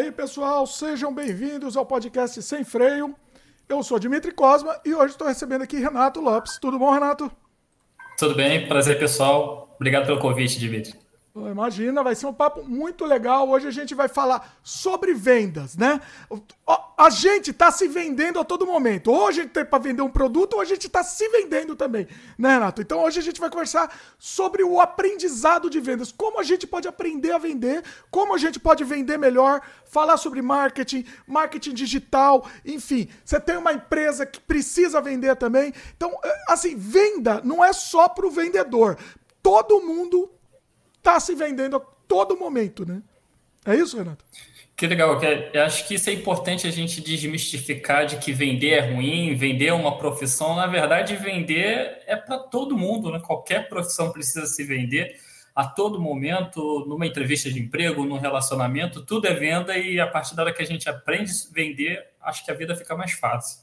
Aí, pessoal, sejam bem-vindos ao podcast Sem Freio. Eu sou Dimitri Cosma e hoje estou recebendo aqui Renato Lopes. Tudo bom, Renato? Tudo bem, prazer pessoal. Obrigado pelo convite, Dimitri. Imagina, vai ser um papo muito legal. Hoje a gente vai falar sobre vendas, né? A gente está se vendendo a todo momento. Ou a gente tem para vender um produto, ou a gente está se vendendo também, né, Renato? Então hoje a gente vai conversar sobre o aprendizado de vendas. Como a gente pode aprender a vender, como a gente pode vender melhor, falar sobre marketing, marketing digital, enfim. Você tem uma empresa que precisa vender também. Então, é, assim, venda não é só para o vendedor. Todo mundo tá se vendendo a todo momento, né? É isso, Renato? Que legal, eu acho que isso é importante a gente desmistificar de que vender é ruim, vender é uma profissão. Na verdade, vender é para todo mundo, né? Qualquer profissão precisa se vender a todo momento, numa entrevista de emprego, num relacionamento, tudo é venda e a partir da hora que a gente aprende a vender, acho que a vida fica mais fácil.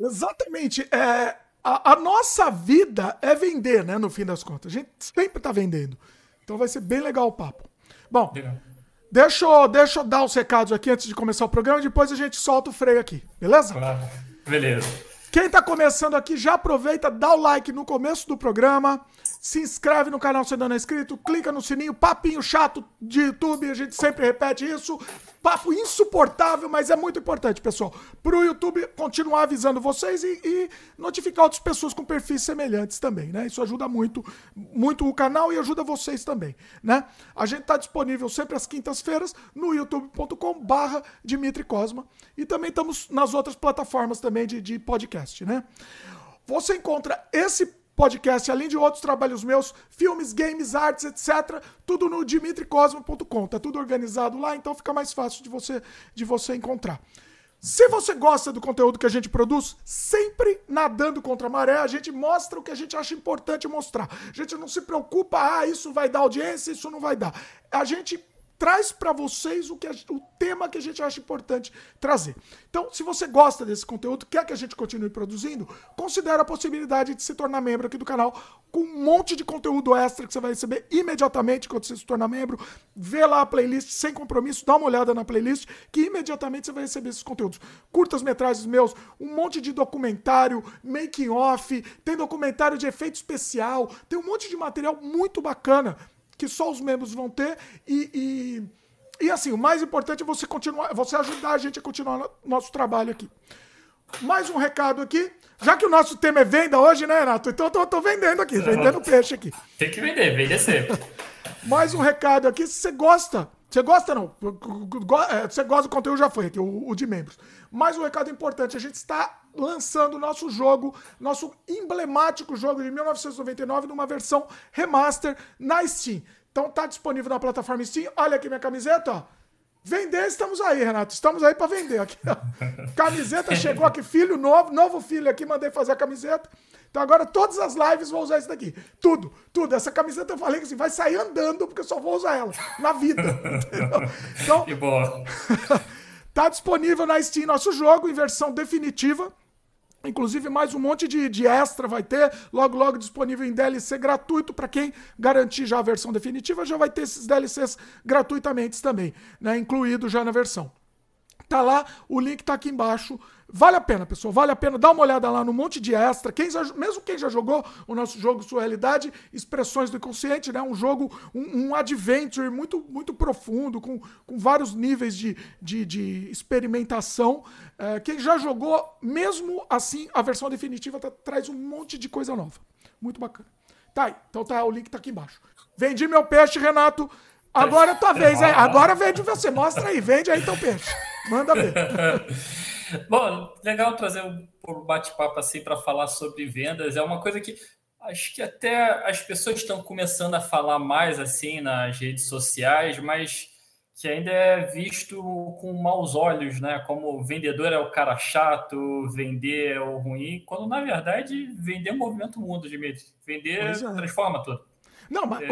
Exatamente. É, a, a nossa vida é vender, né? No fim das contas. A gente sempre está vendendo. Então vai ser bem legal o papo. Bom, legal. Deixa, eu, deixa eu dar os recados aqui antes de começar o programa, depois a gente solta o freio aqui, beleza? Claro. Beleza. Quem está começando aqui, já aproveita, dá o like no começo do programa, se inscreve no canal se não é inscrito, clica no sininho, papinho chato de YouTube, a gente sempre repete isso. Papo insuportável, mas é muito importante, pessoal, para o YouTube continuar avisando vocês e, e, notificar outras pessoas com perfis semelhantes também, né? Isso ajuda muito, muito o canal e ajuda vocês também, né? A gente está disponível sempre às quintas-feiras no youtube.com/barra Dimitri Cosma e também estamos nas outras plataformas também de, de podcast, né? Você encontra esse podcast, além de outros trabalhos meus, filmes, games, artes, etc. Tudo no dimitricosmo.com. Tá tudo organizado lá, então fica mais fácil de você, de você encontrar. Se você gosta do conteúdo que a gente produz, sempre nadando contra a maré, a gente mostra o que a gente acha importante mostrar. A gente não se preocupa, ah, isso vai dar audiência, isso não vai dar. A gente traz para vocês o, que a, o tema que a gente acha importante trazer. Então, se você gosta desse conteúdo, quer que a gente continue produzindo, considere a possibilidade de se tornar membro aqui do canal com um monte de conteúdo extra que você vai receber imediatamente quando você se tornar membro. Vê lá a playlist sem compromisso, dá uma olhada na playlist que imediatamente você vai receber esses conteúdos. Curtas metragens meus, um monte de documentário, making off, tem documentário de efeito especial, tem um monte de material muito bacana que só os membros vão ter e, e, e, assim, o mais importante é você continuar, você ajudar a gente a continuar nosso trabalho aqui. Mais um recado aqui. Já que o nosso tema é venda hoje, né, Renato? Então eu tô, tô vendendo aqui, vendendo peixe aqui. Tem que vender, vender sempre. Mais um recado aqui. Se você gosta, você gosta não? É, você gosta do conteúdo, já foi aqui, o, o de membros. Mais um recado importante: a gente está lançando o nosso jogo, nosso emblemático jogo de 1999, numa versão remaster na Steam. Então tá disponível na plataforma Steam. Olha aqui minha camiseta, ó. Vender, estamos aí, Renato. Estamos aí para vender. Aqui, ó. Camiseta chegou aqui, filho novo, novo filho aqui, mandei fazer a camiseta. Então agora todas as lives vou usar isso daqui. Tudo, tudo. Essa camiseta eu falei que assim, vai sair andando, porque eu só vou usar ela na vida. Entendeu? Então, que bom. Tá disponível na Steam nosso jogo em versão definitiva. Inclusive, mais um monte de, de extra vai ter, logo, logo disponível em DLC gratuito para quem garantir já a versão definitiva, já vai ter esses DLCs gratuitamente também, né? Incluído já na versão. Tá lá, o link tá aqui embaixo. Vale a pena, pessoal. Vale a pena. Dá uma olhada lá no monte de extra. Quem já, mesmo quem já jogou o nosso jogo Sua Realidade, Expressões do Inconsciente, né? Um jogo, um, um adventure muito, muito profundo, com, com vários níveis de, de, de experimentação. É, quem já jogou, mesmo assim, a versão definitiva tá, traz um monte de coisa nova. Muito bacana. Tá aí. Então tá, o link tá aqui embaixo. Vendi meu peixe, Renato. Agora é tua vez, hein? Agora vende você. Mostra aí, vende aí teu peixe. Manda ver. Bom, legal trazer um bate-papo assim para falar sobre vendas. É uma coisa que acho que até as pessoas estão começando a falar mais assim nas redes sociais, mas que ainda é visto com maus olhos, né? Como vendedor é o cara chato, vender é o ruim, quando na verdade vender movimento mundo, Dimitri. Vender é. transforma tudo. Não, mas é...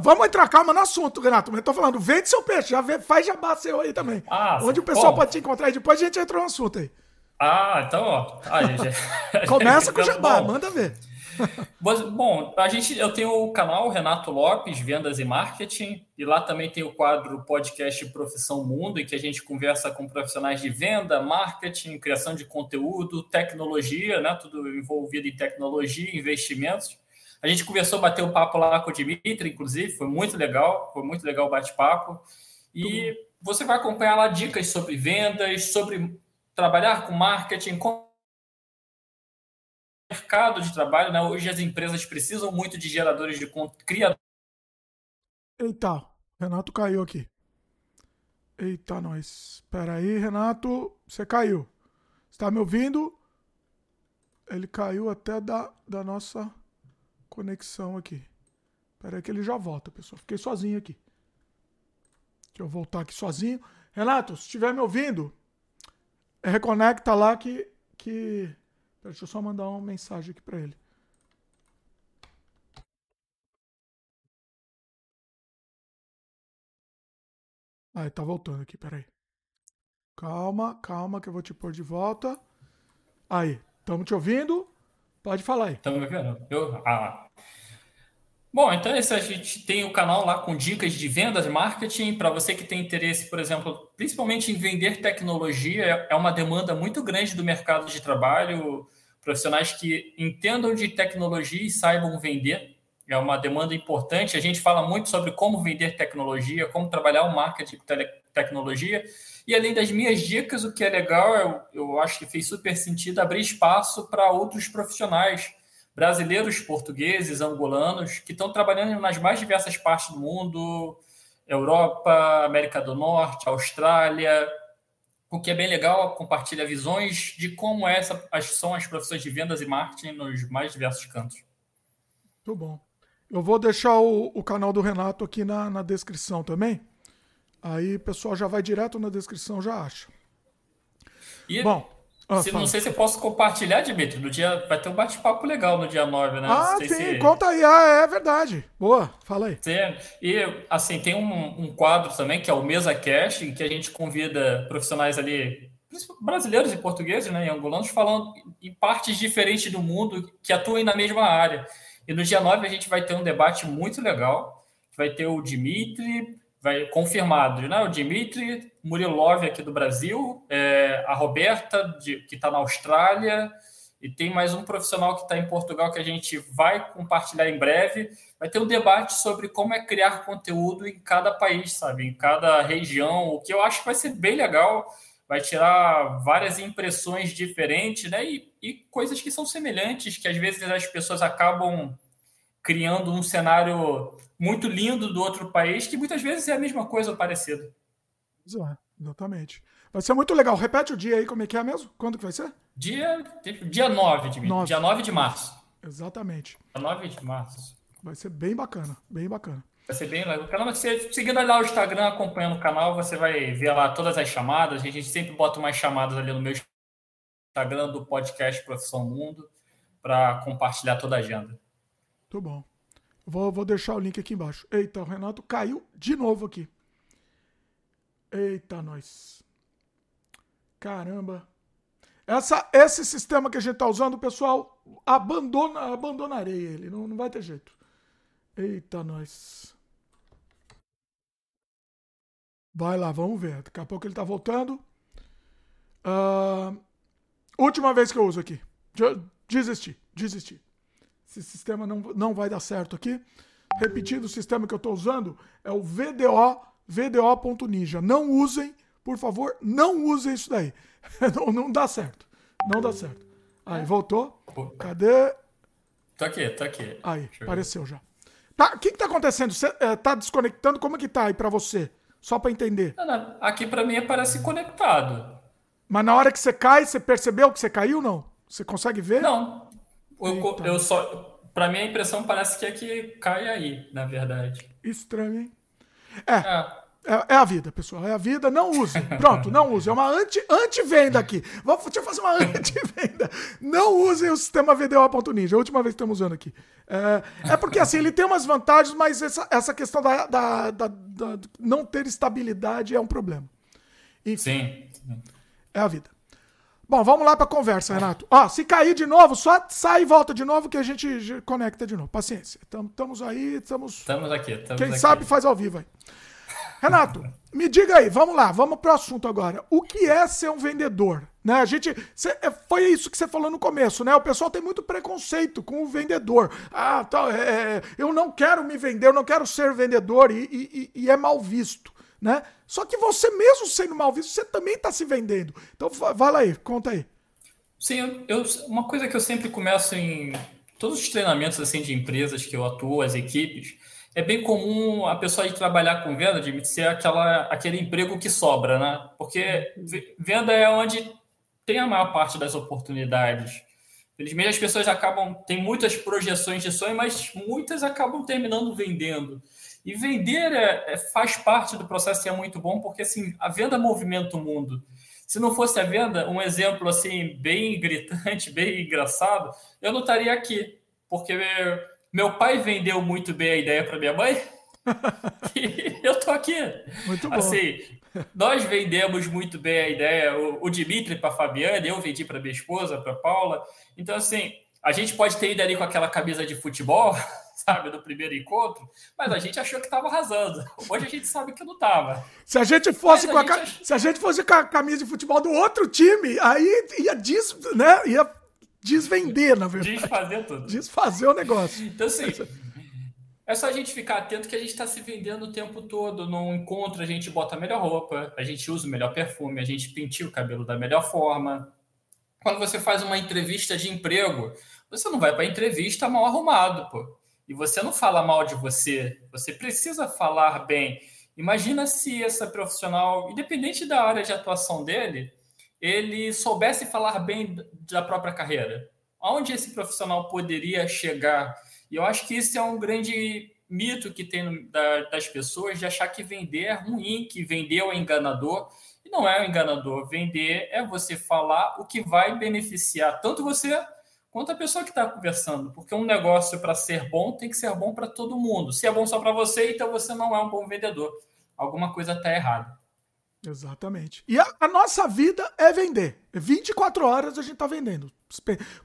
vamos entrar calma no assunto, Renato. Mas eu tô falando, vende seu peixe, já vê, faz jabá seu aí também. Ah, Onde o pessoal pode te encontrar e depois a gente entra no assunto aí. Ah, então, ó. Aí, já... Começa com o jabá, bom. manda ver. Bom, a gente, eu tenho o canal Renato Lopes, Vendas e Marketing, e lá também tem o quadro podcast Profissão Mundo, em que a gente conversa com profissionais de venda, marketing, criação de conteúdo, tecnologia, né? Tudo envolvido em tecnologia, investimentos. A gente conversou, bateu um papo lá com o Dimitri, inclusive, foi muito legal, foi muito legal o bate-papo. E você vai acompanhar lá dicas sobre vendas, sobre trabalhar com marketing, com mercado de trabalho, né? Hoje as empresas precisam muito de geradores de criadores. Eita, Renato caiu aqui. Eita, nós. Espera aí, Renato, você caiu. Está me ouvindo? Ele caiu até da, da nossa conexão aqui. Espera aí que ele já volta, pessoal. Fiquei sozinho aqui. Deixa eu voltar aqui sozinho. Renato, se estiver me ouvindo, reconecta lá que, que Deixa eu só mandar uma mensagem aqui para ele. Ah, ele tá voltando aqui, peraí. Calma, calma que eu vou te pôr de volta. Aí, estamos te ouvindo? Pode falar aí. Estamos me ouvindo? Eu, ah, Bom, então esse a gente tem o canal lá com dicas de vendas, marketing. Para você que tem interesse, por exemplo, principalmente em vender tecnologia, é uma demanda muito grande do mercado de trabalho. Profissionais que entendam de tecnologia e saibam vender. É uma demanda importante. A gente fala muito sobre como vender tecnologia, como trabalhar o marketing tecnologia. E além das minhas dicas, o que é legal, eu, eu acho que fez super sentido abrir espaço para outros profissionais brasileiros, portugueses, angolanos, que estão trabalhando nas mais diversas partes do mundo, Europa, América do Norte, Austrália, o que é bem legal, compartilha visões de como essa, as, são as profissões de vendas e marketing nos mais diversos cantos. Muito bom. Eu vou deixar o, o canal do Renato aqui na, na descrição também. Aí o pessoal já vai direto na descrição, já acha. E, bom, ah, se, não sei se eu posso compartilhar, Dimitri. No dia, vai ter um bate-papo legal no dia 9, né? Ah, sim, se... conta aí. Ah, é verdade. Boa, fala aí. Sim. E, assim, tem um, um quadro também, que é o Mesa Cast, em que a gente convida profissionais ali, brasileiros e portugueses, né, e angolanos, falando em partes diferentes do mundo que atuem na mesma área. E no dia 9 a gente vai ter um debate muito legal. Vai ter o Dimitri, vai confirmado, né? O Dimitri Murilov aqui do Brasil, é, a Roberta de, que está na Austrália e tem mais um profissional que está em Portugal que a gente vai compartilhar em breve. Vai ter um debate sobre como é criar conteúdo em cada país, sabe? Em cada região, o que eu acho que vai ser bem legal. Vai tirar várias impressões diferentes, né? E, e coisas que são semelhantes, que às vezes as pessoas acabam criando um cenário muito lindo do outro país, que muitas vezes é a mesma coisa ou parecida. É, exatamente. Vai ser muito legal. Repete o dia aí, como é que é mesmo? Quando que vai ser? Dia, dia 9, de, 9. dia 9 de março. Exatamente. Dia 9 de março. Vai ser bem bacana, bem bacana. Vai ser bem legal. Canal, você, seguindo lá o Instagram, acompanhando o canal, você vai ver lá todas as chamadas. A gente sempre bota umas chamadas ali no meu Instagram do podcast Profissão Mundo para compartilhar toda a agenda. Muito bom. Vou, vou deixar o link aqui embaixo. Eita, o Renato caiu de novo aqui. Eita, nós. Caramba. Essa, esse sistema que a gente está usando, pessoal, abandona, abandonarei ele. Não, não vai ter jeito. Eita, nós. Vai lá, vamos ver. Daqui a pouco ele está voltando. Uh, última vez que eu uso aqui. Desisti, desisti. Esse sistema não, não vai dar certo aqui. Repetindo, o sistema que eu estou usando é o VDO, VDO.ninja. Não usem, por favor, não usem isso daí. não, não dá certo. Não dá certo. Aí, voltou. Cadê? Tá aqui, tá aqui. Aí, apareceu já. Tá, o que que tá acontecendo? Você é, tá desconectando? Como é que tá aí para você? Só para entender. Não, não. Aqui para mim aparece conectado. Mas na hora que você cai, você percebeu que você caiu não? Você consegue ver? Não. Eu, eu só. Para mim, a impressão parece que é que cai aí, na verdade. Estranho, hein? É. é. É, é, a vida, pessoal. É a vida. Não use. Pronto, não use. É uma anti, anti-venda aqui. Vou, deixa eu fazer uma anti-venda. Não usem o sistema VDO.ninja. A última vez que estamos usando aqui. É, é, porque, assim, ele tem umas vantagens, mas essa, essa questão da, da, da, da não ter estabilidade é um problema. Enfim, Sim. É a vida. Bom, vamos lá para a conversa, Renato. Ó, se cair de novo, só sai e volta de novo que a gente conecta de novo. Paciência. Estamos aí, estamos. Estamos aqui. Estamos Quem aqui. sabe faz ao vivo aí. Renato, me diga aí, vamos lá, vamos pro assunto agora. O que é ser um vendedor? Né? A gente. cê- é, foi isso que você falou no começo, né? O pessoal tem muito preconceito com o vendedor. Ah, tá, é, eu não quero me vender, eu não quero ser vendedor e, e- e- e é mal visto. Né? Só que você, mesmo sendo mal visto, você também está se vendendo. Então, lá aí, conta aí. Sim, eu, uma coisa que eu sempre começo em todos os treinamentos assim de empresas que eu atuo, as equipes, é bem comum a pessoa ir trabalhar com venda de ser aquela, aquele emprego que sobra, né? Porque ve- venda é onde tem a maior parte das oportunidades. Felizmente as pessoas acabam, tem muitas projeções de sonho, mas muitas acabam terminando vendendo. E vender é- é- faz parte do processo e é muito bom, porque assim, a venda movimenta o mundo. Se não fosse a venda, um exemplo assim bem gritante, bem engraçado, eu não estaria aqui, porque meu pai vendeu muito bem a ideia para minha mãe e eu tô aqui. Muito bom. Assim, nós vendemos muito bem a ideia, o, o Dimitri para Fabiana, eu vendi para minha esposa, para Paula. Então assim, a gente pode ter ido ali com aquela camisa de futebol, sabe, do primeiro encontro, mas a gente achou que estava arrasando. Hoje a gente sabe que não estava. Se a gente fosse Mas a com a, gente ca- acha- se a gente fosse com a camisa de futebol do outro time, aí ia des, né? Ia desvender, na verdade. Desfazer tudo. Desfazer o negócio. Então, assim, é só a gente ficar atento que a gente está se vendendo o tempo todo. Num encontro, a gente bota a melhor roupa, a gente usa o melhor perfume, a gente penteia o cabelo da melhor forma. Quando você faz uma entrevista de emprego, você não vai para a entrevista mal arrumado, pô. E você não fala mal de você. Você precisa falar bem. Imagina se essa profissional, independente da área de atuação dele, ele soubesse falar bem da própria carreira. Aonde esse profissional poderia chegar? E eu acho que isso é um grande mito que tem das pessoas de achar que vender é ruim, que vender é enganador. E não é um enganador. Vender é você falar o que vai beneficiar tanto você quanto a pessoa que está conversando. Porque um negócio, para ser bom, tem que ser bom para todo mundo. Se é bom só para você, então você não é um bom vendedor. Alguma coisa está errada. Exatamente. E a, a nossa vida é vender. 24 horas a gente tá vendendo.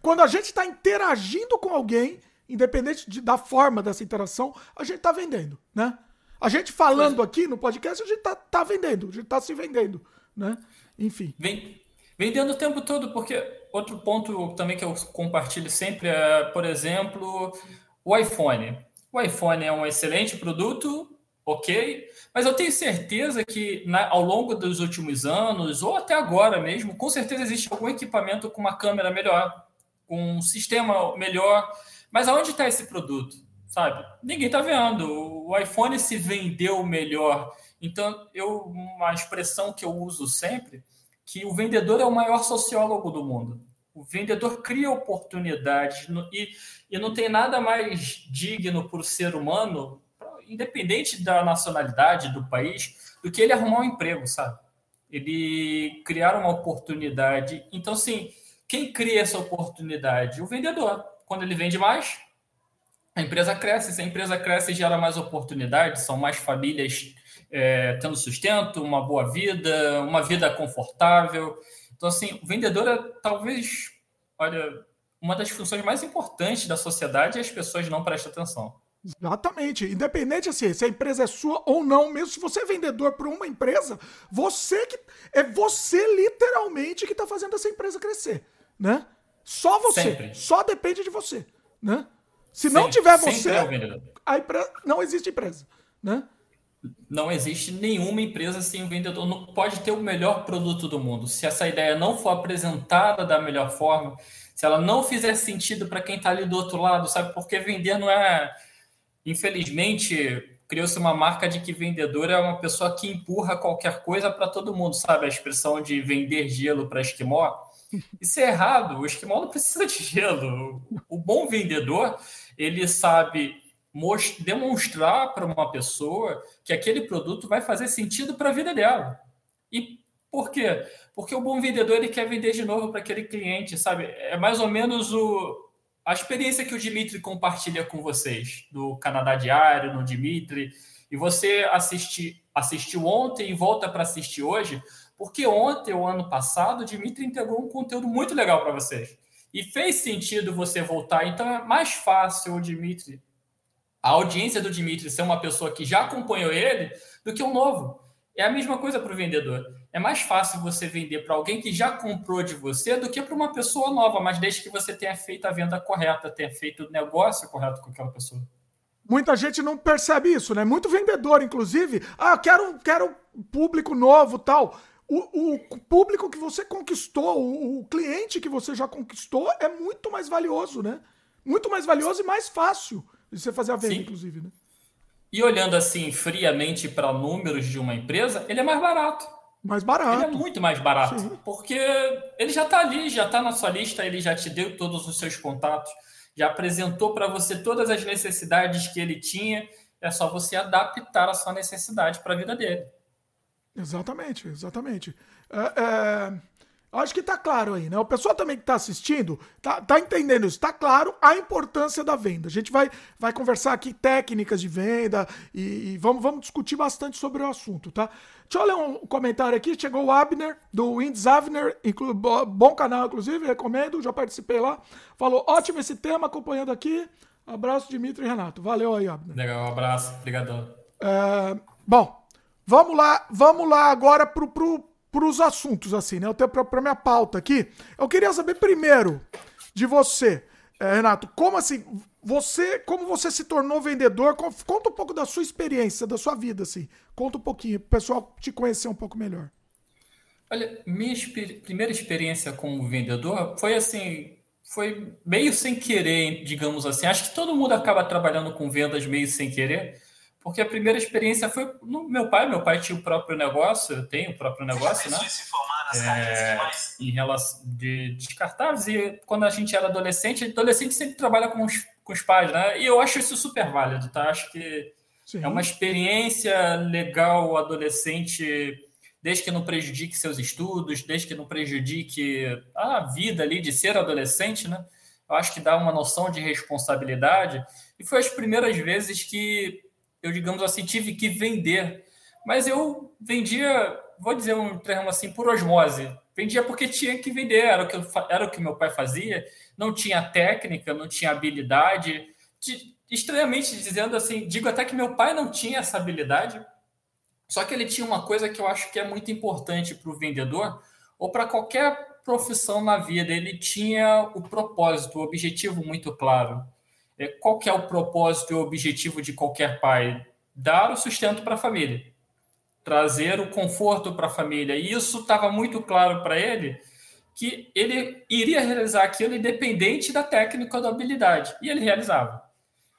Quando a gente tá interagindo com alguém, independente de- da forma dessa interação, a gente tá vendendo, né? A gente falando aqui no podcast, a gente tá, tá vendendo, a gente tá se vendendo, né? Enfim. Vem, vendendo o tempo todo, porque outro ponto também que eu compartilho sempre é, por exemplo, o iPhone. O iPhone é um excelente produto, ok, mas eu tenho certeza que na- ao longo dos últimos anos, ou até agora mesmo, com certeza existe algum equipamento com uma câmera melhor, com um sistema melhor. Mas aonde está esse produto? Sabe? Ninguém está vendo. O iPhone se vendeu melhor. Então, eu uma expressão que eu uso sempre que o vendedor é o maior sociólogo do mundo. O vendedor cria oportunidades e, e não tem nada mais digno para o ser humano, independente da nacionalidade do país, do que ele arrumar um emprego, sabe? Ele criar uma oportunidade. Então, assim, quem cria essa oportunidade? O vendedor. Quando ele vende mais, a empresa cresce. Se a empresa cresce, gera mais oportunidades, são mais famílias é, tendo sustento, uma boa vida, uma vida confortável. Então, assim, o vendedor é talvez, olha, uma das funções mais importantes da sociedade e as pessoas não prestam atenção. Exatamente. Independente assim, se a empresa é sua ou não, mesmo se você é vendedor para uma empresa, você que é você literalmente que está fazendo essa empresa crescer, né? Só você, Sempre. só depende de você, né? Se não tiver você, a empresa não existe empresa, né? Não existe nenhuma empresa sem um vendedor. Não pode ter o melhor produto do mundo. Se essa ideia não for apresentada da melhor forma, se ela não fizer sentido para quem está ali do outro lado, sabe? Porque vender não é. Infelizmente, criou-se uma marca de que vendedor é uma pessoa que empurra qualquer coisa para todo mundo, sabe? A expressão de vender gelo para esquimó. Isso é errado. O esquimó não precisa de gelo. O bom vendedor, ele sabe demonstrar para uma pessoa que aquele produto vai fazer sentido para a vida dela. E por quê? Porque o bom vendedor ele quer vender de novo para aquele cliente, sabe? É mais ou menos o, a experiência que o Dimitri compartilha com vocês, do Canadá Diário, no Dimitri, e você assistir assistiu ontem e volta para assistir hoje, porque ontem ou ano passado o Dimitri integrou um conteúdo muito legal para vocês. E fez sentido você voltar. Então é mais fácil o Dimitri, a audiência do Dimitri ser uma pessoa que já acompanhou ele do que um novo. É a mesma coisa para o vendedor. É mais fácil você vender para alguém que já comprou de você do que para uma pessoa nova, mas desde que você tenha feito a venda correta, tenha feito o negócio correto com aquela pessoa. Muita gente não percebe isso, né? Muito vendedor, inclusive. Ah, quero, quero público novo tal. O, o público que você conquistou, o, o cliente que você já conquistou é muito mais valioso, né? Muito mais valioso e mais fácil de você fazer a venda, Sim. inclusive, né? E olhando assim friamente para números de uma empresa, ele é mais barato. Mais barato. Ele é muito mais barato, Sim. porque ele já está ali, já está na sua lista, ele já te deu todos os seus contatos, já apresentou para você todas as necessidades que ele tinha. É só você adaptar a sua necessidade para a vida dele. Exatamente, exatamente. É, é, acho que tá claro aí, né? O pessoal também que tá assistindo tá, tá entendendo isso. Tá claro a importância da venda. A gente vai, vai conversar aqui técnicas de venda e, e vamos, vamos discutir bastante sobre o assunto, tá? Deixa eu ler um comentário aqui. Chegou o Abner, do Winds Avner, bom canal, inclusive, recomendo, já participei lá. Falou: ótimo esse tema, acompanhando aqui. Abraço, Dimitri e Renato. Valeu aí, Abner. Legal, um abraço, obrigadão. É, bom, Vamos lá, vamos lá agora pro, pro, pros assuntos, assim, né? Eu tenho pra, minha pauta aqui. Eu queria saber primeiro de você, é, Renato, como assim, você, como você se tornou vendedor? Conta um pouco da sua experiência, da sua vida, assim. Conta um pouquinho, pro pessoal te conhecer um pouco melhor. Olha, minha primeira experiência como vendedor foi assim, foi meio sem querer, digamos assim. Acho que todo mundo acaba trabalhando com vendas meio sem querer. Porque a primeira experiência foi no meu pai. Meu pai tinha o próprio negócio, eu tenho o próprio negócio, né? É, em relação de descartáveis. E quando a gente era adolescente, adolescente sempre trabalha com os, com os pais, né? E eu acho isso super válido, tá? Acho que Sim. é uma experiência legal o adolescente, desde que não prejudique seus estudos, desde que não prejudique a vida ali de ser adolescente, né? Eu acho que dá uma noção de responsabilidade. E foi as primeiras vezes que eu, digamos assim, tive que vender. Mas eu vendia, vou dizer um termo assim, por osmose. Vendia porque tinha que vender, era o que, eu, era o que meu pai fazia. Não tinha técnica, não tinha habilidade. De, estranhamente dizendo assim, digo até que meu pai não tinha essa habilidade. Só que ele tinha uma coisa que eu acho que é muito importante para o vendedor, ou para qualquer profissão na vida. Ele tinha o propósito, o objetivo muito claro. É, qual que é o propósito e o objetivo de qualquer pai? Dar o sustento para a família, trazer o conforto para a família. E isso estava muito claro para ele que ele iria realizar aquilo independente da técnica ou da habilidade. E ele realizava.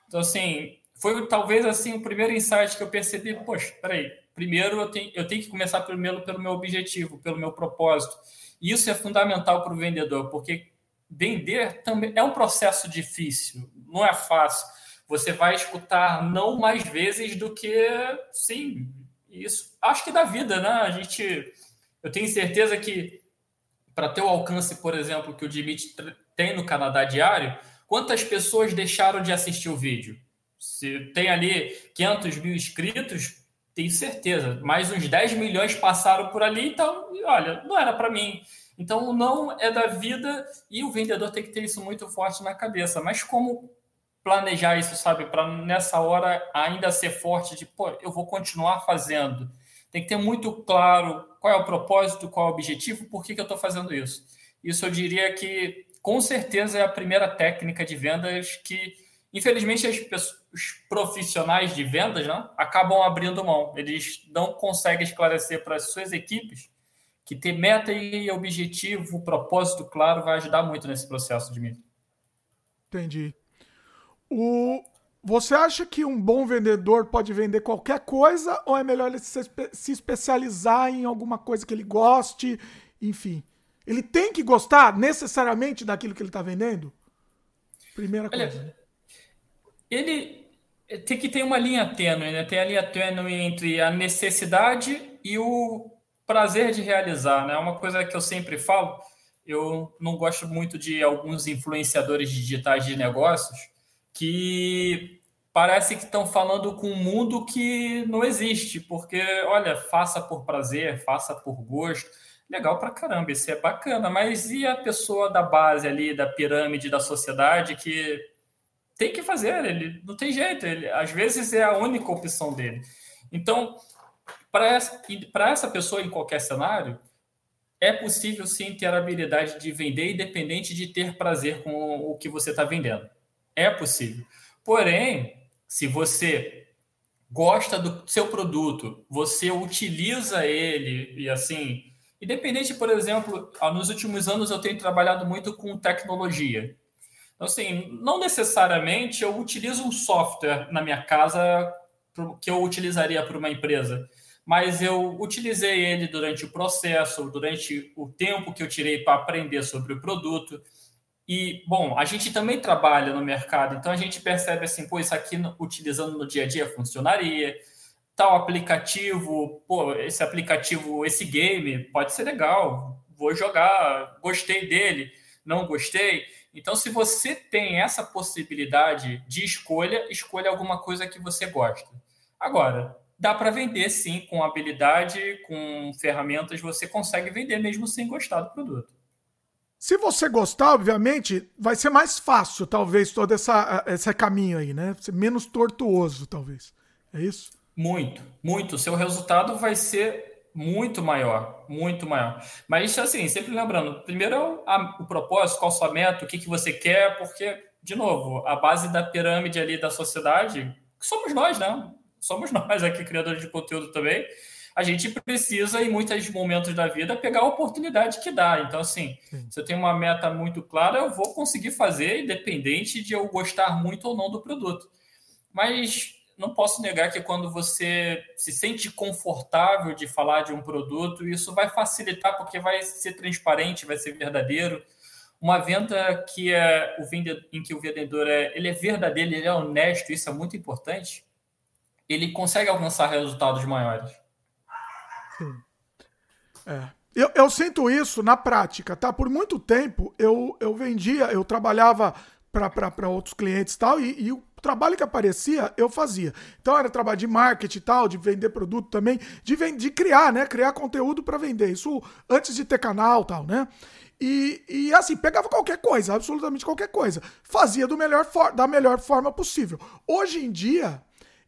Então, assim, foi talvez assim o primeiro insight que eu percebi, poxa, peraí, primeiro eu tenho, eu tenho que começar primeiro pelo meu objetivo, pelo meu propósito. E isso é fundamental para o vendedor, porque vender também é um processo difícil, não é fácil. Você vai escutar não mais vezes do que sim, isso. Acho que da vida, né? A gente eu tenho certeza que para ter o alcance, por exemplo, que o Dimitri tem no Canadá Diário, quantas pessoas deixaram de assistir o vídeo? Se tem ali 500 mil inscritos, tenho certeza. Mais uns 10 milhões passaram por ali, então, olha, não era para mim. Então, o não é da vida e o vendedor tem que ter isso muito forte na cabeça. Mas como planejar isso, sabe? Para nessa hora ainda ser forte de, pô, eu vou continuar fazendo. Tem que ter muito claro qual é o propósito, qual é o objetivo, por que, que eu estou fazendo isso. Isso eu diria que, com certeza, é a primeira técnica de vendas que, infelizmente, as pessoas, os profissionais de vendas né, acabam abrindo mão. Eles não conseguem esclarecer para as suas equipes que ter meta e objetivo, propósito claro, vai ajudar muito nesse processo de mim. Entendi. O... Você acha que um bom vendedor pode vender qualquer coisa ou é melhor ele se, se especializar em alguma coisa que ele goste? Enfim, ele tem que gostar necessariamente daquilo que ele está vendendo? Primeira coisa. Olha, né? ele tem que ter uma linha tênue, né? Tem a linha tênue entre a necessidade e o prazer de realizar, né? Uma coisa que eu sempre falo. Eu não gosto muito de alguns influenciadores digitais de negócios que parece que estão falando com um mundo que não existe, porque, olha, faça por prazer, faça por gosto. Legal pra caramba, isso é bacana, mas e a pessoa da base ali, da pirâmide da sociedade que tem que fazer, ele não tem jeito, ele às vezes é a única opção dele. Então, para essa, essa pessoa em qualquer cenário, é possível sim ter a habilidade de vender independente de ter prazer com o que você está vendendo. É possível. Porém, se você gosta do seu produto, você utiliza ele e assim, independente, por exemplo, nos últimos anos eu tenho trabalhado muito com tecnologia. Então, assim, não necessariamente eu utilizo um software na minha casa que eu utilizaria para uma empresa, mas eu utilizei ele durante o processo, durante o tempo que eu tirei para aprender sobre o produto. E, bom, a gente também trabalha no mercado, então a gente percebe assim, pô, isso aqui utilizando no dia a dia funcionaria. Tal aplicativo, pô, esse aplicativo, esse game pode ser legal, vou jogar, gostei dele, não gostei. Então, se você tem essa possibilidade de escolha, escolha alguma coisa que você gosta. Agora, dá para vender sim, com habilidade, com ferramentas, você consegue vender mesmo sem gostar do produto. Se você gostar, obviamente, vai ser mais fácil, talvez, todo essa, esse caminho aí, né? Ser menos tortuoso, talvez. É isso? Muito, muito. Seu resultado vai ser muito maior, muito maior. Mas, assim, sempre lembrando, primeiro é a, o propósito, qual a sua meta, o que, que você quer, porque, de novo, a base da pirâmide ali da sociedade, somos nós, né? Somos nós aqui, criadores de conteúdo também a gente precisa, em muitos momentos da vida, pegar a oportunidade que dá. Então, assim, Sim. se eu tenho uma meta muito clara, eu vou conseguir fazer, independente de eu gostar muito ou não do produto. Mas não posso negar que quando você se sente confortável de falar de um produto, isso vai facilitar, porque vai ser transparente, vai ser verdadeiro. Uma venda que é o vendedor, em que o vendedor é, ele é verdadeiro, ele é honesto, isso é muito importante. Ele consegue alcançar resultados maiores. Sim. É. Eu, eu, sinto isso na prática, tá? Por muito tempo eu, eu vendia, eu trabalhava para outros clientes tal, e, e o trabalho que aparecia eu fazia. Então era trabalho de marketing e tal, de vender produto também, de, de criar, né? Criar conteúdo para vender. Isso antes de ter canal tal, né? E, e, assim, pegava qualquer coisa, absolutamente qualquer coisa. Fazia do melhor da melhor forma possível. Hoje em dia,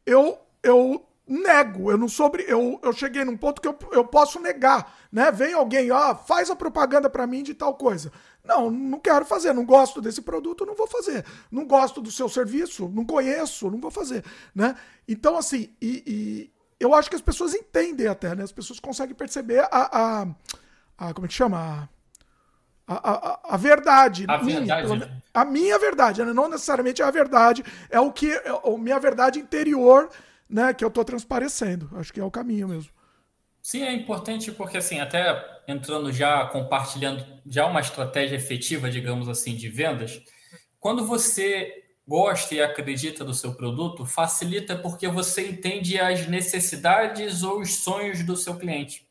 eu, eu nego, eu não sobre, eu, eu cheguei num ponto que eu, eu posso negar, né? Vem alguém, ó, faz a propaganda para mim de tal coisa. Não, não quero fazer, não gosto desse produto, não vou fazer. Não gosto do seu serviço, não conheço, não vou fazer, né? Então, assim, e, e eu acho que as pessoas entendem até, né? As pessoas conseguem perceber a, a, a como é que chama? A, a, a verdade. A minha, verdade. Né? A minha verdade, né? não necessariamente é a verdade, é o que, é a minha verdade interior né, que eu estou transparecendo. Acho que é o caminho mesmo. Sim, é importante porque assim, até entrando já compartilhando já uma estratégia efetiva, digamos assim, de vendas, quando você gosta e acredita do seu produto, facilita porque você entende as necessidades ou os sonhos do seu cliente.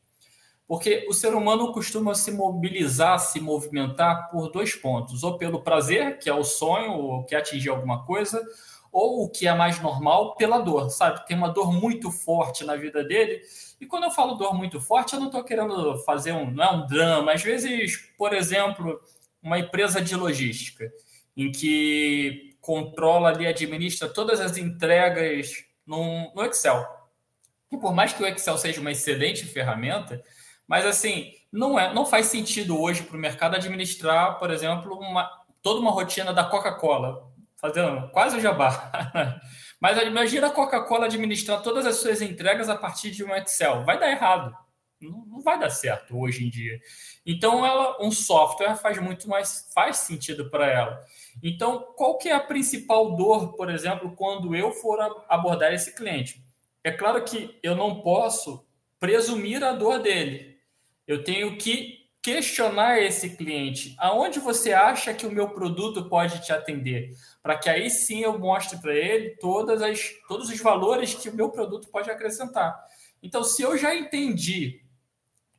Porque o ser humano costuma se mobilizar, se movimentar por dois pontos: ou pelo prazer, que é o sonho, ou que é atingir alguma coisa, ou o que é mais normal, pela dor, sabe? Tem uma dor muito forte na vida dele. E quando eu falo dor muito forte, eu não estou querendo fazer um, não é um drama. Às vezes, por exemplo, uma empresa de logística, em que controla ali, administra todas as entregas no, no Excel. E por mais que o Excel seja uma excelente ferramenta, mas assim, não, é, não faz sentido hoje para o mercado administrar, por exemplo, uma, toda uma rotina da Coca-Cola fazendo quase o jabá. Mas imagina a Coca-Cola administrar todas as suas entregas a partir de um Excel. Vai dar errado. Não, vai dar certo hoje em dia. Então, ela, um software faz muito mais faz sentido para ela. Então, qual que é a principal dor, por exemplo, quando eu for abordar esse cliente? É claro que eu não posso presumir a dor dele. Eu tenho que questionar esse cliente. Aonde você acha que o meu produto pode te atender? Para que aí sim eu mostre para ele todas as, todos os valores que o meu produto pode acrescentar. Então, se eu já entendi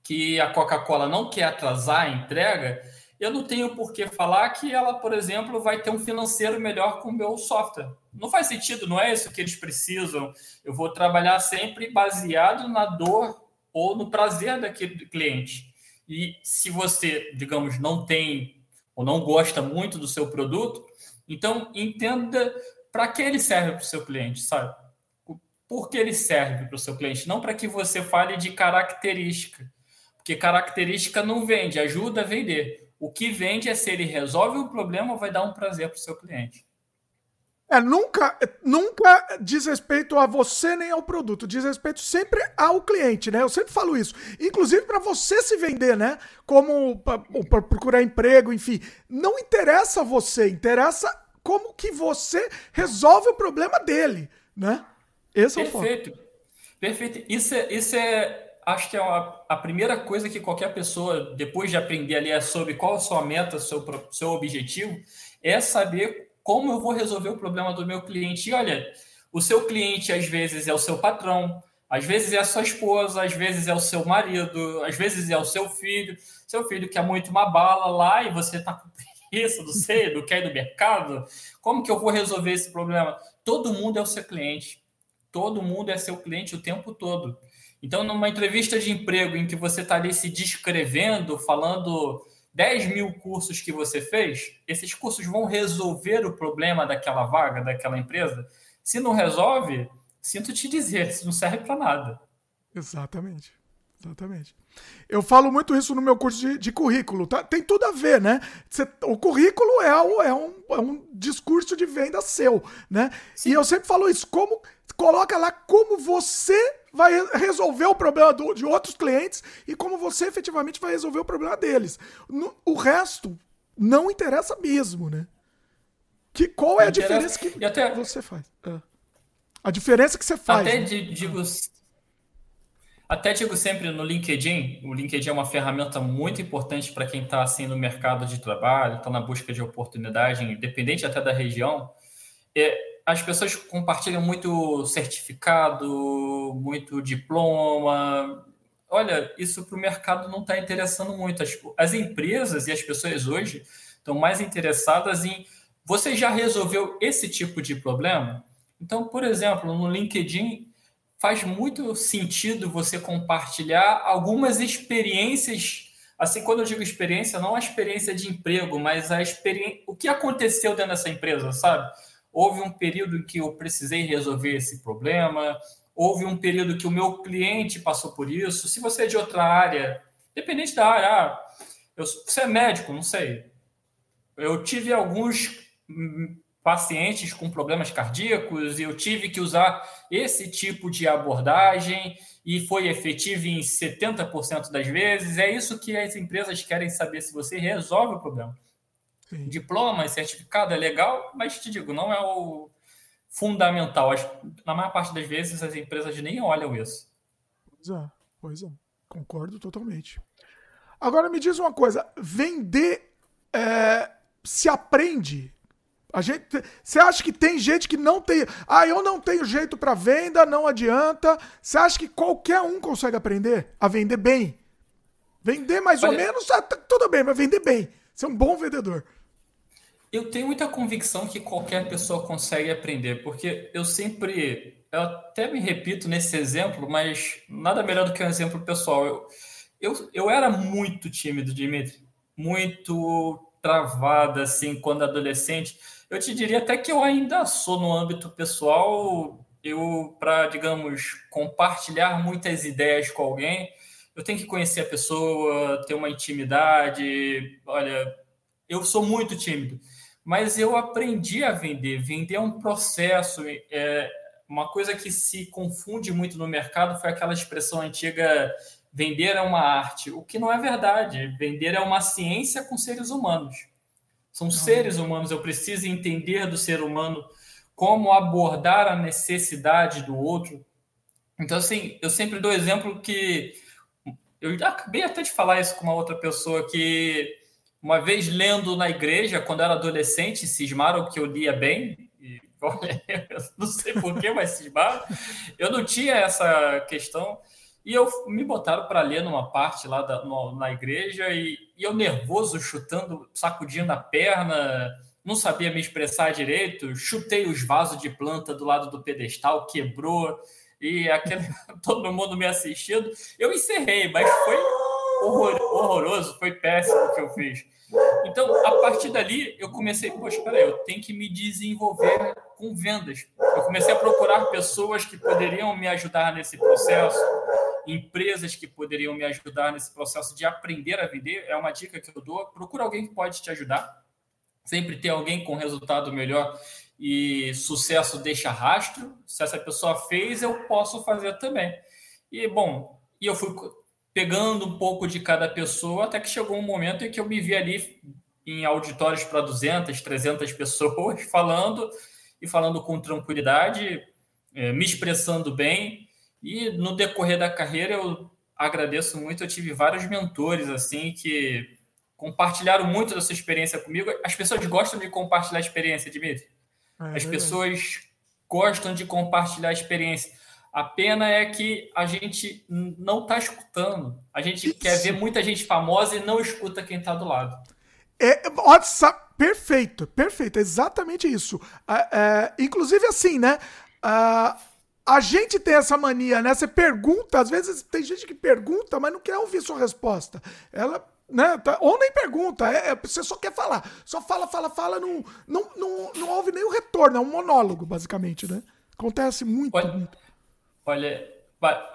que a Coca-Cola não quer atrasar a entrega, eu não tenho por que falar que ela, por exemplo, vai ter um financeiro melhor com o meu software. Não faz sentido, não é isso que eles precisam. Eu vou trabalhar sempre baseado na dor ou no prazer daquele cliente. E se você, digamos, não tem ou não gosta muito do seu produto, então entenda para que ele serve para o seu cliente, sabe? Por que ele serve para o seu cliente? Não para que você fale de característica, porque característica não vende, ajuda a vender. O que vende é se ele resolve o problema vai dar um prazer para o seu cliente. É, nunca, nunca diz respeito a você nem ao produto, diz respeito sempre ao cliente, né? Eu sempre falo isso. Inclusive para você se vender, né? Como para procurar emprego, enfim. Não interessa você, interessa como que você resolve o problema dele, né? Esse é o Perfeito. Perfeito. Isso é, isso é acho que é a, a, primeira coisa que qualquer pessoa, depois de aprender ali sobre qual a sua meta, seu, seu objetivo, é saber como eu vou resolver o problema do meu cliente. E olha, o seu cliente às vezes é o seu patrão, às vezes é a sua esposa, às vezes é o seu marido, às vezes é o seu filho. Seu filho quer muito uma bala lá e você está com preguiça, não sei, não quer ir do mercado. Como que eu vou resolver esse problema? Todo mundo é o seu cliente. Todo mundo é seu cliente o tempo todo. Então, numa entrevista de emprego em que você está ali se descrevendo, falando 10 mil cursos que você fez, esses cursos vão resolver o problema daquela vaga, daquela empresa? Se não resolve, sinto te dizer, isso não serve para nada. Exatamente. Exatamente. Eu falo muito isso no meu curso de, de currículo. Tá? Tem tudo a ver, né? Você, o currículo é, o, é, um, é um discurso de venda seu, né? Sim. E eu sempre falo isso. Como coloca lá como você vai resolver o problema do, de outros clientes e como você efetivamente vai resolver o problema deles. No, o resto não interessa mesmo, né? Que, qual é a diferença que até, você faz? É. A diferença que você faz. Até né? digo, até digo sempre no LinkedIn, o LinkedIn é uma ferramenta muito importante para quem está assim no mercado de trabalho, está na busca de oportunidade, independente até da região. É, as pessoas compartilham muito certificado, muito diploma. Olha, isso para o mercado não está interessando muito. As, as empresas e as pessoas hoje estão mais interessadas em você já resolveu esse tipo de problema? Então, por exemplo, no LinkedIn faz muito sentido você compartilhar algumas experiências. Assim, quando eu digo experiência, não a experiência de emprego, mas a experiência, o que aconteceu dentro dessa empresa, sabe? houve um período em que eu precisei resolver esse problema, houve um período que o meu cliente passou por isso. Se você é de outra área, dependente da área, ah, eu, você é médico, não sei. Eu tive alguns hum, pacientes com problemas cardíacos e eu tive que usar esse tipo de abordagem e foi efetivo em 70% das vezes. É isso que as empresas querem saber se você resolve o problema. Sim. Diploma e certificado é legal, mas te digo, não é o fundamental. Na maior parte das vezes as empresas nem olham isso. Pois é, pois é. Concordo totalmente. Agora me diz uma coisa: vender é, se aprende? A gente, você acha que tem gente que não tem. Ah, eu não tenho jeito para venda, não adianta. Você acha que qualquer um consegue aprender a vender bem? Vender mais Olha, ou menos, tá, tudo bem, mas vender bem. Ser um bom vendedor. Eu tenho muita convicção que qualquer pessoa consegue aprender, porque eu sempre, eu até me repito nesse exemplo, mas nada melhor do que um exemplo pessoal. Eu, eu, eu era muito tímido, Dimitri, muito travado, assim, quando adolescente. Eu te diria até que eu ainda sou no âmbito pessoal, eu, para, digamos, compartilhar muitas ideias com alguém, eu tenho que conhecer a pessoa, ter uma intimidade. Olha, eu sou muito tímido mas eu aprendi a vender. Vender é um processo. É, uma coisa que se confunde muito no mercado foi aquela expressão antiga: vender é uma arte. O que não é verdade. Vender é uma ciência com seres humanos. São seres humanos. Eu preciso entender do ser humano como abordar a necessidade do outro. Então, assim, eu sempre dou exemplo que eu acabei até de falar isso com uma outra pessoa que uma vez lendo na igreja, quando era adolescente, cismaram que eu lia bem. E, olha, não sei porquê, mas cismaram. Eu não tinha essa questão. E eu me botaram para ler numa parte lá da, no, na igreja e, e, eu nervoso, chutando, sacudindo a perna, não sabia me expressar direito, chutei os vasos de planta do lado do pedestal, quebrou e aquele, todo mundo me assistindo. Eu encerrei, mas foi horror, horroroso, foi péssimo o que eu fiz. Então, a partir dali, eu comecei, poxa, peraí, eu tenho que me desenvolver com vendas. Eu comecei a procurar pessoas que poderiam me ajudar nesse processo empresas que poderiam me ajudar nesse processo de aprender a vender. É uma dica que eu dou. Procura alguém que pode te ajudar. Sempre ter alguém com resultado melhor e sucesso deixa rastro. Se essa pessoa fez, eu posso fazer também. E bom, e eu fui pegando um pouco de cada pessoa até que chegou um momento em que eu me vi ali em auditórios para 200, 300 pessoas falando e falando com tranquilidade, eh, me expressando bem e no decorrer da carreira eu agradeço muito, eu tive vários mentores assim que compartilharam muito da sua experiência comigo. As pessoas gostam de compartilhar experiência, Dimitri. É, As pessoas gostam de compartilhar experiência. A pena é que a gente não está escutando. A gente Isso. quer ver muita gente famosa e não escuta quem está do lado. É, nossa, perfeito, perfeito, exatamente isso. É, é, inclusive assim, né? Uh, a gente tem essa mania, né? Você pergunta, às vezes tem gente que pergunta, mas não quer ouvir sua resposta. Ela, né? Tá, ou nem pergunta, é, é, você só quer falar. Só fala, fala, fala, não, não, não, não ouve nem o retorno, é um monólogo, basicamente, né? Acontece muito. Olha, muito. olha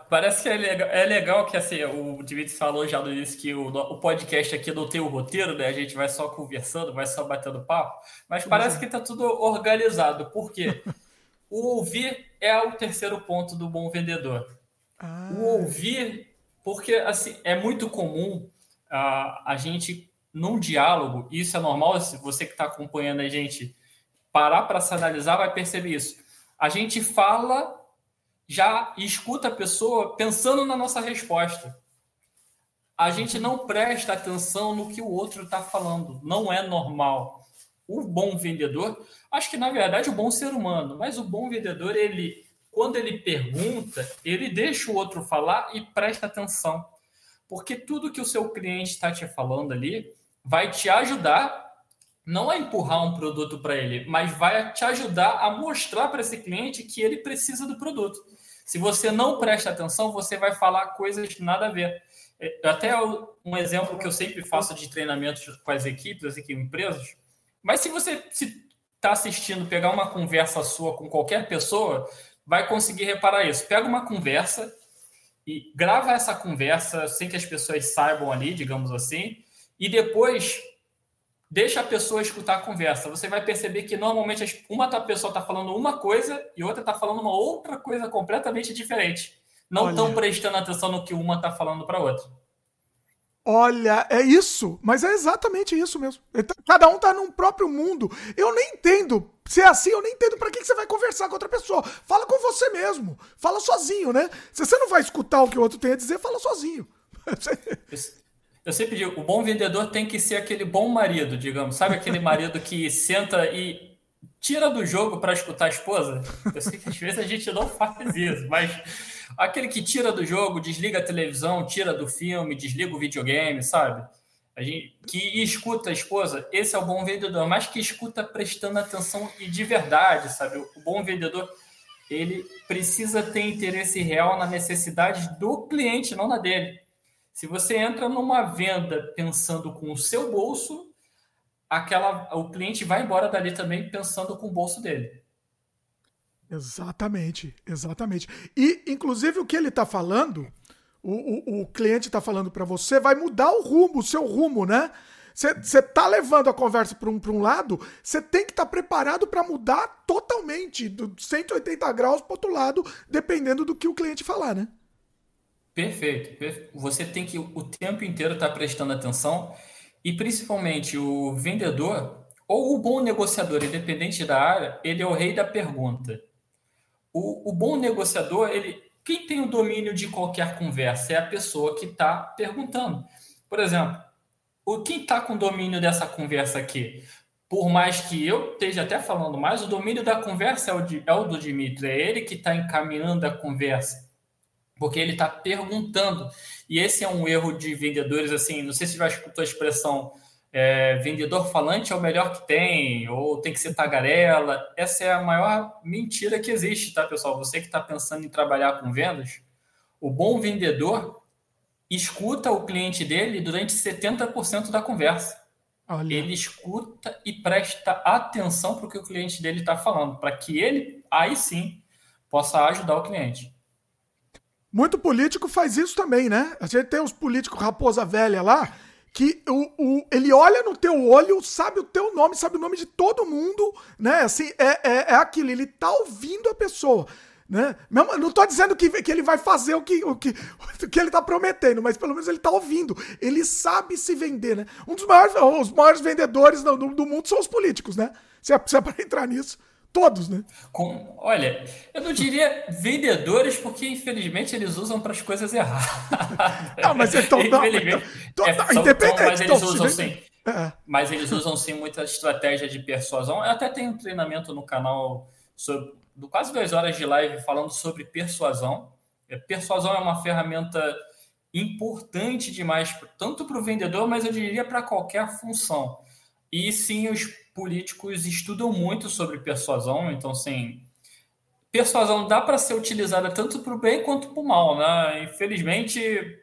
parece que é legal, é legal que assim, o Dimitri falou já no início que o, o podcast aqui não tem o roteiro, né? A gente vai só conversando, vai só batendo papo, mas parece que tá tudo organizado. Por quê? O ouvir é o terceiro ponto do bom vendedor. Ah. O ouvir, porque assim, é muito comum uh, a gente, num diálogo, isso é normal, se você que está acompanhando a gente parar para se analisar, vai perceber isso. A gente fala já escuta a pessoa pensando na nossa resposta. A gente não presta atenção no que o outro está falando. Não é normal o bom vendedor, acho que na verdade o bom ser humano, mas o bom vendedor, ele quando ele pergunta, ele deixa o outro falar e presta atenção. Porque tudo que o seu cliente está te falando ali vai te ajudar não a empurrar um produto para ele, mas vai te ajudar a mostrar para esse cliente que ele precisa do produto. Se você não presta atenção, você vai falar coisas nada a ver. É, até um exemplo que eu sempre faço de treinamentos com as equipes, aqui em empresas, mas se você está assistindo, pegar uma conversa sua com qualquer pessoa, vai conseguir reparar isso. Pega uma conversa e grava essa conversa sem que as pessoas saibam ali, digamos assim, e depois deixa a pessoa escutar a conversa. Você vai perceber que normalmente uma pessoa está falando uma coisa e outra está falando uma outra coisa completamente diferente. Não estão prestando atenção no que uma está falando para a outra. Olha, é isso, mas é exatamente isso mesmo. Tá, cada um tá num próprio mundo. Eu nem entendo. Se é assim, eu nem entendo para que você vai conversar com outra pessoa. Fala com você mesmo. Fala sozinho, né? Se você não vai escutar o que o outro tem a dizer, fala sozinho. Eu sempre digo, o bom vendedor tem que ser aquele bom marido, digamos. Sabe aquele marido que senta e tira do jogo para escutar a esposa? Eu sei que às vezes a gente não faz isso, mas Aquele que tira do jogo, desliga a televisão, tira do filme, desliga o videogame, sabe? A gente, que escuta a esposa, esse é o bom vendedor, mas que escuta prestando atenção e de verdade, sabe? O bom vendedor, ele precisa ter interesse real na necessidade do cliente, não na dele. Se você entra numa venda pensando com o seu bolso, aquela, o cliente vai embora dali também pensando com o bolso dele. Exatamente, exatamente. E, inclusive, o que ele está falando, o, o, o cliente está falando para você, vai mudar o rumo, o seu rumo, né? Você tá levando a conversa para um, um lado, você tem que estar tá preparado para mudar totalmente, do 180 graus para outro lado, dependendo do que o cliente falar, né? Perfeito. Você tem que o tempo inteiro estar tá prestando atenção e principalmente o vendedor ou o bom negociador, independente da área, ele é o rei da pergunta. O, o bom negociador, ele, quem tem o domínio de qualquer conversa é a pessoa que está perguntando. Por exemplo, o quem está com domínio dessa conversa aqui? Por mais que eu esteja até falando mais, o domínio da conversa é o, de, é o do Dimitri, é ele que está encaminhando a conversa. porque ele está perguntando. E esse é um erro de vendedores, assim, não sei se já escutou a expressão é, vendedor falante é o melhor que tem, ou tem que ser tagarela. Essa é a maior mentira que existe, tá, pessoal? Você que está pensando em trabalhar com vendas, o bom vendedor escuta o cliente dele durante 70% da conversa. Olha. Ele escuta e presta atenção para o que o cliente dele está falando, para que ele, aí sim, possa ajudar o cliente. Muito político faz isso também, né? A gente tem os políticos raposa velha lá, que o, o, ele olha no teu olho, sabe o teu nome, sabe o nome de todo mundo, né? Assim, é, é, é aquilo, ele tá ouvindo a pessoa. Né? Não estou dizendo que, que ele vai fazer o que, o, que, o que ele está prometendo, mas pelo menos ele está ouvindo. Ele sabe se vender, né? Um dos maiores, os maiores vendedores do, do mundo são os políticos, né? Se é, se é para entrar nisso. Todos, né? Com, olha, eu não diria vendedores, porque infelizmente eles usam para as coisas erradas. Não, mas então, não, então, então, é, independente, mas eles usam sim. É. Mas eles usam sim muita estratégia de persuasão. Eu até tenho um treinamento no canal sobre do quase duas horas de live falando sobre persuasão. É, persuasão é uma ferramenta importante demais, tanto para o vendedor, mas eu diria para qualquer função. E sim, os políticos estudam muito sobre persuasão, então, sim, persuasão dá para ser utilizada tanto para o bem quanto para o mal, né? Infelizmente,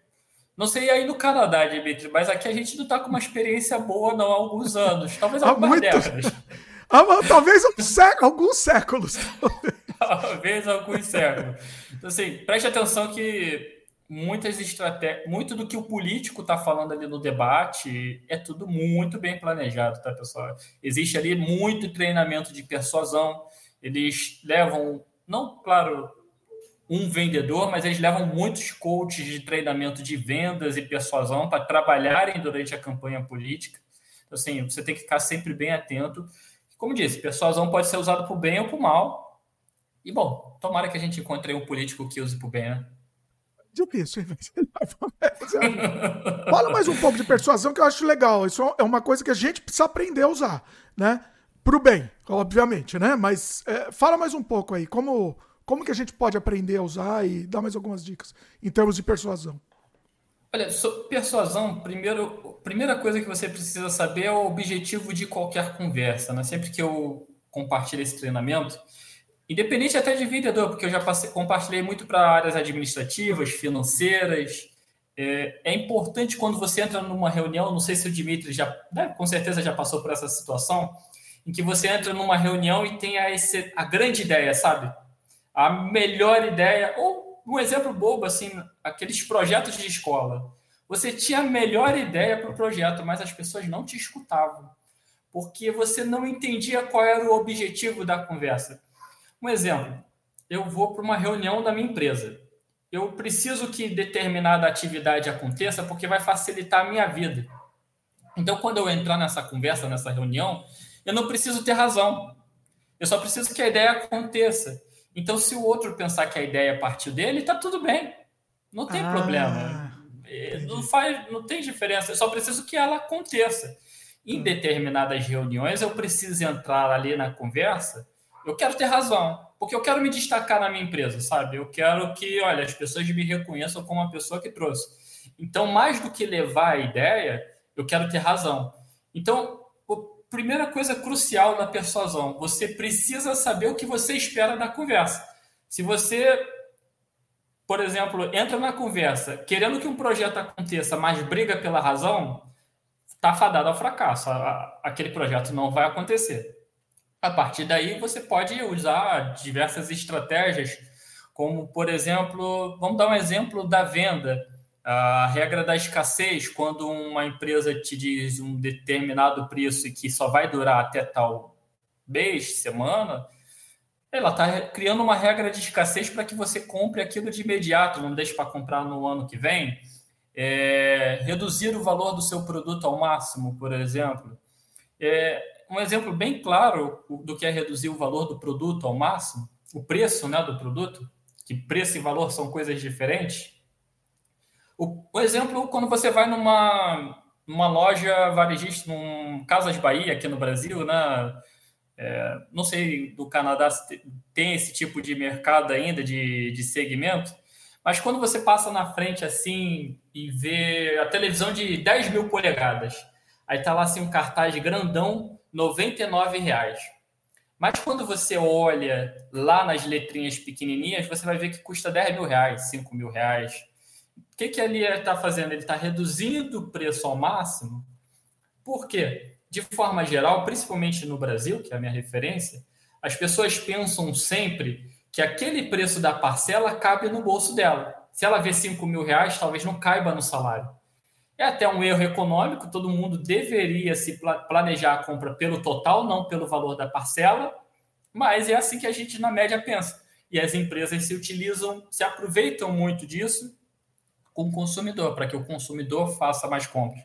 não sei aí no Canadá, Dimitri, mas aqui a gente não está com uma experiência boa não, há alguns anos, talvez algumas muito... décadas. Talvez um século, alguns séculos. Talvez alguns séculos. Então, assim, preste atenção que muitas estratégias, muito do que o político está falando ali no debate é tudo muito bem planejado, tá, pessoal? Existe ali muito treinamento de persuasão. Eles levam, não, claro, um vendedor, mas eles levam muitos coaches de treinamento de vendas e persuasão para trabalharem durante a campanha política. Então, assim, você tem que ficar sempre bem atento como disse, persuasão pode ser usado para o bem ou para o mal. E, bom, tomara que a gente encontre um político que use para o bem, né? Difícil, Fala mais um pouco de persuasão que eu acho legal. Isso é uma coisa que a gente precisa aprender a usar, né? Pro bem, obviamente, né? Mas é, fala mais um pouco aí, como, como que a gente pode aprender a usar e dar mais algumas dicas em termos de persuasão. Olha, persuasão, primeiro, primeira coisa que você precisa saber é o objetivo de qualquer conversa. Né? Sempre que eu compartilho esse treinamento, independente até de vendedor, porque eu já passei, compartilhei muito para áreas administrativas, financeiras. É, é, importante quando você entra numa reunião, não sei se o Dimitri já, né, com certeza já passou por essa situação, em que você entra numa reunião e tem a, esse, a grande ideia, sabe? A melhor ideia, ou um exemplo bobo, assim, aqueles projetos de escola. Você tinha a melhor ideia para o projeto, mas as pessoas não te escutavam, porque você não entendia qual era o objetivo da conversa. Um exemplo, eu vou para uma reunião da minha empresa. Eu preciso que determinada atividade aconteça porque vai facilitar a minha vida. Então, quando eu entrar nessa conversa, nessa reunião, eu não preciso ter razão. Eu só preciso que a ideia aconteça. Então, se o outro pensar que a ideia partiu dele, tá tudo bem. Não tem ah, problema. É, não faz, não tem diferença. Eu só preciso que ela aconteça. Em determinadas reuniões, eu preciso entrar ali na conversa. Eu quero ter razão, porque eu quero me destacar na minha empresa, sabe? Eu quero que, olha, as pessoas me reconheçam como a pessoa que trouxe. Então, mais do que levar a ideia, eu quero ter razão. Então, primeira coisa crucial na persuasão, você precisa saber o que você espera da conversa. Se você, por exemplo, entra na conversa querendo que um projeto aconteça, mas briga pela razão, está fadado ao fracasso. Aquele projeto não vai acontecer. A partir daí, você pode usar diversas estratégias, como, por exemplo, vamos dar um exemplo da venda a regra da escassez, quando uma empresa te diz um determinado preço que só vai durar até tal mês, semana, ela está criando uma regra de escassez para que você compre aquilo de imediato, não deixe para comprar no ano que vem. É, reduzir o valor do seu produto ao máximo, por exemplo. É, um exemplo bem claro do que é reduzir o valor do produto ao máximo, o preço né, do produto, que preço e valor são coisas diferentes o, o exemplo, quando você vai numa, numa loja varejista, num Casas Bahia, aqui no Brasil, né? É, não sei do Canadá se tem esse tipo de mercado ainda, de, de segmento, Mas quando você passa na frente assim e vê a televisão de 10 mil polegadas, aí tá lá assim um cartaz grandão, 99 reais. Mas quando você olha lá nas letrinhas pequenininhas, você vai ver que custa 10 mil reais, 5 mil reais. O que, que ele está fazendo? Ele está reduzindo o preço ao máximo. Por quê? De forma geral, principalmente no Brasil, que é a minha referência, as pessoas pensam sempre que aquele preço da parcela cabe no bolso dela. Se ela vê 5 mil reais, talvez não caiba no salário. É até um erro econômico, todo mundo deveria se planejar a compra pelo total, não pelo valor da parcela, mas é assim que a gente, na média, pensa. E as empresas se utilizam, se aproveitam muito disso com o consumidor, para que o consumidor faça mais compras.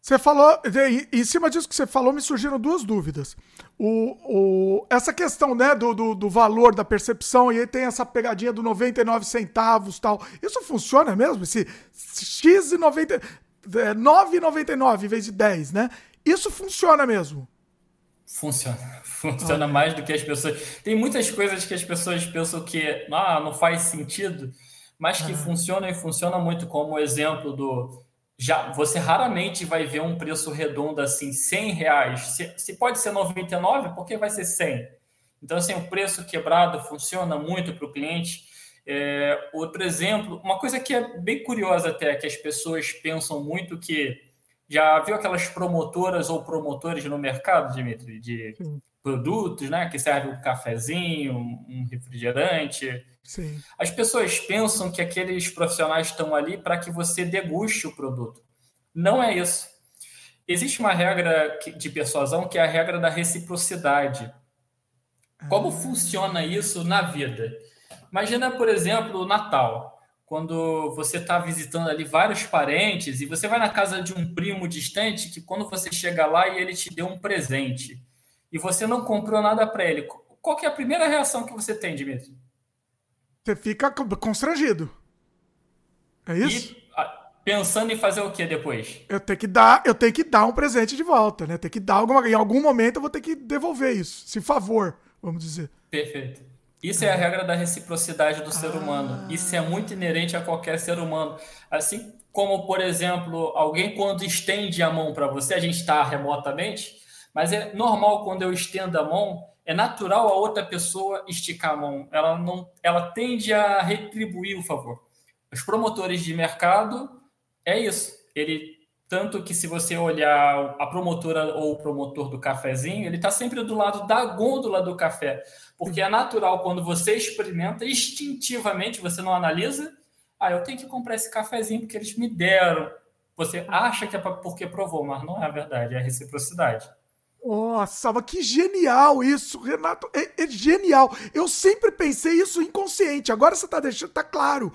Você falou, em cima disso que você falou, me surgiram duas dúvidas. O, o, essa questão né, do, do, do, valor, da percepção, e aí tem essa pegadinha do 99 centavos tal. Isso funciona mesmo? Esse X e 90, 9,99 em vez de 10, né? Isso funciona mesmo? Funciona. Funciona ah. mais do que as pessoas. Tem muitas coisas que as pessoas pensam que ah, não faz sentido, mas que ah. funcionam e funcionam muito, como o exemplo do já você raramente vai ver um preço redondo assim, 100 reais. Se, se pode ser 99, por que vai ser 100? Então, assim, o preço quebrado funciona muito para o cliente. É, outro exemplo, uma coisa que é bem curiosa até, que as pessoas pensam muito que já viu aquelas promotoras ou promotores no mercado, Dimitri, de. Produtos, né, que serve um cafezinho, um refrigerante, Sim. As pessoas pensam que aqueles profissionais estão ali para que você deguste o produto. Não é isso. Existe uma regra de persuasão que é a regra da reciprocidade. Como ah. funciona isso na vida? Imagina, por exemplo, o Natal, quando você está visitando ali vários parentes e você vai na casa de um primo distante que quando você chega lá e ele te deu um presente e você não comprou nada para ele, qual é a primeira reação que você tem, Dimitri? Você fica constrangido. É isso? E, pensando em fazer o que depois? Eu tenho que dar, eu tenho que dar um presente de volta, né? Tem que dar alguma, em algum momento eu vou ter que devolver isso, se favor, vamos dizer. Perfeito. Isso é a regra da reciprocidade do ah. ser humano. Isso é muito inerente a qualquer ser humano. Assim como, por exemplo, alguém quando estende a mão para você, a gente está remotamente, mas é normal quando eu estendo a mão, é natural a outra pessoa esticar a mão. Ela não, ela tende a retribuir o favor. Os promotores de mercado é isso. Ele tanto que se você olhar a promotora ou o promotor do cafezinho, ele está sempre do lado da gôndola do café, porque é natural quando você experimenta instintivamente, você não analisa, ah, eu tenho que comprar esse cafezinho porque eles me deram. Você acha que é porque provou, mas não é a verdade, é a reciprocidade. Nossa, mas que genial isso, Renato. É, é, genial. Eu sempre pensei isso inconsciente. Agora você tá deixando, tá claro.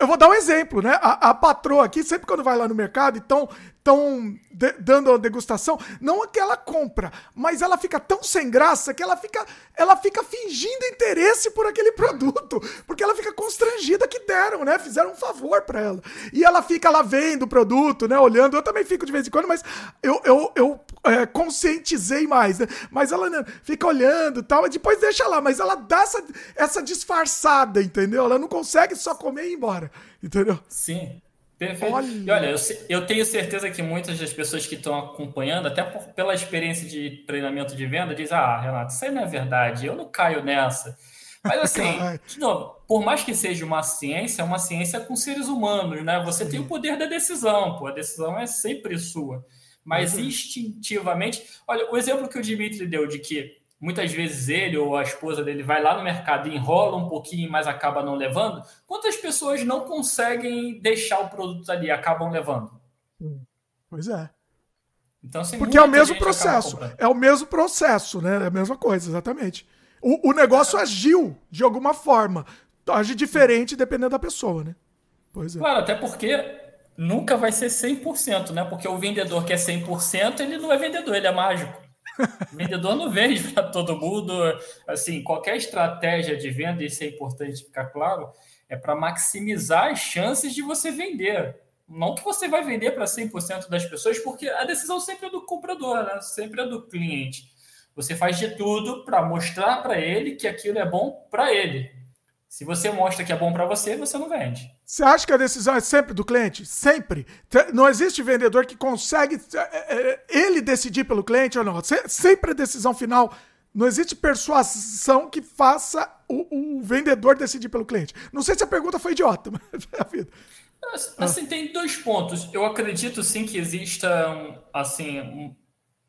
Eu vou dar um exemplo, né? A, a patroa aqui, sempre quando vai lá no mercado, então estão dando a degustação, não é que ela compra, mas ela fica tão sem graça que ela fica, ela fica fingindo interesse por aquele produto, porque ela fica constrangida que deram, né? Fizeram um favor para ela. E ela fica lá vendo o produto, né? Olhando. Eu também fico de vez em quando, mas eu, eu, eu é, conscientizei mais, né? Mas ela né, fica olhando tal, e depois deixa lá, mas ela dá essa, essa disfarçada, entendeu? Ela não consegue só comer e ir embora, entendeu? Sim. Perfeito. Olha, e olha eu, eu, tenho certeza que muitas das pessoas que estão acompanhando, até por, pela experiência de treinamento de venda, dizem: Ah, Renato, isso aí não é verdade, eu não caio nessa. Mas assim, de novo, por mais que seja uma ciência, é uma ciência com seres humanos, né? Você Sim. tem o poder da decisão, pô, a decisão é sempre sua. Mas uhum. instintivamente, olha, o exemplo que o Dimitri deu de que muitas vezes ele ou a esposa dele vai lá no mercado e enrola um pouquinho, mas acaba não levando. Quantas pessoas não conseguem deixar o produto ali, acabam levando? Pois é. Então, assim, Porque é o mesmo processo. É o mesmo processo, né? É a mesma coisa, exatamente. O, o negócio agiu de alguma forma. Age diferente dependendo da pessoa, né? Pois é. Claro, até porque nunca vai ser 100%, né? Porque o vendedor que é 100%, ele não é vendedor, ele é mágico. Vendedor não vende para todo mundo. Assim, qualquer estratégia de venda, isso é importante ficar claro, é para maximizar as chances de você vender. Não que você vai vender para 100% das pessoas, porque a decisão sempre é do comprador, né? sempre é do cliente. Você faz de tudo para mostrar para ele que aquilo é bom para ele. Se você mostra que é bom para você, você não vende. Você acha que a decisão é sempre do cliente? Sempre. Não existe vendedor que consegue é, é, ele decidir pelo cliente ou não. Sempre a decisão final. Não existe persuasão que faça o, o vendedor decidir pelo cliente. Não sei se a pergunta foi idiota, mas é a vida. Assim, tem dois pontos. Eu acredito sim que exista, assim, um,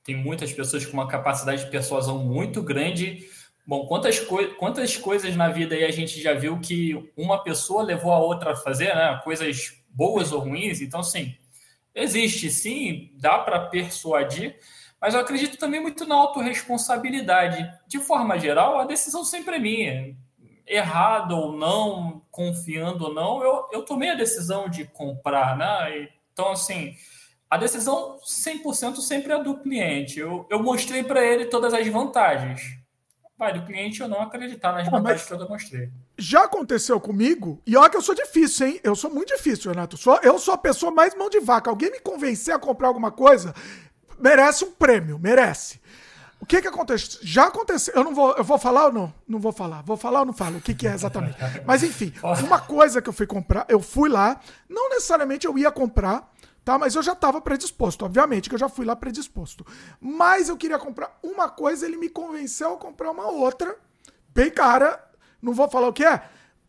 tem muitas pessoas com uma capacidade de persuasão muito grande Bom, quantas, coi quantas coisas na vida aí a gente já viu que uma pessoa levou a outra a fazer, né? Coisas boas ou ruins. Então, sim, existe sim, dá para persuadir, mas eu acredito também muito na autorresponsabilidade. De forma geral, a decisão sempre é minha. Errado ou não, confiando ou não, eu, eu tomei a decisão de comprar, né? Então, assim, a decisão 100% sempre é do cliente. Eu, eu mostrei para ele todas as vantagens vai do cliente ou não acreditar nas ah, vantagens que eu demonstrei. Já aconteceu comigo, e olha que eu sou difícil, hein? Eu sou muito difícil, Renato. Sou, eu sou a pessoa mais mão de vaca. Alguém me convencer a comprar alguma coisa, merece um prêmio, merece. O que que acontece? Já aconteceu. Eu não vou, eu vou falar ou não? Não vou falar. Vou falar ou não falo? O que que é exatamente? Mas enfim, uma coisa que eu fui comprar, eu fui lá, não necessariamente eu ia comprar, tá? Mas eu já estava predisposto, obviamente que eu já fui lá predisposto. Mas eu queria comprar uma coisa, ele me convenceu a comprar uma outra, bem cara. Não vou falar o que é,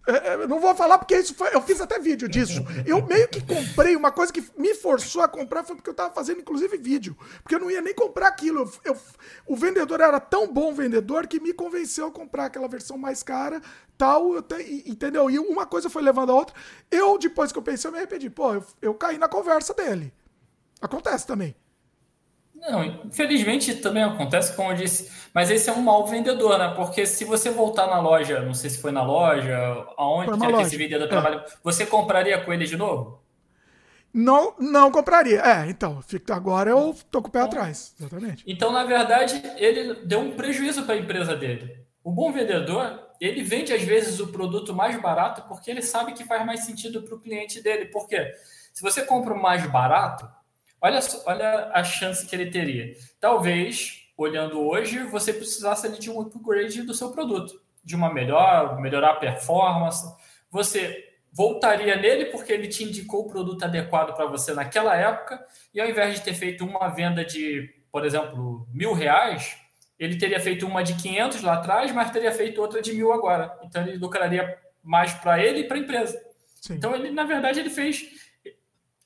é, é, não vou falar porque isso foi, eu fiz até vídeo disso. Eu meio que comprei uma coisa que me forçou a comprar foi porque eu tava fazendo inclusive vídeo, porque eu não ia nem comprar aquilo. Eu, eu, o vendedor era tão bom vendedor que me convenceu a comprar aquela versão mais cara, tal, entendeu? E uma coisa foi levando a outra. Eu depois que eu pensei, eu me arrependi. Pô, eu, eu caí na conversa dele. Acontece também. Não, infelizmente também acontece, como eu disse, mas esse é um mau vendedor, né? Porque se você voltar na loja, não sei se foi na loja, aonde que, que esse vendedor é. trabalha, você compraria com ele de novo? Não, não compraria. É, então, agora eu tô com o pé então, atrás, exatamente. Então, na verdade, ele deu um prejuízo para a empresa dele. O bom vendedor, ele vende às vezes o produto mais barato porque ele sabe que faz mais sentido para o cliente dele. Porque se você compra o mais barato, Olha, olha a chance que ele teria. Talvez, olhando hoje, você precisasse de um upgrade do seu produto, de uma melhor, melhorar a performance. Você voltaria nele porque ele te indicou o produto adequado para você naquela época, e ao invés de ter feito uma venda de, por exemplo, mil reais, ele teria feito uma de 500 lá atrás, mas teria feito outra de mil agora. Então ele lucraria mais para ele e para a empresa. Sim. Então ele, na verdade, ele fez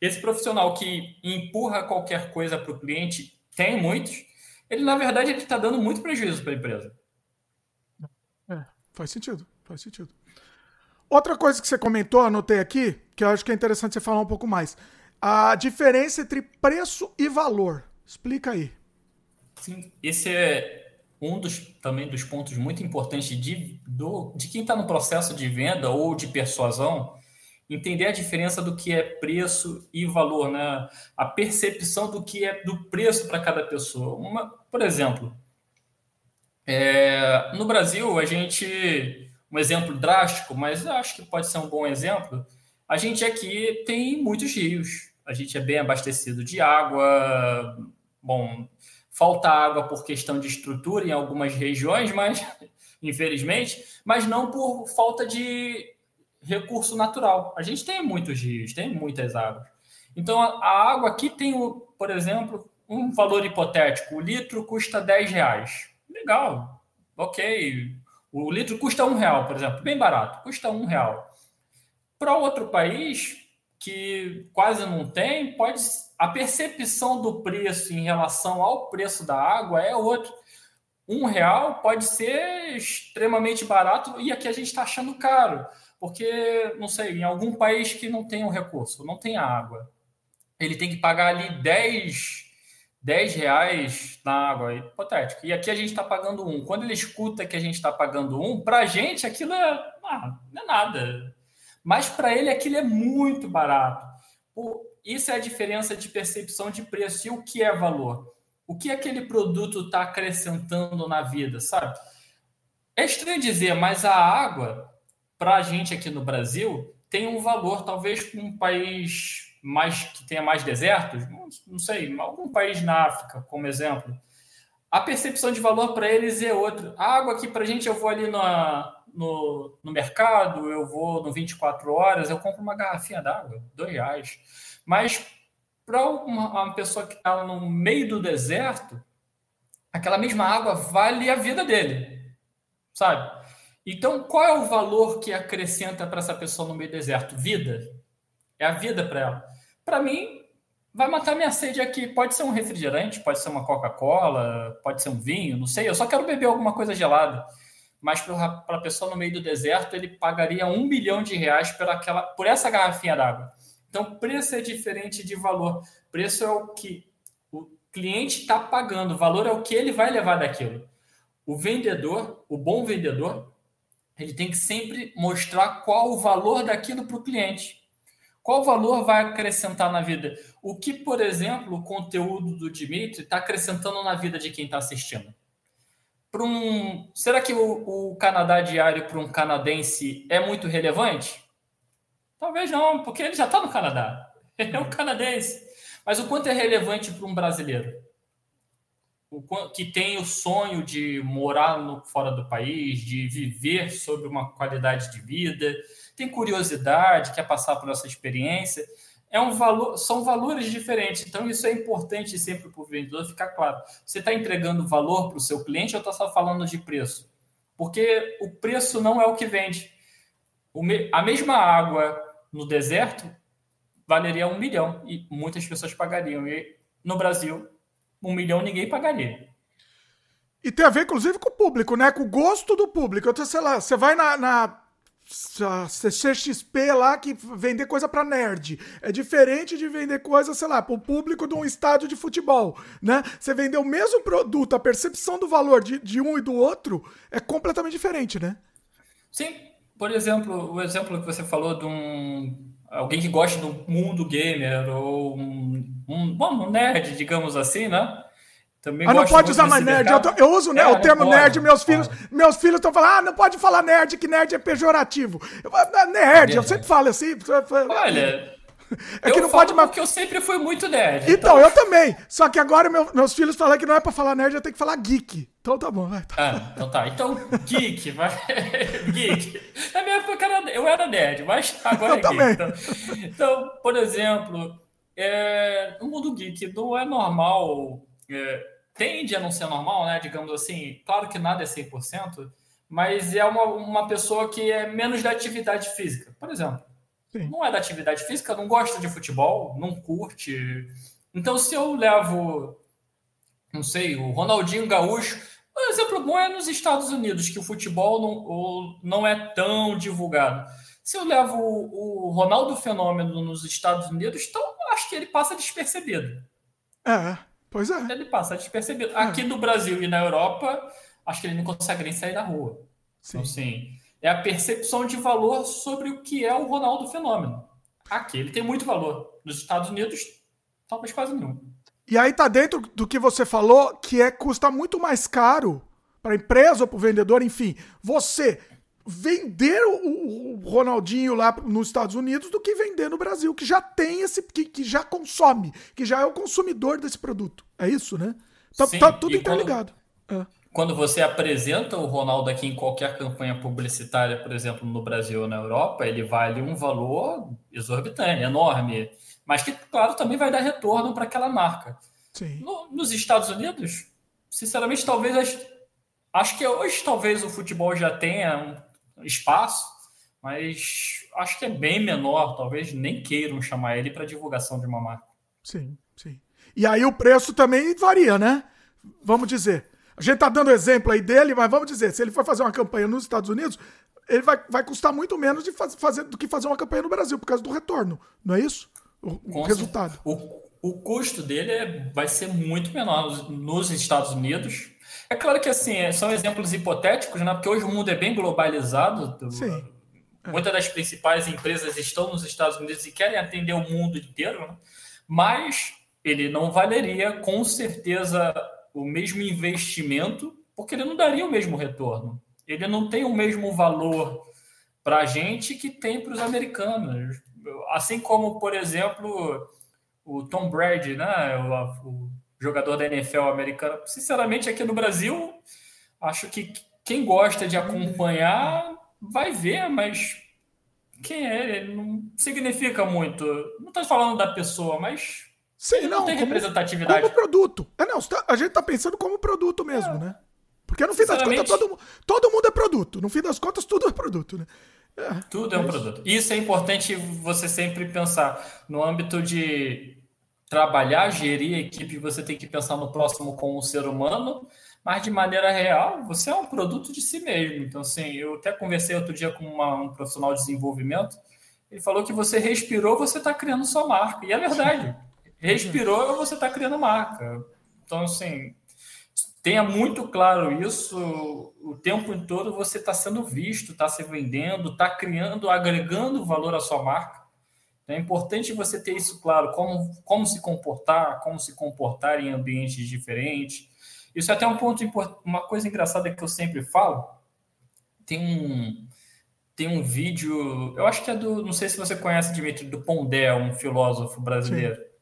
esse profissional que empurra qualquer coisa para o cliente, tem muitos, ele na verdade ele está dando muito prejuízo para a empresa. É, faz sentido, faz sentido. Outra coisa que você comentou, anotei aqui, que eu acho que é interessante você falar um pouco mais. A diferença entre preço e valor. Explica aí. Sim, esse é um dos também dos pontos muito importantes de, do, de quem está no processo de venda ou de persuasão, entender a diferença do que é preço e valor, né? A percepção do que é do preço para cada pessoa. Uma, por exemplo, é, no Brasil a gente, um exemplo drástico, mas acho que pode ser um bom exemplo. A gente aqui tem muitos rios, a gente é bem abastecido de água. Bom, falta água por questão de estrutura em algumas regiões, mas infelizmente, mas não por falta de recurso natural. A gente tem muitos rios, tem muitas águas. Então, a, água aqui tem, por exemplo, um valor hipotético. O litro custa 10 reais. Legal, ok. O litro custa um real, por exemplo, bem barato, custa um real. Para outro país que quase não tem, pode a percepção do preço em relação ao preço da água é outro. Um real pode ser extremamente barato e aqui a gente está achando caro. Porque, não sei, em algum país que não tem o recurso, não tem água, ele tem que pagar ali 10, 10 reais na água, hipotético. E aqui a gente está pagando um. Quando ele escuta que a gente está pagando um, para a gente aquilo é, ah, não é nada. Mas para ele aquilo é muito barato. Isso é a diferença de percepção de preço e o que é valor. O que aquele produto está acrescentando na vida, sabe? É estranho dizer, mas a água para a gente aqui no Brasil, tem um valor, talvez um país mais que tenha mais desertos, não, não sei, algum país na África, como exemplo. A percepção de valor para eles é outra. A água aqui para a gente, eu vou ali na, no, no mercado, eu vou no 24 horas, eu compro uma garrafinha d'água, dois reais. Mas para uma, uma pessoa que está no meio do deserto, aquela mesma água vale a vida dele, sabe? Então, qual é o valor que acrescenta para essa pessoa no meio do deserto? Vida. É a vida para ela. Para mim, vai matar minha sede aqui. Pode ser um refrigerante, pode ser uma Coca-Cola, pode ser um vinho, não sei. Eu só quero beber alguma coisa gelada. Mas para a pessoa no meio do deserto, ele pagaria um milhão de reais por, aquela, por essa garrafinha d'água. Então, preço é diferente de valor. Preço é o que cliente está pagando, o valor é o que ele vai levar daquilo. O vendedor, o bom vendedor, ele tem que sempre mostrar qual o valor daquilo para o cliente. Qual valor vai acrescentar na vida? O que, por exemplo, o conteúdo do Dimitri está acrescentando na vida de quem está assistindo? Um, será que o, o Canadá diário para um canadense é muito relevante? Talvez não, porque ele já está no Canadá. Ele é um canadense. Mas o quanto é relevante para um brasileiro? O que tem o sonho de morar no, fora do país, de viver sobre uma qualidade de vida, tem curiosidade, quer passar por essa experiência. É um valor, são valores diferentes. Então, isso é importante sempre para o vendedor ficar claro. Você está entregando valor para o seu cliente ou está só falando de preço? Porque o preço não é o que vende. a mesma água no deserto valeria um milhão e muitas pessoas pagariam. E no Brasil, um milhão ninguém pagaria. E tem a ver, inclusive, com o público, né? Com o gosto do público. Então, sei lá, você vai na, na CXP lá que vender coisa para nerd. É diferente de vender coisa, sei lá, para o público de um estádio de futebol, né? Você vender o mesmo produto, a percepção do valor de, de um e do outro é completamente diferente, né? Sim. Por exemplo, o exemplo que você falou de um alguém que gosta do mundo gamer ou um, um, bom, um nerd, digamos assim, né? Também ah, não pode usar mais nerd. Eu, tô, eu, uso né, é, o termo pode, nerd, meus filhos, meus filhos estão falando, ah, não pode falar nerd, que nerd é pejorativo. Eu, nerd, é eu sempre falo assim. Olha, é que não pode mais. Porque eu sempre fui muito nerd. Então, então... eu também. Só que agora meu, meus filhos falam que não é pra falar nerd, eu tenho que falar geek. Então tá bom, vai. Tá. Ah, então tá. Então, geek, vai. geek. Na minha época eu era nerd, mas agora eu é também. Então, então, por exemplo, é, no mundo geek não é normal. É, tende a não ser normal, né? Digamos assim. Claro que nada é 100%, mas é uma, uma pessoa que é menos da atividade física. Por exemplo Sim. não é da atividade física, não gosta de futebol, não curte. Então, se eu levo, não sei, o Ronaldinho Gaúcho, um exemplo bom é nos Estados Unidos, que o futebol não, não é tão divulgado. Se eu levo o, Ronaldo Fenômeno nos Estados Unidos, então acho que ele passa despercebido. É, pois é. Ele passa despercebido. É. Aqui no Brasil e na Europa, acho que ele não consegue nem sair da rua. Sim. Então, sim é a percepção de valor sobre o que é o Ronaldo Fenômeno. Aqui ele tem muito valor. Nos Estados Unidos, talvez quase nenhum. E aí tá dentro do que você falou, que é custa muito mais caro para a empresa ou para o vendedor, enfim, você vender o, Ronaldinho lá nos Estados Unidos do que vender no Brasil, que já tem esse, que, que já consome, que já é o consumidor desse produto. É isso, né? Tá, Sim, tá tudo interligado. Quando... É quando você apresenta o Ronaldo aqui em qualquer campanha publicitária, por exemplo, no Brasil ou na Europa, ele vale um valor exorbitante, enorme, mas que, claro, também vai dar retorno para aquela marca. No, nos Estados Unidos, sinceramente, talvez acho, acho que hoje talvez o futebol já tenha um espaço, mas acho que é bem menor, talvez nem queiram chamar ele para divulgação de uma marca. Sim, sim. E aí o preço também varia, né? Vamos dizer, a gente tá dando exemplo aí dele, mas vamos dizer, se ele for fazer uma campanha nos Estados Unidos, ele vai, vai custar muito menos de faz, fazer do que fazer uma campanha no Brasil, por causa do retorno, não é isso? O, o resultado. O, o custo dele é, vai ser muito menor nos Estados Unidos. É claro que assim, é, são exemplos hipotéticos, né? Porque hoje o mundo é bem globalizado. Sim. É. Muitas das principais empresas estão nos Estados Unidos e querem atender o mundo inteiro, né? mas ele não valeria com certeza o mesmo investimento, porque ele não daria o mesmo retorno. Ele não tem o mesmo valor para a gente que tem para os americanos. Assim como, por exemplo, o Tom Brady, né? o, o jogador da NFL americano. Sinceramente, aqui no Brasil, acho que quem gosta de acompanhar vai ver, mas quem é ele? Não significa muito. Não estou falando da pessoa, mas Sim, não, não tem como, representatividade. Como produto. É, não, tá, a gente está pensando como produto mesmo, é. né? Porque no fim das contas todo, todo mundo é produto. No fim das contas tudo é produto, né? É, tudo é um produto. Isso é importante você sempre pensar no âmbito de trabalhar, gerir a equipe, você tem que pensar no próximo como um ser humano, mas de maneira real, você é um produto de si mesmo. Então, assim, eu até conversei outro dia com uma, um profissional de desenvolvimento, ele falou que você respirou, você está criando sua marca. E é verdade. Respirou, você está criando marca. Então, assim, tenha muito claro isso o tempo todo você está sendo visto, está se vendendo, está criando, agregando valor à sua marca. É importante você ter isso claro, como, como se comportar, como se comportar em ambientes diferentes. Isso é até um ponto uma coisa engraçada que eu sempre falo. Tem um tem um vídeo, eu acho que é do, não sei se você conhece Dimitri do Pondé, um filósofo brasileiro. Sim.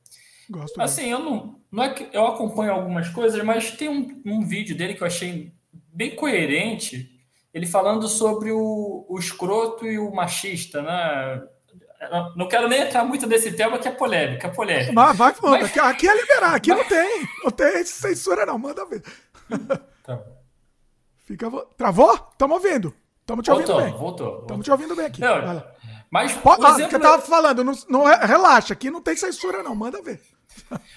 Gosto assim, eu não, não é que eu acompanho algumas coisas, mas tem um, um vídeo dele que eu achei bem coerente, ele falando sobre o, o escroto e o machista, né? Não quero nem entrar muito nesse tema que é polêmica, é polêmica. Mas vai, manda. Mas... Aqui é liberar, aqui mas... não tem. Não tem censura, não. Manda ver. Tá. Fica... Travou? Tamo ouvindo. Tamo te ouvindo voltou, bem. Voltou. Tamo voltou. te ouvindo bem aqui. Não, mas, Pode, ah, exemplo... que eu tava falando, não, não, relaxa, aqui não tem censura, não. Manda ver.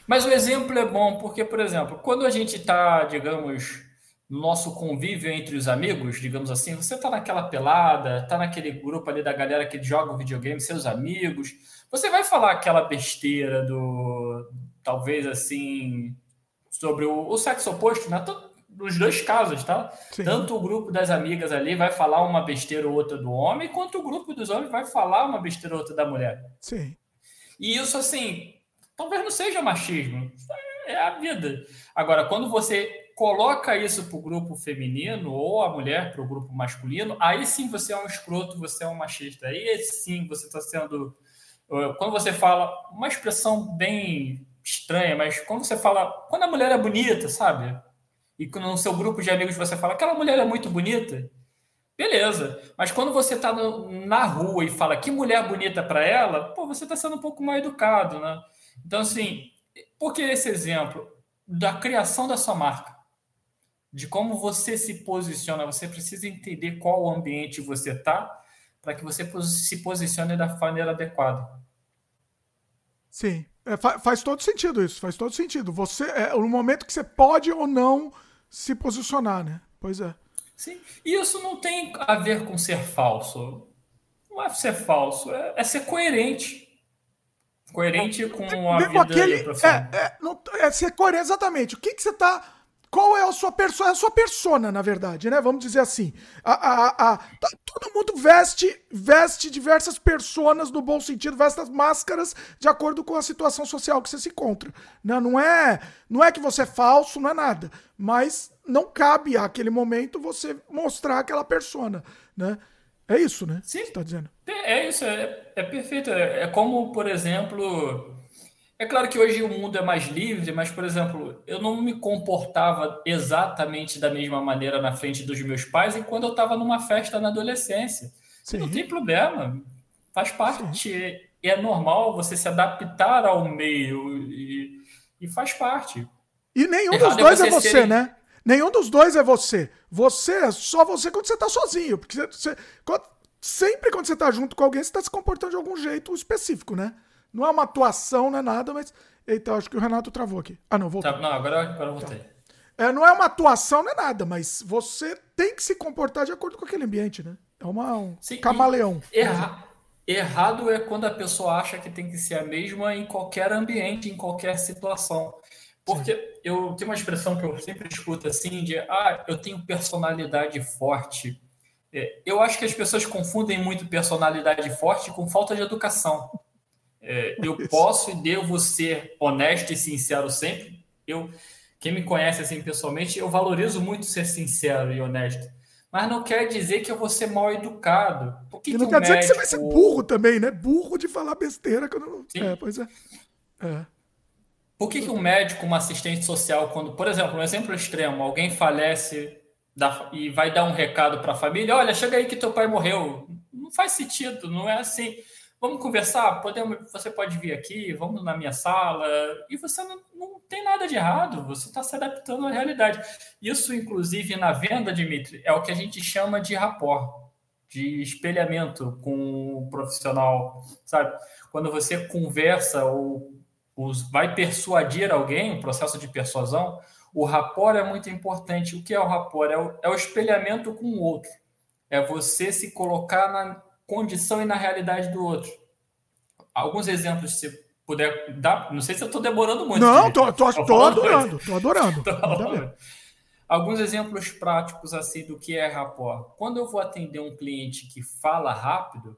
Mas o exemplo é bom, porque, por exemplo, quando a gente está, digamos, no nosso convívio entre os amigos, digamos assim, você está naquela pelada, está naquele grupo ali da galera que joga videogame, seus amigos, você vai falar aquela besteira do, talvez assim, sobre o, o sexo oposto, né? Nos dois casos, tá? Sim. Tanto o grupo das amigas ali vai falar uma besteira ou outra do homem, quanto o grupo dos homens vai falar uma besteira ou outra da mulher. Sim. E isso, assim, talvez não seja machismo. É a vida. Agora, quando você coloca isso para o grupo feminino ou a mulher para o grupo masculino, aí sim você é um escroto, você é um machista. Aí sim você está sendo. Quando você fala, uma expressão bem estranha, mas quando você fala, quando a mulher é bonita, sabe? E no seu grupo de amigos você fala, aquela mulher é muito bonita, beleza. Mas quando você está na rua e fala que mulher bonita para ela, pô, você está sendo um pouco mal educado, né? Então, assim, por que esse exemplo? Da criação da sua marca. De como você se posiciona. Você precisa entender qual ambiente você está para que você se posicione da maneira adequada. Sim. É, faz todo sentido isso. Faz todo sentido. Você é o momento que você pode ou não se posicionar, né? Pois é. Sim. E isso não tem a ver com ser falso. Não é ser falso, é, é ser coerente Coerente com a vida aquele, é, é, não, é ser coerente, exatamente. O que, que você tá. Qual é a sua persona? É a sua persona, na verdade, né? Vamos dizer assim. A, a, a, tá, todo mundo veste, veste diversas personas no bom sentido, veste as máscaras de acordo com a situação social que você se encontra. Né? Não, é, não é que você é falso, não é nada. Mas não cabe àquele momento você mostrar aquela persona, né? É isso, né? Sim. Você tá dizendo. É, é isso, é, é perfeito. É, é, como, por exemplo. É claro que hoje o mundo é mais livre, mas, por exemplo, eu não me comportava exatamente da mesma maneira na frente dos meus pais enquanto eu estava numa festa na adolescência. Sim. Não tem problema, faz parte. Sim. É normal você se adaptar ao meio e, e faz parte. E nenhum Errado dos dois é você, é você né? Nenhum dos dois é você. Você só você quando você tá sozinho. Porque você, você quando, sempre quando você tá junto com alguém, você tá se comportando de algum jeito específico, né? Não é uma atuação, não é nada, mas. Eita, acho que o Renato travou aqui. Ah, não, voltou. Tá, não, agora, agora eu voltei. Tá. É, não é uma atuação, não é nada, mas você tem que se comportar de acordo com aquele ambiente, né? É uma, um Sim, camaleão. Erra, errado é quando a pessoa acha que tem que ser a mesma em qualquer ambiente, em qualquer situação. Porque eu tenho uma expressão que eu sempre escuto assim de ah, eu tenho personalidade forte. É, eu acho que as pessoas confundem muito personalidade forte com falta de educação. É, eu posso e devo ser honesto e sincero sempre. Eu, quem me conhece assim pessoalmente, eu valorizo muito ser sincero e honesto. Mas não quer dizer que eu vou ser mal educado. Por que e não que quer dizer que você vai ser burro também, né? Burro de falar besteira. Quando... É, pois é. é. Por que, que um médico, uma assistente social, quando, por exemplo, um exemplo extremo, alguém falece e vai dar um recado para a família: olha, chega aí que teu pai morreu. Não faz sentido, não é assim. Vamos conversar, podemos, você pode vir aqui, vamos na minha sala. E você não, não tem nada de errado, você está se adaptando à realidade. Isso, inclusive, na venda, Dimitri, é o que a gente chama de rapport, de espelhamento com o profissional, sabe? Quando você conversa ou vai persuadir alguém, o processo de persuasão, o rapport é muito importante. O que é o rapport? É o, é o espelhamento com o outro. É você se colocar na condição e na realidade do outro. Alguns exemplos, se puder dar. Não sei se eu estou demorando muito. Não, tô adorando, tô adorando. Alguns exemplos práticos assim do que é rapport. Quando eu vou atender um cliente que fala rápido,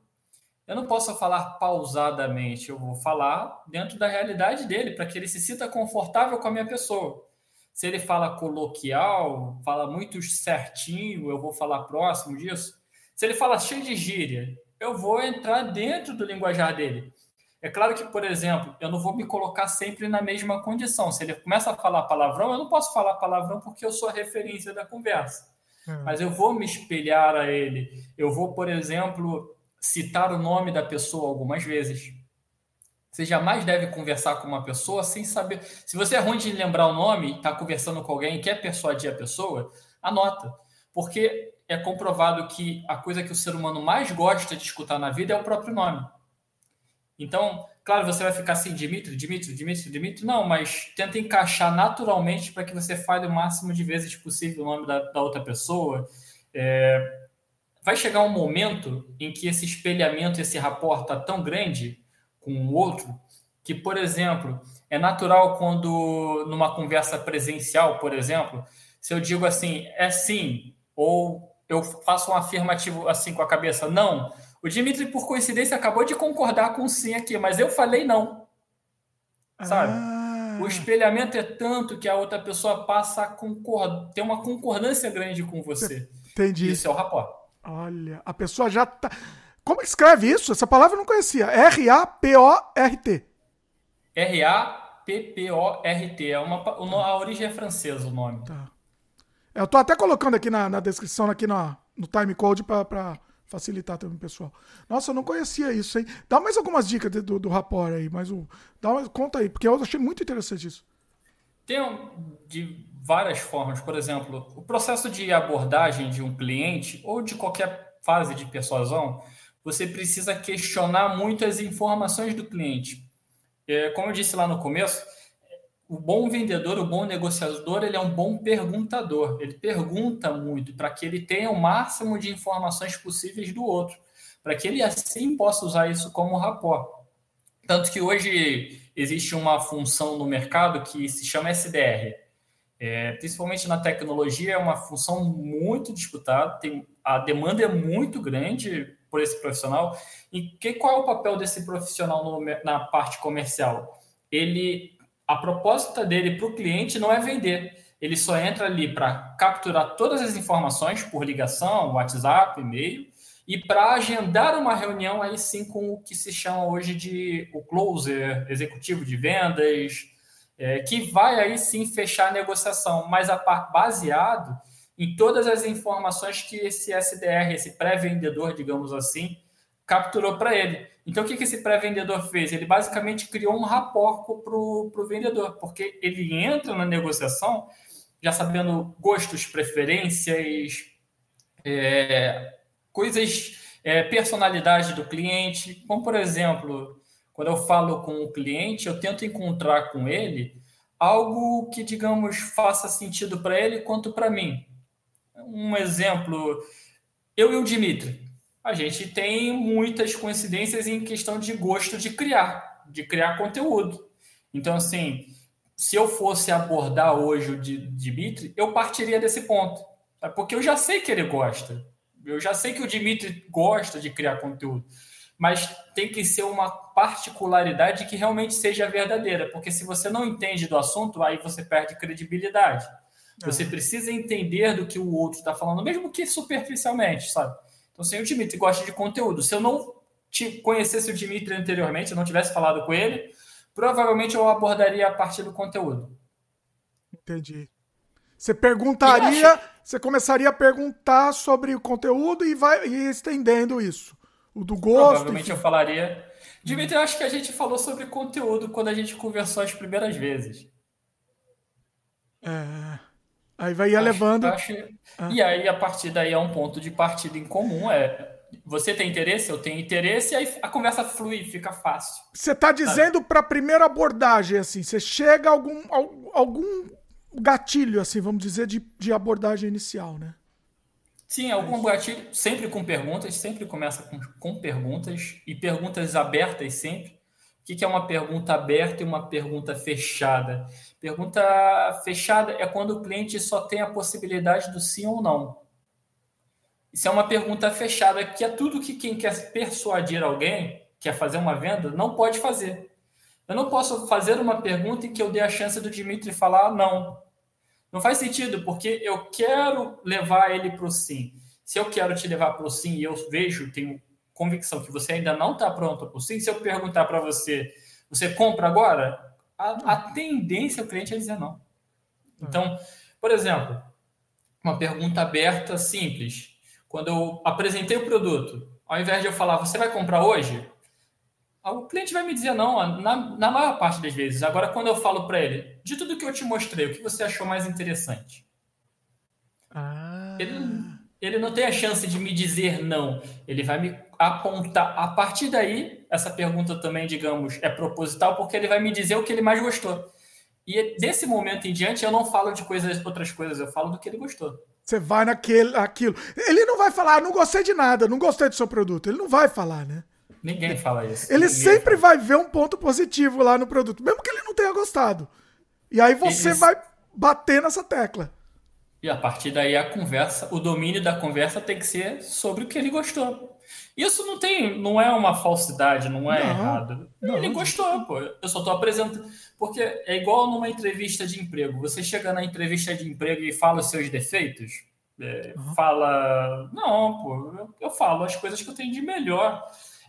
eu não posso falar pausadamente, eu vou falar dentro da realidade dele, para que ele se sinta confortável com a minha pessoa. Se ele fala coloquial, fala muito certinho, eu vou falar próximo disso. Se ele fala cheio de gíria, eu vou entrar dentro do linguajar dele. É claro que, por exemplo, eu não vou me colocar sempre na mesma condição. Se ele começa a falar palavrão, eu não posso falar palavrão porque eu sou a referência da conversa. Hum. Mas eu vou me espelhar a ele. Eu vou, por exemplo, citar o nome da pessoa algumas vezes. Você jamais deve conversar com uma pessoa sem saber. Se você é ruim de lembrar o nome, está conversando com alguém e quer persuadir a pessoa, anota. Porque é comprovado que a coisa que o ser humano mais gosta de escutar na vida é o próprio nome. Então, claro, você vai ficar assim, Dimitri, Dimitri, Dimitri, Dimitri. Não, mas tenta encaixar naturalmente para que você fale o máximo de vezes possível o nome da, da outra pessoa. É... Vai chegar um momento em que esse espelhamento, esse rapport está tão grande com o outro, que, por exemplo, é natural quando numa conversa presencial, por exemplo, se eu digo assim, é sim, ou eu faço um afirmativo assim com a cabeça, não. O Dimitri, por coincidência, acabou de concordar com sim aqui, mas eu falei não. Sabe? Ah. O espelhamento é tanto que a outra pessoa passa a concordar, tem uma concordância grande com você. Entendi. Isso é o rapport. Olha, a pessoa já tá. Como escreve isso? Essa palavra eu não conhecia. R-A-P-O-R-T. R-A-P-P-O-R-T. É uma, a origem é francesa o nome. Tá. Eu tô até colocando aqui na, na descrição, aqui na, no timecode para facilitar também, pessoal. Nossa, eu não conhecia isso, hein? Dá mais algumas dicas do, do rapport aí, mas o, dá uma, conta aí, porque eu achei muito interessante isso. Tem de várias formas, por exemplo, o processo de abordagem de um cliente ou de qualquer fase de persuasão, você precisa questionar muito as informações do cliente. É, como eu disse lá no começo, o bom vendedor, o bom negociador, ele é um bom perguntador. Ele pergunta muito para que ele tenha o máximo de informações possíveis do outro, para que ele assim possa usar isso como rapport. Tanto que hoje existe uma função no mercado que se chama SDR. É, principalmente na tecnologia, é uma função muito disputada, tem, a demanda é muito grande por esse profissional. E que, qual é o papel desse profissional no, na parte comercial? Ele, a proposta dele para o cliente não é vender. Ele só entra ali para capturar todas as informações por ligação, WhatsApp, e-mail, e para agendar uma reunião aí sim com o que se chama hoje de o closer, executivo de vendas, é, que vai aí sim fechar a negociação, mas a, baseado em todas as informações que esse SDR, esse pré-vendedor, digamos assim, capturou para ele. Então, o que, que esse pré-vendedor fez? Ele basicamente criou um rapport para o vendedor, porque ele entra na negociação já sabendo gostos, preferências, é, coisas, é, personalidade do cliente. Como, por exemplo, quando eu falo com o cliente, eu tento encontrar com ele algo que, digamos, faça sentido para ele quanto para mim um exemplo, eu e o Dimitri, a gente tem muitas coincidências em questão de gosto de criar, de criar conteúdo. Então, assim, se eu fosse abordar hoje o Dimitri, eu partiria desse ponto, tá? porque eu já sei que ele gosta, eu já sei que o Dimitri gosta de criar conteúdo, mas tem que ser uma particularidade que realmente seja verdadeira, porque se você não entende do assunto, aí você perde credibilidade. Você é. precisa entender do que o outro está falando, mesmo que superficialmente, sabe? Então, se o Dimitri gosta de conteúdo, se eu não te conhecesse o Dimitri anteriormente, eu não tivesse falado com ele, provavelmente eu abordaria a partir do conteúdo. Entendi. Você perguntaria, você começaria a perguntar sobre o conteúdo e vai e estendendo isso. O do gosto. Provavelmente enfim. eu falaria. Dimitri, eu acho que a gente falou sobre conteúdo quando a gente conversou as primeiras vezes. É. Aí vai acho, levando. Acho... Ah. E aí, a partir daí, é um ponto de partida em comum. É você tem interesse, eu tenho interesse, e aí a conversa flui, fica fácil. Você está dizendo para a primeira abordagem, assim, você chega a algum, algum gatilho, assim, vamos dizer, de, de abordagem inicial, né? Sim, algum gatilho, sempre com perguntas, sempre começa com, com perguntas, e perguntas abertas sempre. O que é uma pergunta aberta e uma pergunta fechada? Pergunta fechada é quando o cliente só tem a possibilidade do sim ou não. Isso é uma pergunta fechada, que é tudo que quem quer persuadir alguém, quer fazer uma venda, não pode fazer. Eu não posso fazer uma pergunta em que eu dê a chance do Dimitri falar não. Não faz sentido, porque eu quero levar ele para o sim. Se eu quero te levar para o sim e eu vejo, tenho convicção que você ainda não está pronto para o sim, se eu perguntar para você, você compra agora? A, a tendência o cliente é dizer não. Então, por exemplo, uma pergunta aberta, simples. Quando eu apresentei o produto, ao invés de eu falar, você vai comprar hoje? O cliente vai me dizer não, na, na maior parte das vezes. Agora, quando eu falo para ele, de tudo que eu te mostrei, o que você achou mais interessante? Ah. Ele, ele não tem a chance de me dizer não. Ele vai me apontar. A partir daí, essa pergunta também, digamos, é proposital, porque ele vai me dizer o que ele mais gostou. E desse momento em diante, eu não falo de coisas, outras coisas, eu falo do que ele gostou. Você vai naquele, aquilo. Ele não vai falar, não gostei de nada, não gostei do seu produto. Ele não vai falar, né? Ninguém fala isso. Ele Ninguém sempre fala. vai ver um ponto positivo lá no produto, mesmo que ele não tenha gostado. E aí você Eles... vai bater nessa tecla. E a partir daí a conversa, o domínio da conversa tem que ser sobre o que ele gostou. Isso não tem, não é uma falsidade, não é não, errado. Não, ele gostou, pô. Eu só estou apresentando. Porque é igual numa entrevista de emprego. Você chega na entrevista de emprego e fala os seus defeitos. É, uhum. Fala. Não, pô, eu, eu, falo as coisas que eu tenho de melhor.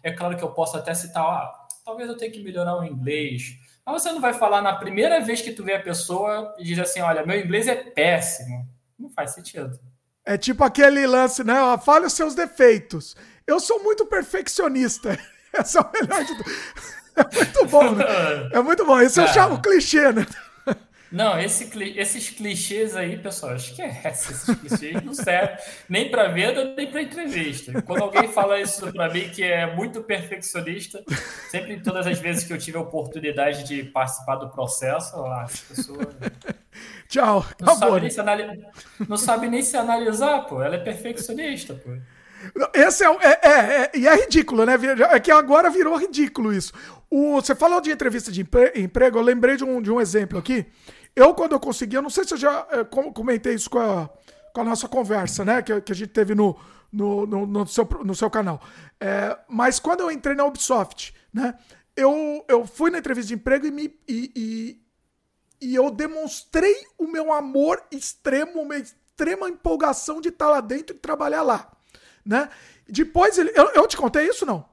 É claro que eu posso até citar, ah, talvez eu tenha que melhorar o inglês. Mas você não vai falar na primeira vez que tu vê a pessoa e diz assim: olha, meu inglês é péssimo. Não faz sentido. É tipo aquele lance, né? Fale os seus defeitos. Eu sou muito perfeccionista. Esse é o melhor de tudo. É muito bom, né? É muito bom. Esse é. eu chamo clichê, né? Não, esse, esses clichês aí, pessoal, esquece. Esses clichês não servem nem para venda, nem para entrevista. Quando alguém fala isso para mim, que é muito perfeccionista, sempre, todas as vezes que eu tive a oportunidade de participar do processo, as pessoas. Tchau. Não, sabe nem, se analisar, não sabe nem se analisar, pô. Ela é perfeccionista, pô. Esse é, é, é, é, e é ridículo, né? É que agora virou ridículo isso. O, você falou de entrevista de emprego, eu lembrei de um, de um exemplo aqui. Eu, quando eu consegui, eu não sei se eu já é, comentei isso com a, com a nossa conversa, né? Que, que a gente teve no, no, no, no seu, no seu canal. É, mas quando eu entrei na Ubisoft, né? Eu, eu fui na entrevista de emprego e, me, e, e, e eu demonstrei o meu amor extremo, uma extrema empolgação de estar lá dentro e trabalhar lá né? Depois ele. Eu, eu te contei isso, não?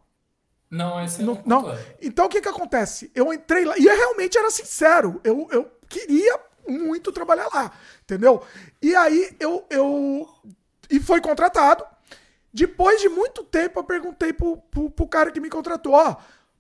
Não, esse não. não. não. Então o que que acontece? Eu entrei lá e eu realmente era sincero. Eu, eu queria muito trabalhar lá, entendeu? E aí eu, eu. E foi contratado. Depois de muito tempo, eu perguntei pro, pro, pro cara que me contratou: Ó,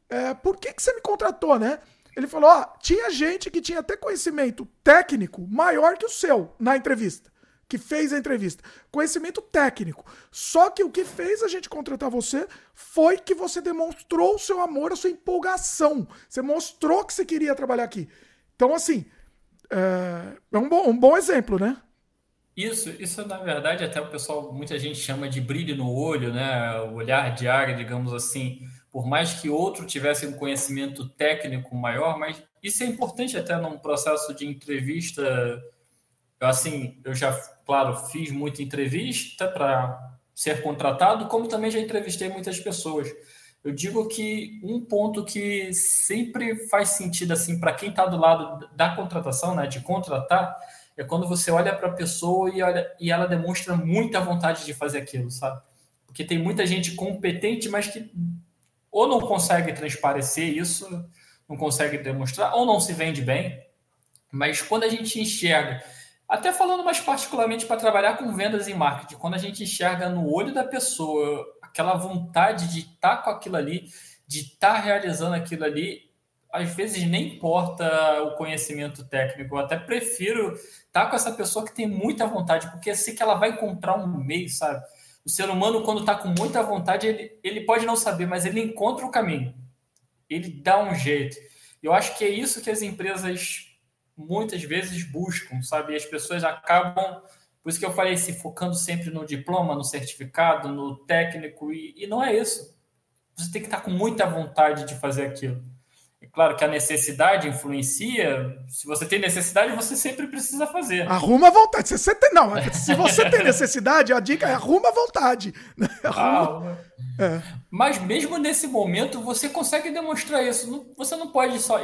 é, por que, que você me contratou, né? Ele falou: Ó, tinha gente que tinha até conhecimento técnico maior que o seu na entrevista que fez a entrevista. Conhecimento técnico. Só que o que fez a gente contratar você foi que você demonstrou o seu amor, a sua empolgação. Você mostrou que você queria trabalhar aqui. Então, assim, é, é um, bom, um bom exemplo, né? Isso, isso na verdade até o pessoal, muita gente chama de brilho no olho, né? O olhar de área, digamos assim. Por mais que outro tivesse um conhecimento técnico maior, mas isso é importante até num processo de entrevista. Assim, eu já claro, fiz muita entrevista para ser contratado, como também já entrevistei muitas pessoas. Eu digo que um ponto que sempre faz sentido assim para quem está do lado da contratação, né, de contratar, é quando você olha para a pessoa e, olha, e ela demonstra muita vontade de fazer aquilo, sabe? Porque tem muita gente competente, mas que ou não consegue transparecer isso, não consegue demonstrar, ou não se vende bem. Mas quando a gente enxerga Até falando mais particularmente para trabalhar com vendas e marketing, quando a gente enxerga no olho da pessoa aquela vontade de estar tá com aquilo ali, de estar tá realizando aquilo ali, às vezes nem importa o conhecimento técnico, eu até prefiro estar tá com essa pessoa que tem muita vontade, porque eu sei que ela vai encontrar um meio, sabe? O ser humano, quando está com muita vontade, ele, ele pode não saber, mas ele encontra o caminho. Ele dá um jeito. Eu acho que é isso que as empresas muitas vezes buscam, sabe? E as pessoas acabam, por isso que eu falei, se focando sempre no diploma, no certificado, no técnico, e, e não é isso. Você tem que estar com muita vontade de fazer aquilo. É claro que a necessidade influencia. Se você tem necessidade, você sempre precisa fazer. Arruma a vontade. Se você tem, não, se você tem necessidade, a dica é arruma a vontade. Arruma. Ah, é. Mas mesmo nesse momento, você consegue demonstrar isso. Você não pode só.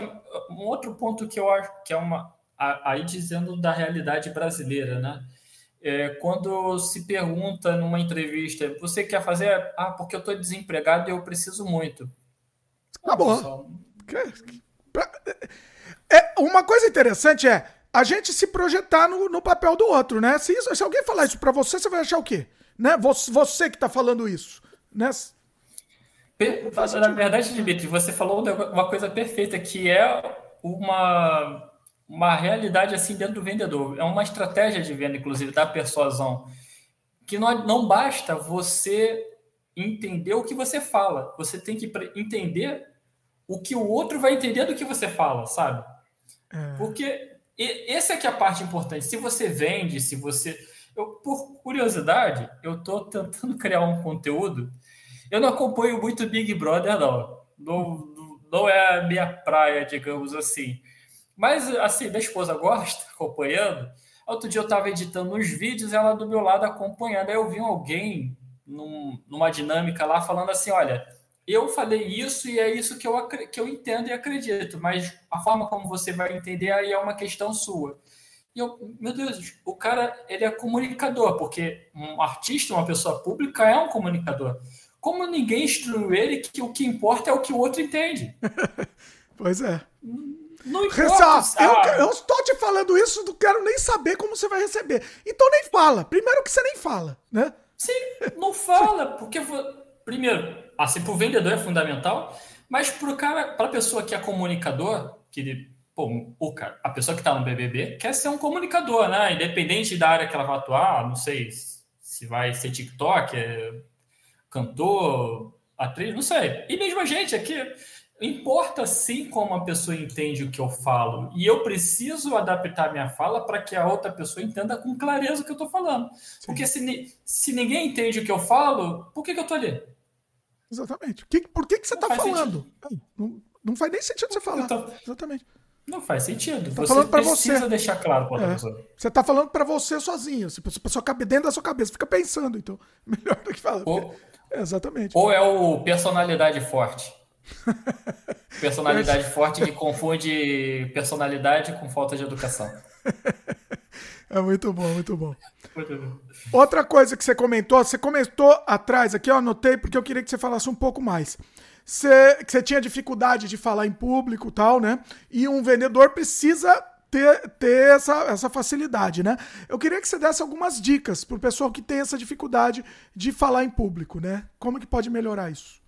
Um outro ponto que eu acho que é uma. Aí dizendo da realidade brasileira, né? É, quando se pergunta numa entrevista, você quer fazer? Ah, porque eu estou desempregado e eu preciso muito. Tá bom. É, uma coisa interessante é a gente se projetar no, no papel do outro, né? Se, isso, se alguém falar isso para você, você vai achar o quê? Né? Você, você que tá falando isso, né? Na verdade, Dimitri, você falou uma coisa perfeita, que é uma, uma realidade assim dentro do vendedor. É uma estratégia de venda, inclusive, da persuasão. Que não, não basta você entender o que você fala. Você tem que entender o que o outro vai entender do que você fala, sabe? É. Porque essa é que é a parte importante. Se você vende, se você. Eu, por curiosidade, eu estou tentando criar um conteúdo. Eu não acompanho muito Big Brother, não. Não, não é a minha praia, digamos assim. Mas, assim, minha esposa gosta, acompanhando. Outro dia eu estava editando uns vídeos, ela do meu lado acompanhando. Aí eu vi alguém num, numa dinâmica lá falando assim: olha eu falei isso e é isso que eu, que eu entendo e acredito, mas a forma como você vai entender aí é uma questão sua. E eu, meu Deus, o cara ele é comunicador, porque um artista, uma pessoa pública é um comunicador. Como ninguém instruiu ele que o que importa é o que o outro entende. pois é. Não importa. Eu, eu estou te falando isso, não quero nem saber como você vai receber. Então nem fala. Primeiro que você nem fala, né? Sim, não fala, porque primeiro, assim, para o vendedor é fundamental, mas para a pessoa que é comunicador, que ele, pô, o cara, a pessoa que está no BBB quer ser um comunicador, né? Independente da área que ela vai atuar, não sei se vai ser TikTok, é cantor, atriz, não sei. E mesmo a gente aqui, importa sim como a pessoa entende o que eu falo. E eu preciso adaptar minha fala para que a outra pessoa entenda com clareza o que eu estou falando. Sim. Porque se, se ninguém entende o que eu falo, por que, que eu estou ali? Exatamente. Que, por que, que você está falando? Não, não, faz nem sentido você falar. Tô... Exatamente. Não faz sentido. Tá você falando pra precisa você. deixar claro para outra é. pessoa. Você está falando para você sozinho. Se a pessoa cabe dentro da sua cabeça, fica pensando. Então, melhor do que falar. Ou, é, exatamente. Ou é o personalidade forte. personalidade forte que confunde personalidade com falta de educação. É muito bom, muito bom. Outra coisa que você comentou, você comentou atrás aqui, eu anotei porque eu queria que você falasse um pouco mais. Você, que você tinha dificuldade de falar em público e tal, né? E um vendedor precisa ter, ter essa, essa facilidade, né? Eu queria que você desse algumas dicas pro pessoal que tem essa dificuldade de falar em público, né? Como que pode melhorar isso?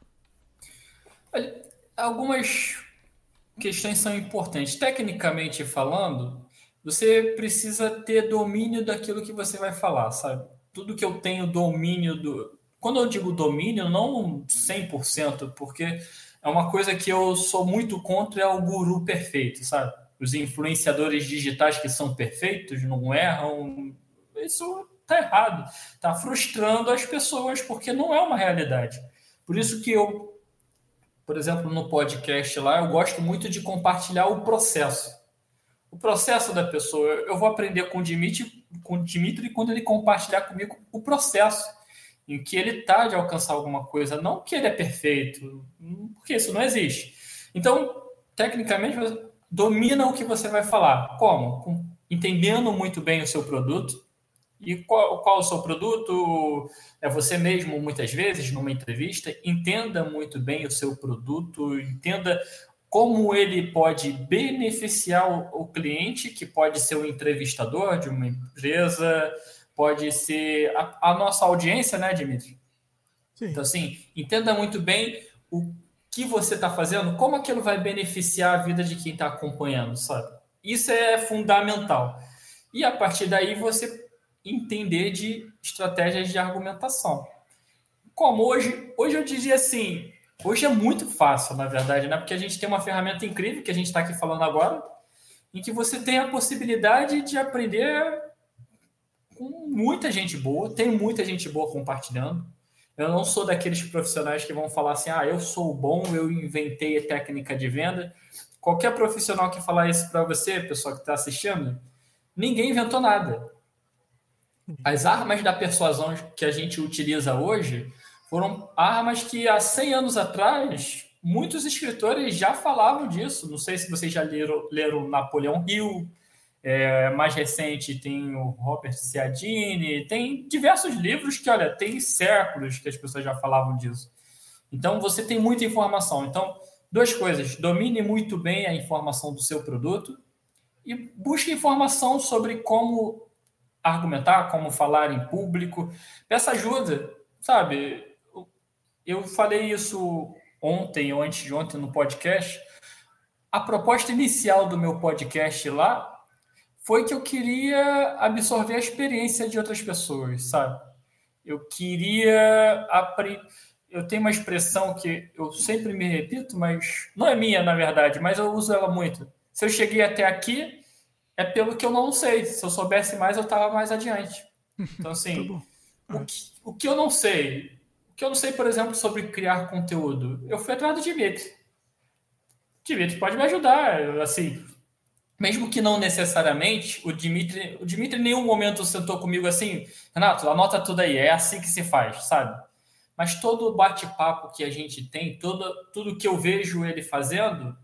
Algumas questões são importantes. Tecnicamente falando, você precisa ter domínio daquilo que você vai falar, sabe? Tudo que eu tenho domínio do. Quando eu digo domínio, não 100%, porque é uma coisa que eu sou muito contra é o guru perfeito, sabe? Os influenciadores digitais que são perfeitos, não erram. Isso tá errado. Tá frustrando as pessoas, porque não é uma realidade. Por isso que eu, por exemplo, no podcast lá, eu gosto muito de compartilhar o processo o processo da pessoa. Eu vou aprender com o Dimitri, com o Dimitri quando ele compartilhar comigo o processo em que ele está de alcançar alguma coisa, não que ele é perfeito, porque isso não existe. Então, tecnicamente, domina o que você vai falar. Como? Entendendo muito bem o seu produto. E qual, qual o seu produto? É você mesmo, muitas vezes, numa entrevista. Entenda muito bem o seu produto, entenda como ele pode beneficiar o, cliente, que pode ser o entrevistador de uma empresa, pode ser a, a nossa audiência, né, Dimitri? Sim. Então, assim, entenda muito bem o que você está fazendo, como aquilo vai beneficiar a vida de quem está acompanhando, sabe? Isso é fundamental. E a partir daí você entender de estratégias de argumentação. Como hoje, hoje eu diria assim, hoje é muito fácil, na verdade, né? Porque a gente tem uma ferramenta incrível que a gente está aqui falando agora, em que você tem a possibilidade de aprender com muita gente boa, tem muita gente boa compartilhando. Eu não sou daqueles profissionais que vão falar assim: ah, eu sou bom, eu inventei a técnica de venda. Qualquer profissional que falar isso para você, pessoal que está assistindo, ninguém inventou nada. As armas da persuasão que a gente utiliza hoje foram armas que há 100 anos atrás muitos escritores já falavam disso. Não sei se vocês já leram, leram Napoleão Hill, é, mais recente tem o Robert Cialdini, tem diversos livros que, olha, tem séculos que as pessoas já falavam disso. Então, você tem muita informação. Então, duas coisas: domine muito bem a informação do seu produto e busque informação sobre como argumentar, como falar em público. Peça ajuda, sabe? Eu falei isso ontem ou antes de ontem no podcast. A proposta inicial do meu podcast lá foi que eu queria absorver a experiência de outras pessoas, sabe? Eu queria aprender. Eu tenho uma expressão que eu sempre me repito, mas não é minha, na verdade, mas eu uso ela muito. Se eu cheguei até aqui, é pelo que eu não sei. Se eu soubesse mais, eu estava mais adiante. Então, assim, tá o, que, o que eu não sei, o que eu não sei, por exemplo, sobre criar conteúdo, eu fui atrás do Dimitri. Dimitri pode me ajudar, assim, mesmo que não necessariamente, o Dimitri, o Dimitri em nenhum momento sentou comigo assim, Renato, anota tudo aí, é assim que se faz, sabe? Mas todo o bate-papo que a gente tem, todo, tudo que eu vejo ele fazendo,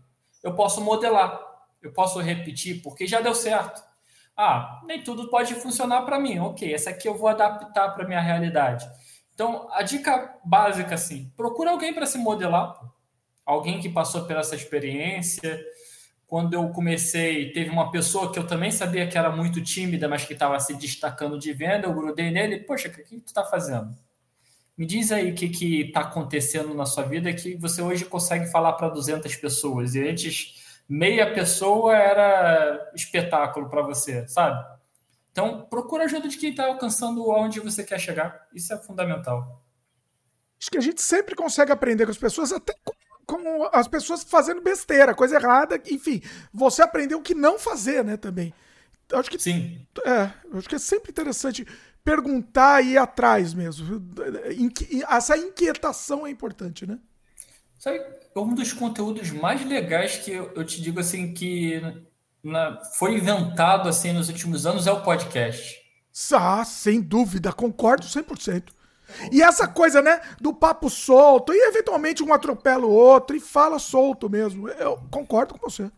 eu posso modelar, eu posso repetir, porque já deu certo. Ah, nem tudo pode funcionar para mim. Ok, essa aqui eu vou adaptar para minha realidade. Então, a dica básica, assim, procura alguém para se modelar, alguém que passou por essa experiência, quando eu comecei, teve uma pessoa que eu também sabia que era muito tímida, mas que estava se destacando de venda. Eu grudei nele, poxa, o que, que tu está fazendo? Me diz aí o que está acontecendo na sua vida que você hoje consegue falar para 200 pessoas. E antes, meia pessoa era espetáculo para você, sabe? Então, procura ajuda de quem está alcançando onde você quer chegar. Isso é fundamental. Acho que a gente sempre consegue aprender com as pessoas, até com com as pessoas fazendo besteira, coisa errada, enfim, você aprendeu o que não fazer, né, também. Acho que Sim. É, acho que é sempre interessante perguntar e ir atrás mesmo. Essa inquietação é importante, né? Sabe, um dos conteúdos mais legais que eu, eu te digo assim que na, foi inventado assim nos últimos anos é o podcast. Ah, sem dúvida, concordo 100%. E essa coisa, né, do papo solto, e eventualmente um atropela o outro, e fala solto mesmo. Eu concordo com você.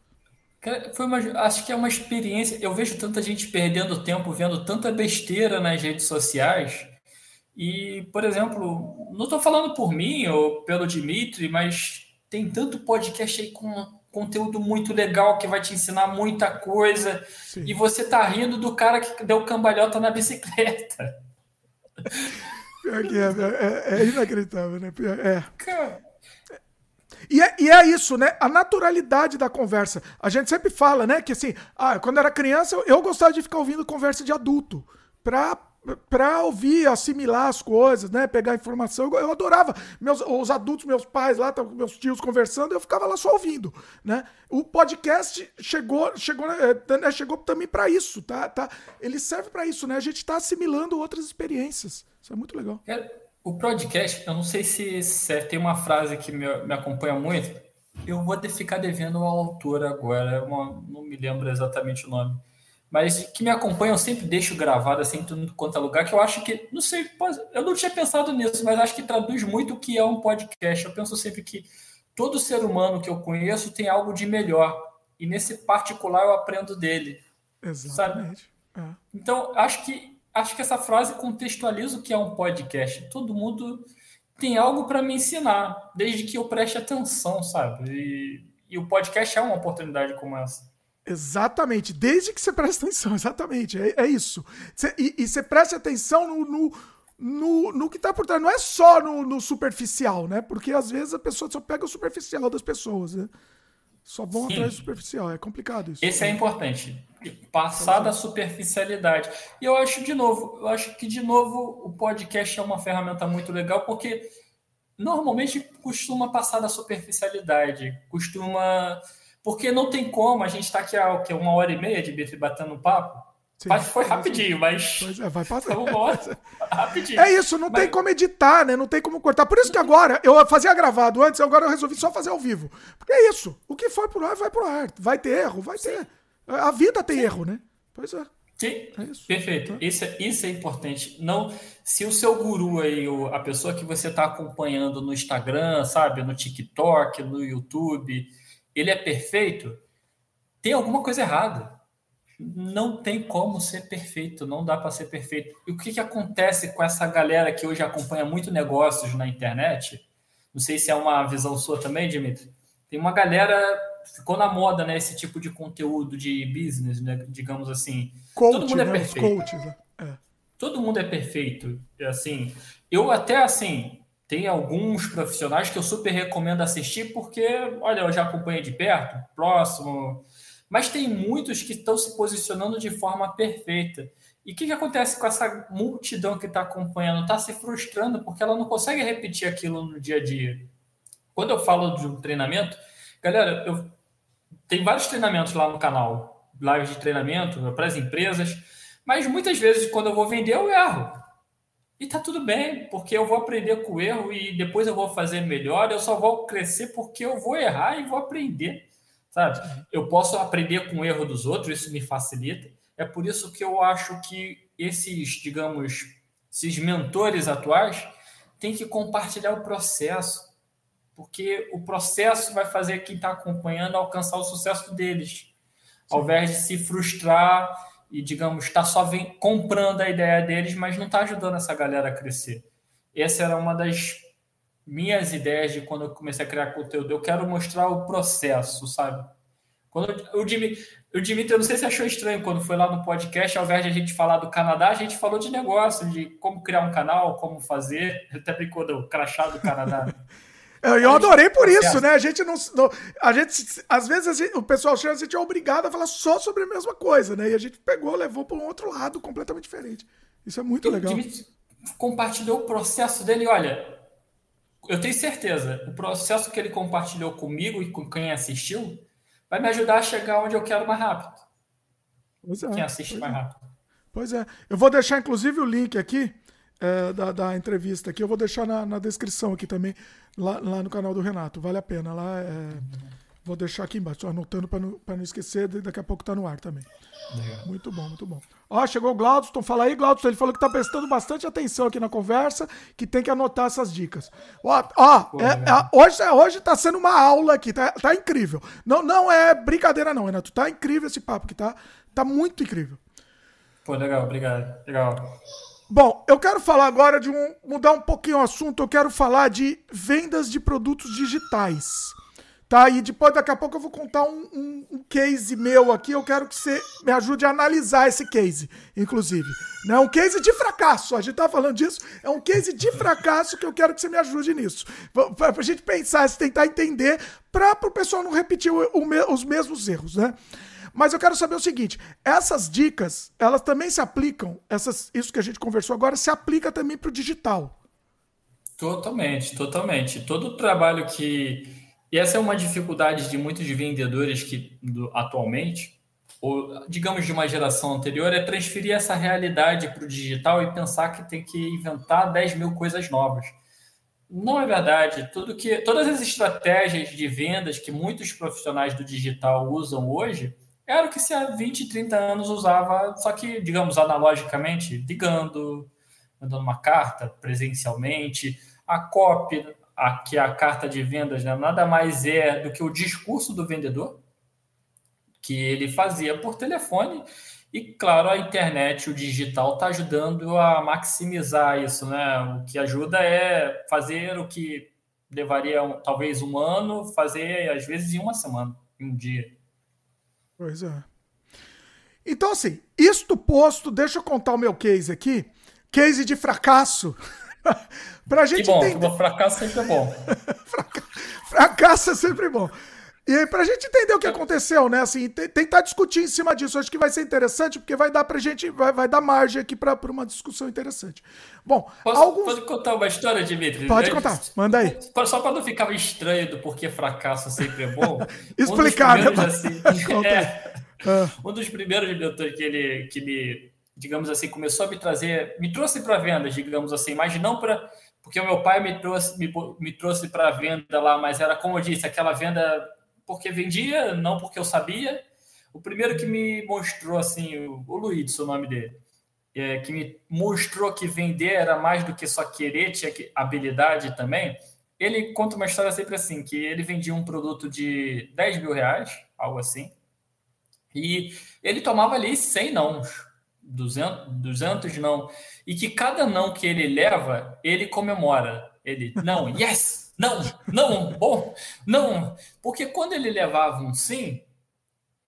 Foi uma, acho que é uma experiência. Eu vejo tanta gente perdendo tempo vendo tanta besteira nas redes sociais. E, por exemplo, não estou falando por mim ou pelo Dimitri, mas tem tanto podcast aí com conteúdo muito legal que vai te ensinar muita coisa. Sim. E você tá rindo do cara que deu cambalhota na bicicleta. É, é, é, inacreditável, né? É. E é, e é isso, né? A naturalidade da conversa. A gente sempre fala, né? Que assim, ah, quando era criança, eu, eu gostava de ficar ouvindo conversa de adulto. Pra para ouvir, assimilar as coisas, né? Pegar informação. Eu, adorava meus, os adultos, meus pais lá, meus tios conversando, eu ficava lá só ouvindo, né? O podcast chegou, chegou, é, né, chegou também para isso, tá, tá? Ele serve para isso, né? A gente está assimilando outras experiências. Isso é muito legal. O podcast, eu não sei se, se tem uma frase que me, me acompanha muito. Eu vou ficar devendo ao autor agora, uma, não me lembro exatamente o nome mas que me acompanham, eu sempre deixo gravado assim, tudo quanto é lugar, que eu acho que, não sei, eu não tinha pensado nisso, mas acho que traduz muito o que é um podcast. Eu penso sempre que todo ser humano que eu conheço tem algo de melhor, e nesse particular eu aprendo dele. Exatamente. É. Então, acho que, acho que essa frase contextualiza o que é um podcast. Todo mundo tem algo para me ensinar, desde que eu preste atenção, sabe? E, E o podcast é uma oportunidade como essa. Exatamente, desde que você preste atenção, exatamente, é, é isso. Cê, e, e você preste atenção no, no, no, no que está por trás, não é só no, no, superficial, né? Porque às vezes a pessoa só pega o superficial das pessoas, né? Só vão Sim. atrás do superficial, é complicado isso. Esse é importante, passar da superficialidade. E eu acho, de novo, eu acho que, de novo, o podcast é uma ferramenta muito legal, porque normalmente costuma passar da superficialidade, costuma porque não tem como, a gente está aqui há que, uma hora e meia, Dimitri, batendo um papo. Sim, mas foi rapidinho, mas. Pois é, vai passar. rapidinho. É isso, não mas... tem como editar, né? Não tem como cortar. Por isso que agora, eu fazia gravado antes, agora eu resolvi só fazer ao vivo. Porque é isso. O que foi pro ar, vai pro ar. Vai ter erro, vai ter. A vida tem Sim. erro, né? Pois é. Sim, é isso. perfeito. Isso é, isso é importante. Não, se o seu guru aí, a pessoa que você está acompanhando no Instagram, sabe, no TikTok, no YouTube, ele é perfeito, tem alguma coisa errada. Não tem como ser perfeito, não dá para ser perfeito. E o que, que acontece com essa galera que hoje acompanha muito negócios na internet? Não sei se é uma visão sua também, Dimitri. Tem uma galera ficou na moda, né? Esse tipo de conteúdo de business, né? Digamos assim. Coach, Todo mundo é né? perfeito. Coach, é. Todo mundo é perfeito. Assim, eu até assim tem alguns profissionais que eu super recomendo assistir, porque, olha, eu já acompanhei de perto, próximo, mas tem muitos que estão se posicionando de forma perfeita. E o que, que acontece com essa multidão que está acompanhando? Está se frustrando porque ela não consegue repetir aquilo no dia a dia. Quando eu falo de um treinamento, galera, eu tem vários treinamentos lá no canal, lives de treinamento para as empresas, mas muitas vezes quando eu vou vender eu erro. E tá tudo bem, porque eu vou aprender com o erro e depois eu vou fazer melhor. Eu só vou crescer porque eu vou errar e vou aprender, sabe? Eu posso aprender com o erro dos outros, isso me facilita. É por isso que eu acho que esses, digamos, esses mentores atuais têm que compartilhar o processo, porque o processo vai fazer quem está acompanhando alcançar o sucesso deles, ao invés de se frustrar e, digamos, está só vem, comprando a ideia deles, mas não está ajudando essa galera a crescer. Essa era uma das minhas ideias de quando eu comecei a criar conteúdo. Eu quero mostrar o processo, sabe? Quando o Dimitri, o Dimitri, eu não sei se achou estranho quando foi lá no podcast, ao invés de a gente falar do Canadá, a gente falou de negócio, de como criar um canal, como fazer. Até brincou do crachá do Canadá. Eu adorei por isso, né? A gente não. A gente, às vezes gente, o pessoal chama, a gente é obrigado a falar só sobre a mesma coisa, né? E a gente pegou, levou para um outro lado completamente diferente. Isso é muito legal. Compartilhou o processo dele, olha. Eu tenho certeza, o processo que ele compartilhou comigo e com quem assistiu vai me ajudar a chegar onde eu quero mais rápido. Pois é, quem assiste mais é. rápido. Pois é. Eu vou deixar, inclusive, o link aqui é, da, da, entrevista aqui. Eu vou deixar na, na descrição aqui também, lá, lá, no canal do Renato. Vale a pena. Lá é, Vou deixar aqui embaixo, anotando para não, não esquecer, daqui a pouco tá no ar também. Muito bom, muito bom. Ó, chegou o Glaudston, fala aí, Glaudston, ele falou que tá prestando bastante atenção aqui na conversa, que tem que anotar essas dicas. Ó, ó Pô, é, é, hoje, hoje tá sendo uma aula aqui, tá, tá incrível. Não, não é brincadeira não, Renato, tá incrível esse papo aqui, tá, tá muito incrível. Pô, legal, obrigado, legal. Bom, eu quero falar agora de um. mudar um pouquinho o assunto. Eu quero falar de vendas de produtos digitais. Tá? E depois, daqui a pouco, eu vou contar um, um, um case meu aqui. Eu quero que você me ajude a analisar esse case, inclusive. Não é um case de fracasso. A gente tá falando disso. É um case de fracasso que eu quero que você me ajude nisso. Pra, pra gente pensar, se tentar entender, para o pessoal não repetir o, o, os mesmos erros, né? Mas eu quero saber o seguinte: essas dicas, elas também se aplicam, essas, isso que a gente conversou agora, se aplica também para o digital. Totalmente, totalmente. Todo o trabalho que. E essa é uma dificuldade de muitos vendedores que do, atualmente, ou digamos de uma geração anterior, é transferir essa realidade para o digital e pensar que tem que inventar 10 mil coisas novas. Não é verdade. Tudo que, todas as estratégias de vendas que muitos profissionais do digital usam hoje era o que se há 20, 30 anos usava, só que, digamos, analogicamente, ligando, mandando uma carta presencialmente. A copy, a, que é a carta de vendas, né, nada mais é do que o discurso do vendedor, que ele fazia por telefone. E, claro, a internet, o digital, está ajudando a maximizar isso. Né? O que ajuda é fazer o que levaria talvez um ano, fazer às vezes em uma semana, em um dia. Pois é. Então, assim, isto posto, deixa eu contar o meu case aqui. Case de fracasso. pra gente que bom, entender. fracasso sempre é bom. fracasso é sempre bom. E aí, pra gente entender o que aconteceu, né? Assim, tentar discutir em cima disso. Acho que vai ser interessante, porque vai dar pra gente, vai, vai dar margem aqui pra, pra uma discussão interessante. Bom, Posso, alguns... pode contar uma história, Dimitri? Pode contar, manda aí. Só pra não ficar estranho do porquê fracasso sempre é bom. Explicar, um né? Assim, é, ah. Um dos primeiros mentores que ele que me, digamos assim, começou a me trazer, me trouxe para vendas, digamos assim, mas não para porque o meu pai me trouxe me, me trouxe para venda lá, mas era como eu disse, aquela venda porque vendia, não porque eu sabia. O primeiro que me mostrou, assim, o, Luiz, o nome dele, é, que me mostrou que vender era mais do que só querer, tinha habilidade também. Ele conta uma história sempre assim, que ele vendia um produto de 10 mil reais, algo assim, e ele tomava ali 100 não, 200, 200 não, e que cada não que ele leva, ele comemora. Ele, não, yes! Não, não, bom, não. Porque quando ele levava um sim,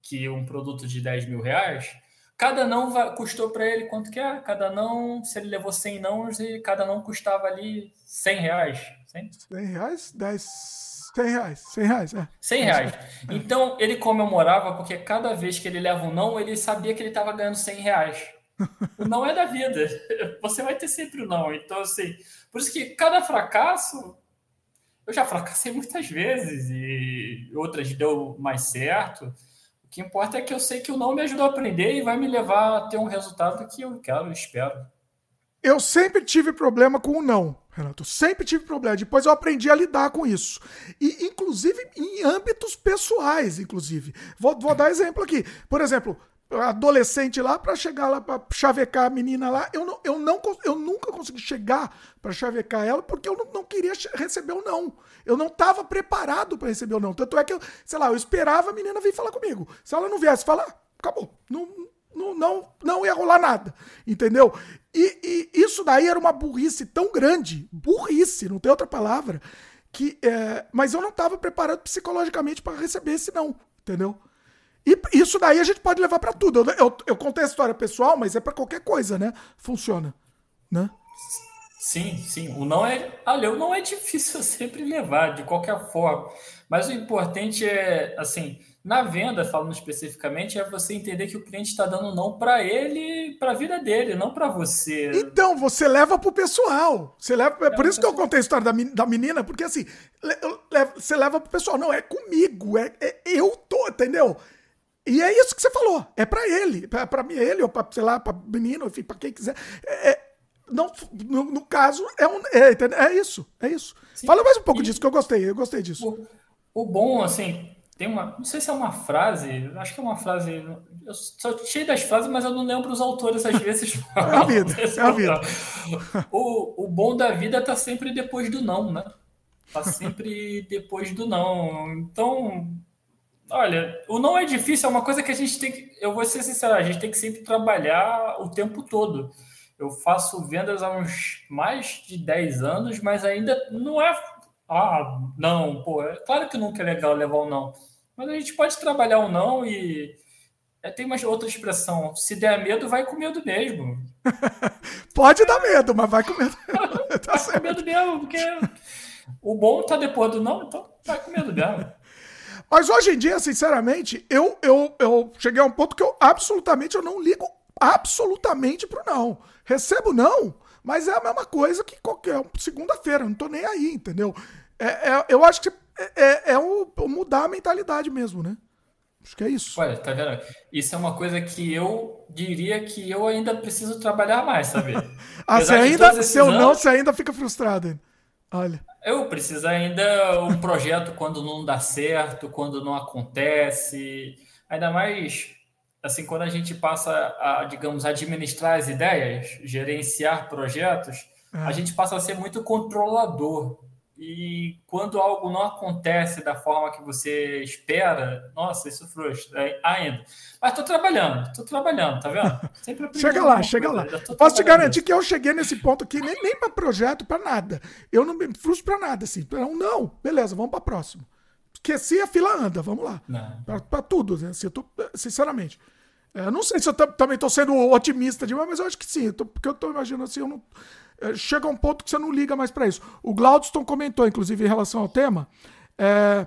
que um produto de 10 mil reais, cada não custou para ele quanto que é? Cada não, se ele levou 100 não, cada não custava ali 100 reais. 100, 100 reais? 10... 100 reais, 100 reais, é. 100 reais. Então, ele comemorava porque cada vez que ele leva um não, ele sabia que ele estava ganhando 100 reais. O não é da vida. Você vai ter sempre o não. Então, assim, por isso que cada fracasso eu já fracassei muitas vezes e outras deu mais certo. O que importa é que eu sei que o não me ajudou a aprender e vai me levar a ter um resultado que eu quero, espero. Eu sempre tive problema com o não, Renato. Sempre tive problema. Depois eu aprendi a lidar com isso. E, inclusive, em âmbitos pessoais, inclusive. Vou, vou dar exemplo aqui. Por exemplo, adolescente lá para chegar lá para chavecar a menina lá. Eu, não, eu, não, eu nunca consegui chegar para chavecar ela porque eu não, não queria receber o não. Eu não estava preparado para receber o não. Tanto é que eu, sei lá, eu esperava a menina vir falar comigo. Se ela não viesse falar, acabou. Não, não, não, não ia rolar nada. Entendeu? E, e isso daí era uma burrice tão grande burrice, não tem outra palavra. que é, Mas eu não estava preparado psicologicamente para receber esse não. Entendeu? E isso daí a gente pode levar para tudo. Eu, eu, eu, contei a história pessoal, mas é para qualquer coisa, né? Funciona, né? Sim, sim. O não é, olha, o não é difícil sempre levar de qualquer forma. Mas o importante é, assim, na venda, falando especificamente, é você entender que o cliente está dando não para ele, para a vida dele, não para você. Então, você leva para o pessoal. Você leva, é por isso que eu contei a história da, menina, porque assim, você leva para o pessoal. Não, é comigo, é, é eu tô, entendeu? E é isso que você falou. É para ele. para mim, ele, ou pra, sei lá, pra menino, enfim, pra quem quiser. É, é, não, no, no, caso, é, um, é, é isso. É isso. Sim. Fala mais um pouco e, disso, que eu gostei. Eu gostei disso. O, o, bom, assim, tem uma. Não sei se é uma frase, acho que é uma frase. Eu sou cheio das frases, mas eu não lembro os autores às vezes. é a vida. É a vida. O, o bom da vida tá sempre depois do não, né? Tá sempre depois do não. Então Olha, o não é difícil, é uma coisa que a gente tem que. Eu vou ser sincero, a gente tem que sempre trabalhar o tempo todo. Eu faço vendas há uns mais de 10 anos, mas ainda não é. Ah, não, pô, é claro que nunca é legal levar o um não. Mas a gente pode trabalhar o um não e. É, tem uma outra expressão: se der medo, vai com medo mesmo. pode dar medo, mas vai com medo. tá vai com medo mesmo, porque o bom tá depois do não, então vai com medo mesmo. Mas hoje em dia, sinceramente, eu, eu, eu cheguei a um ponto que eu absolutamente eu não ligo absolutamente pro não. Recebo não, mas é a mesma coisa que qualquer segunda-feira, não tô nem aí, entendeu? É, é eu acho que é, é, é o, mudar a mentalidade mesmo, né? Acho que é isso. Olha, tá vendo? Isso é uma coisa que eu diria que eu ainda preciso trabalhar mais, sabe? ah, você ainda, se eu não, você ainda fica frustrado. Hein? Olha. Eu preciso ainda um projeto quando não dá certo, quando não acontece. Ainda mais assim, quando a gente passa a, digamos, administrar as ideias, gerenciar projetos, é. a gente passa a ser muito controlador. E quando algo não acontece da forma que você espera, nossa, isso frustra ainda. Mas estou trabalhando, estou trabalhando, tá vendo? Sempre chega lá, chega lá. Posso te garantir que eu cheguei nesse ponto aqui, nem, nem para projeto, para nada. Eu não me frustro para nada, assim. Não, não, beleza, vamos para próximo. Se a fila anda, vamos lá. Para tudo, né? Assim, eu tô, sinceramente. É, não sei se eu também estou sendo otimista demais, mas eu acho que sim. Eu tô, porque eu estou imaginando assim, eu não chega um ponto que você não liga mais para isso. O Glaudston comentou, inclusive, em relação ao tema. É,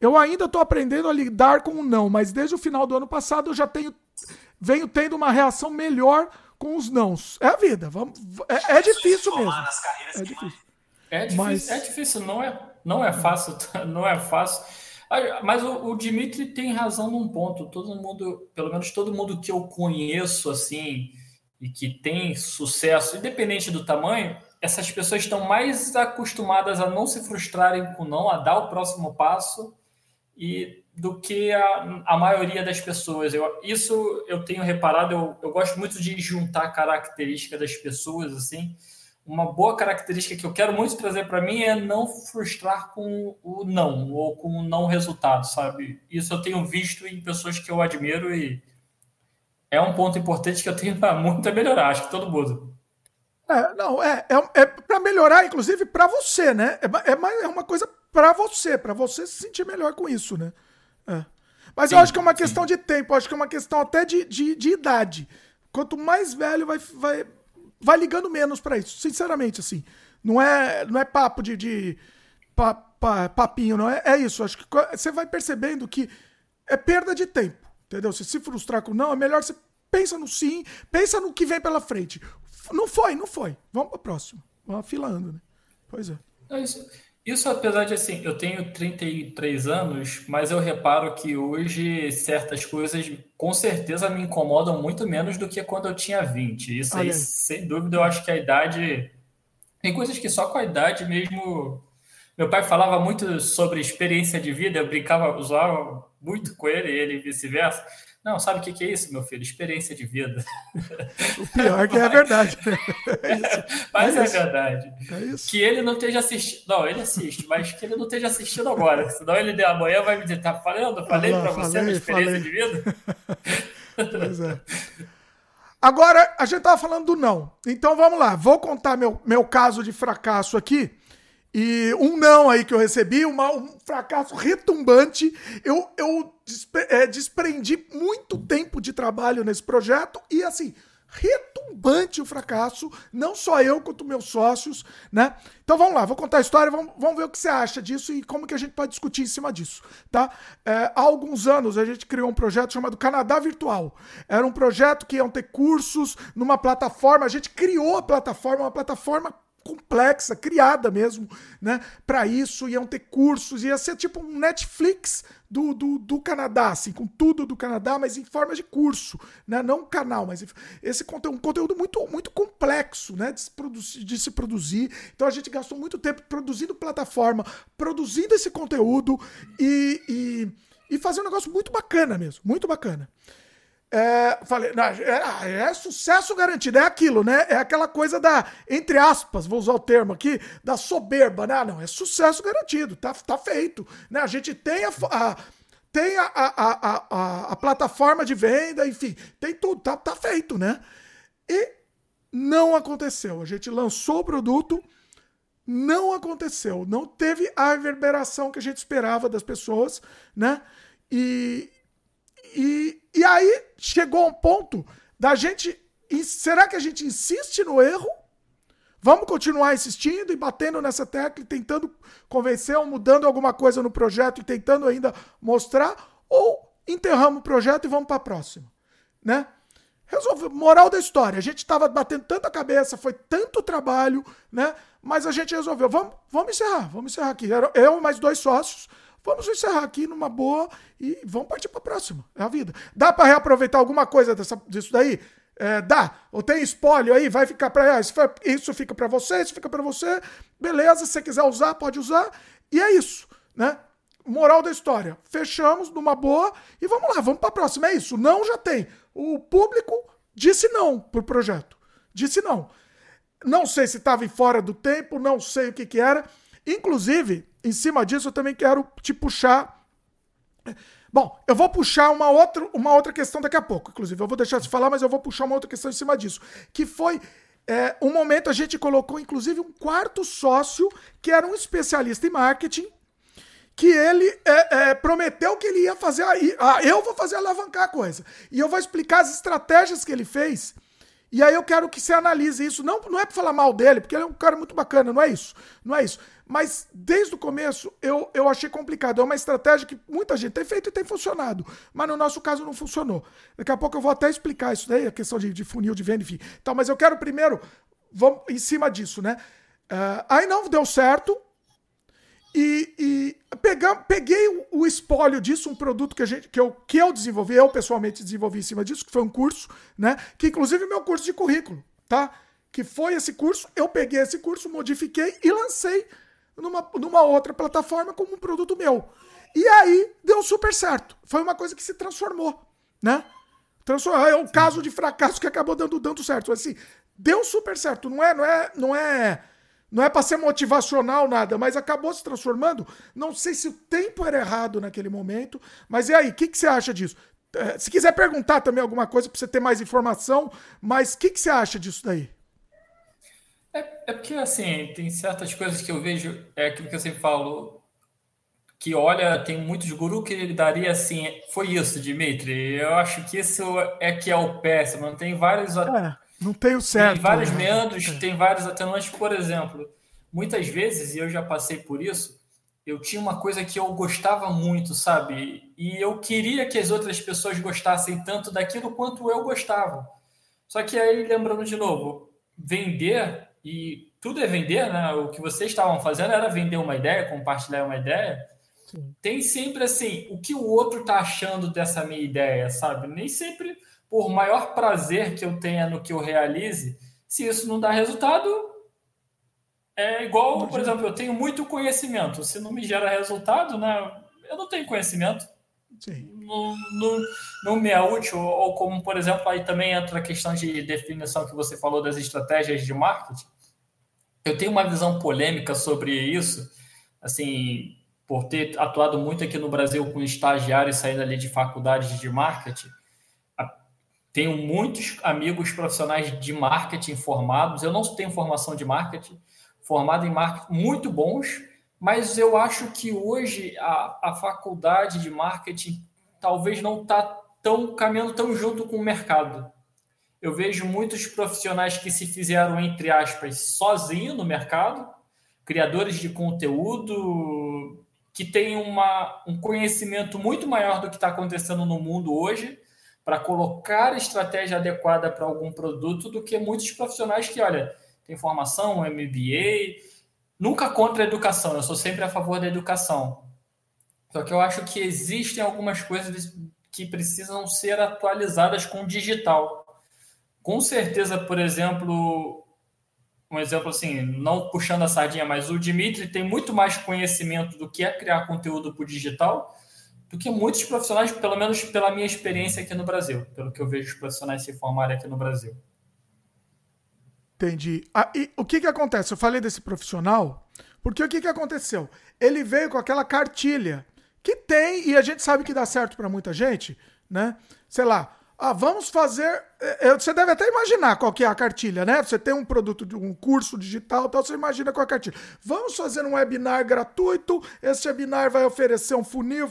eu ainda estou aprendendo a lidar com o não, mas desde o final do ano passado eu já tenho venho tendo uma reação melhor com os nãos. É a vida. Vamos, é, é difícil mesmo. É difícil. É difícil, mas... é difícil, não é, não é fácil, não é fácil. Mas o, o Dimitri tem razão num ponto. Todo mundo, pelo menos todo mundo que eu conheço, assim, e que tem sucesso, independente do tamanho, essas pessoas estão mais acostumadas a não se frustrarem com não, a dar o próximo passo e do que a, a maioria das pessoas. Eu, isso eu tenho reparado, eu, eu gosto muito de juntar características das pessoas, assim. Uma boa característica que eu quero muito trazer para mim é não frustrar com o não, ou com o não resultado, sabe? Isso eu tenho visto em pessoas que eu admiro e é um ponto importante que eu tenho muito a melhorar, acho que todo mundo. É, não, é, é, é para melhorar, inclusive, para você, né? É, é, é uma coisa para você, para você se sentir melhor com isso, né? É. Mas sim, eu acho que é uma questão sim. de tempo, acho que é uma questão até de, de, de idade. Quanto mais velho, vai, vai, vai ligando menos para isso, sinceramente, assim. Não é, não é papo de, de pa, pa, papinho, não é, é isso. Acho que você vai percebendo que é perda de tempo. Entendeu? Se se frustrar com não, é melhor você pensa no sim, pensa no que vem pela frente. Não foi, não foi. Vamos para o próximo. Vamos afilando, né? Pois é. Isso, isso, apesar de assim, eu tenho 33 anos, mas eu reparo que hoje certas coisas com certeza me incomodam muito menos do que quando eu tinha 20. Isso aí, aí, sem dúvida, eu acho que a idade. Tem coisas que só com a idade mesmo. Meu pai falava muito sobre experiência de vida, eu brincava, usava muito com ele, ele vice-versa. Não, sabe o que, que é isso, meu filho? Experiência de vida. O pior que é verdade. É mas é, é verdade. É que ele não esteja assistindo. Não, ele assiste, mas que ele não esteja assistindo agora. Senão ele amanhã vai me dizer: tá falando? Falei para você experiência falei. de vida? Pois é. Agora, a gente tava falando do não. Então vamos lá. Vou contar meu, meu caso de fracasso aqui. E um não aí que eu recebi, uma, um fracasso retumbante. Eu, eu é, desprendi muito tempo de trabalho nesse projeto e assim, retumbante o fracasso, não só eu quanto meus sócios, né? Então vamos lá, vou contar a história, vamos, vamos ver o que você acha disso e como que a gente pode discutir em cima disso, tá? É, há alguns anos a gente criou um projeto chamado Canadá Virtual. Era um projeto que iam ter cursos numa plataforma, a gente criou a plataforma, uma plataforma complexa, criada mesmo, né? Para isso, iam ter cursos, ia ser tipo um Netflix do, do, do, Canadá, assim, com tudo do Canadá, mas em forma de curso, né? Não canal, mas esse conteúdo, um conteúdo muito, muito complexo, né? De se, produzir, de se produzir. Então a gente gastou muito tempo produzindo plataforma, produzindo esse conteúdo e, e, e fazer um negócio muito bacana mesmo, muito bacana. É, falei, é, é, sucesso garantido, é aquilo, né? É aquela coisa da, entre aspas, vou usar o termo aqui, da soberba, né? Ah, não, é sucesso garantido, tá, tá feito. Né? A gente tem a, a tem a, a, a, a, plataforma de venda, enfim, tem tudo, tá, tá feito, né? E não aconteceu. A gente lançou o produto, não aconteceu, não teve a reverberação que a gente esperava das pessoas, né? E, e, e aí chegou um ponto da gente. Será que a gente insiste no erro? Vamos continuar insistindo e batendo nessa tecla e tentando convencer ou mudando alguma coisa no projeto e tentando ainda mostrar? Ou enterramos o projeto e vamos para a próxima? Né? Resolve, moral da história, a gente estava batendo tanta cabeça, foi tanto trabalho, né? Mas a gente resolveu, vamos, vamos encerrar, vamos encerrar aqui. Eu mais dois sócios, Vamos encerrar aqui numa boa e vamos partir para a próxima. É a vida. Dá para reaproveitar alguma coisa dessa, disso daí? É, dá. Ou tem espólio aí, vai ficar para isso, isso fica para você, isso fica para você. Beleza, se você quiser usar, pode usar. E é isso, né? Moral da história. Fechamos numa boa e vamos lá, vamos para a próxima. É isso. Não já tem. O público disse não pro projeto. Disse não. Não sei se estava fora do tempo, não sei o que que era. Inclusive, em cima disso, eu também quero te puxar. Bom, eu vou puxar uma outra, uma outra questão daqui a pouco. Inclusive, eu vou deixar de falar, mas eu vou puxar uma outra questão em cima disso. Que foi é, um momento a gente colocou, inclusive, um quarto sócio, que era um especialista em marketing, que ele é, é, prometeu que ele ia fazer. A, eu vou fazer alavancar a coisa. E eu vou explicar as estratégias que ele fez. E aí eu quero que você analise isso. Não, não é para falar mal dele, porque ele é um cara muito bacana, não é isso. Não é isso. Mas desde o começo eu, eu achei complicado. É uma estratégia que muita gente tem feito e tem funcionado. Mas no nosso caso não funcionou. Daqui a pouco eu vou até explicar isso daí, a questão de, de funil, de venda, enfim. Então, mas eu quero primeiro, vamos em cima disso, né? Uh, aí não deu certo. E, e pegar, peguei o, o, espólio disso, um produto que, a gente, que, eu, que eu desenvolvi, eu pessoalmente desenvolvi em cima disso, que foi um curso, né? Que inclusive é meu curso de currículo, tá? Que foi esse curso, eu peguei esse curso, modifiquei e lancei numa, numa outra plataforma como um produto meu. E aí deu super certo. Foi uma coisa que se transformou, né? Transformou. É um caso de fracasso que acabou dando, dando certo. Assim, deu super certo. Não é, não é, não é não é para ser motivacional nada, mas acabou se transformando. Não sei se o tempo era errado naquele momento, mas e aí, o que, que você acha disso? É, se quiser perguntar também alguma coisa para você ter mais informação, mas o que, que você acha disso daí? É, é, porque, assim, tem certas coisas que eu vejo, é aquilo que eu sempre falo, que olha, tem muitos gurus que ele daria assim, foi isso, Dimitri. Eu acho que isso é que é o péssimo. Tem vários. É. Não tem o certo. Tem vários né? meandros, tem vários atenuantes. Por exemplo, muitas vezes, e eu já passei por isso, eu tinha uma coisa que eu gostava muito, sabe? E eu queria que as outras pessoas gostassem tanto daquilo quanto eu gostava. Só que aí, lembrando de novo, vender, e tudo é vender, né? O que vocês estavam fazendo era vender uma ideia, compartilhar uma ideia. Sim. Tem sempre assim, o que o outro está achando dessa minha ideia, sabe? Nem sempre por maior prazer que eu tenha no que eu realize, se isso não dá resultado, é igual, por exemplo, eu tenho muito conhecimento. Se não me gera resultado, né, eu não tenho conhecimento. Sim. Não, não, não me é útil. Ou como, por exemplo, aí também entra a questão de definição que você falou das estratégias de marketing. Eu tenho uma visão polêmica sobre isso, assim, por ter atuado muito aqui no Brasil com estagiários saindo ali de faculdades de marketing tenho muitos amigos profissionais de marketing formados. Eu não tenho formação de marketing, formado em marketing muito bons, mas eu acho que hoje a, a faculdade de marketing talvez não está tão caminhando tão junto com o mercado. Eu vejo muitos profissionais que se fizeram, entre aspas, sozinho no mercado, criadores de conteúdo, que têm uma, um conhecimento muito maior do que está acontecendo no mundo hoje, para colocar estratégia adequada para algum produto do que muitos profissionais que, olha, tem formação, MBA, nunca contra a educação, eu sou sempre a favor da educação. Só que eu acho que existem algumas coisas que precisam ser atualizadas com o digital. Com certeza, por exemplo, um exemplo assim, não puxando a sardinha, mas o Dimitri tem muito mais conhecimento do que é criar conteúdo para o digital do que muitos profissionais, pelo menos pela minha experiência aqui no Brasil, pelo que eu vejo os profissionais se formarem aqui no Brasil. Entendi. Ah, e o que que acontece? Eu falei desse profissional, porque o que que aconteceu? Ele veio com aquela cartilha que tem, e a gente sabe que dá certo para muita gente, né? Sei lá, ah, vamos fazer. É, é, você deve até imaginar qual que é a cartilha, né? Você tem um produto, um curso digital, tal, você imagina qual é a cartilha. Vamos fazer um webinar gratuito. Esse webinar vai oferecer um funil,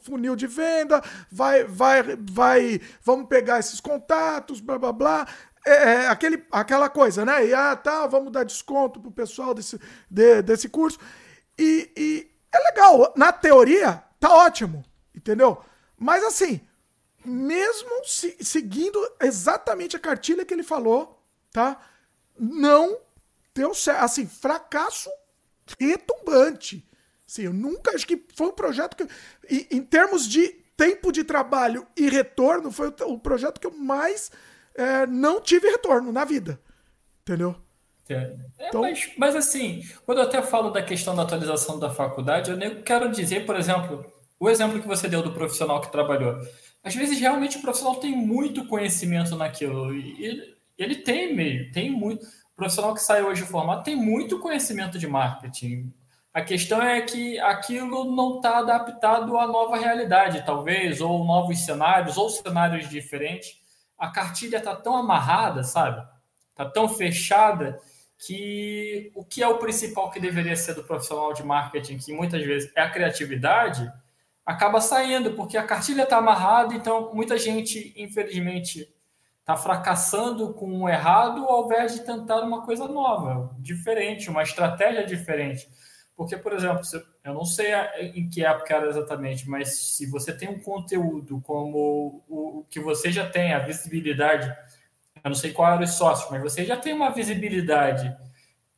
funil de venda, vai, vai, vai. Vamos pegar esses contatos, blá blá blá. É, é, aquele, aquela coisa, né? E ah, tá, vamos dar desconto pro pessoal desse, de, desse curso. E, e é legal. Na teoria, tá ótimo, entendeu? Mas assim mesmo se, seguindo exatamente a cartilha que ele falou, tá? Não deu certo. Assim, fracasso retumbante. Assim, eu nunca. Acho que foi um projeto que. E, em termos de tempo de trabalho e retorno, foi o, o projeto que eu mais é, não tive retorno na vida. Entendeu? É, então... mas, mas assim, quando eu até falo da questão da atualização da faculdade, eu quero dizer, por exemplo, o exemplo que você deu do profissional que trabalhou às vezes realmente o profissional tem muito conhecimento naquilo. E ele, ele tem meio, tem muito. O profissional que sai hoje formado tem muito conhecimento de marketing. A questão é que aquilo não está adaptado à nova realidade, talvez, ou novos cenários, ou cenários diferentes. A cartilha está tão amarrada, sabe? Está tão fechada que o que é o principal que deveria ser do profissional de marketing, que muitas vezes é a criatividade, acaba saindo, porque a cartilha está amarrada, então muita gente, infelizmente, está fracassando com o errado ao invés de tentar uma coisa nova, diferente, uma estratégia diferente. Porque, por exemplo, eu não sei em que época era exatamente, mas se você tem um conteúdo como o que você já tem, a visibilidade, eu não sei qual era os sócios, mas você já tem uma visibilidade.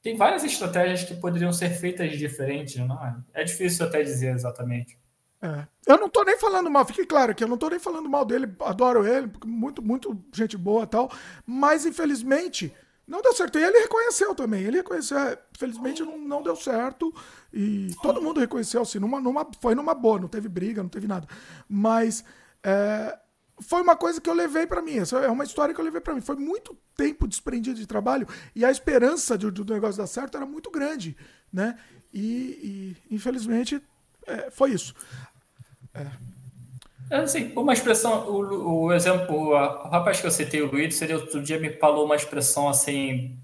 Tem várias estratégias que poderiam ser feitas diferentes, não é? É difícil até dizer exatamente. É. Eu não tô nem falando mal, fique claro que eu não tô nem falando mal dele, adoro ele, muito, muito gente boa tal, mas infelizmente não deu certo. E ele reconheceu também. Ele reconheceu. É, felizmente não, não deu certo. E todo mundo reconheceu, assim, numa, numa, foi numa boa, não teve briga, não teve nada. Mas é, foi uma coisa que eu levei para mim. Essa é uma história que eu levei para mim. Foi muito tempo desprendido de trabalho e a esperança do, do negócio dar certo era muito grande, né? E, e infelizmente é, foi isso. É. Assim, uma expressão, o, o exemplo, o rapaz que eu citei, o Luiz, ele outro dia me falou uma expressão assim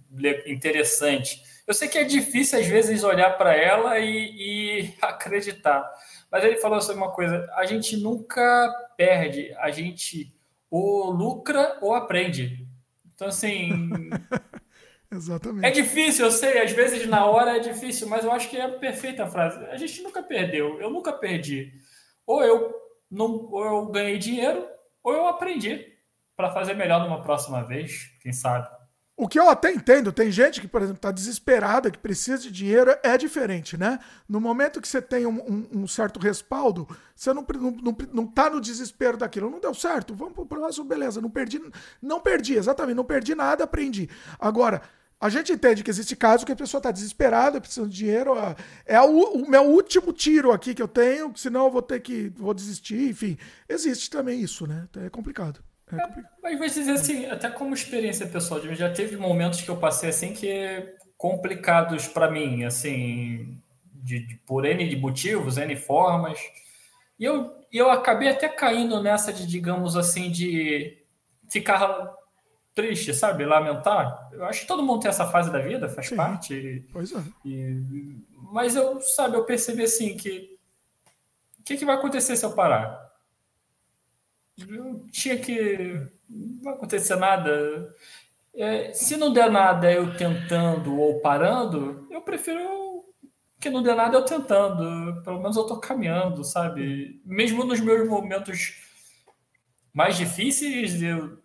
interessante. Eu sei que é difícil às vezes olhar para ela e, e, acreditar, mas ele falou assim uma coisa: a gente nunca perde, a gente ou lucra ou aprende. Então assim, Exatamente. É difícil, eu sei, às vezes na hora é difícil, mas eu acho que é a perfeita frase. A gente nunca perdeu, eu nunca perdi. Ou eu não, ou eu ganhei dinheiro, ou eu aprendi para fazer melhor numa próxima vez, quem sabe. O que eu até entendo, tem gente que, por exemplo, está desesperada, que precisa de dinheiro, é diferente, né? No momento que você tem um, um, um certo respaldo, você não, não, não, não tá no desespero daquilo. Não deu certo, vamos pro próximo, beleza. Não perdi, não perdi, exatamente, não perdi nada, aprendi. Agora, a gente entende que existe caso que a pessoa está desesperada, precisando de dinheiro. É o, o, meu último tiro aqui que eu tenho, senão eu vou ter que vou desistir. Enfim, existe também isso, né? É complicado. É complicado. É, mas vou dizer assim, até como experiência pessoal, já teve momentos que eu passei assim que complicados para mim, assim, de, de, por N de motivos, N formas. E eu, eu acabei até caindo nessa de, digamos assim, de ficar triste, sabe? Lamentar. Eu acho que todo mundo tem essa fase da vida, faz Sim, parte. Pois é. E, mas eu, sabe, eu percebi assim que o que, que vai acontecer se eu parar? Eu tinha que. Não vai acontecer nada. É, se não der nada eu tentando ou parando, eu prefiro que não dê nada eu tentando. Pelo menos eu tô caminhando, sabe? Mesmo nos meus momentos mais difíceis, eu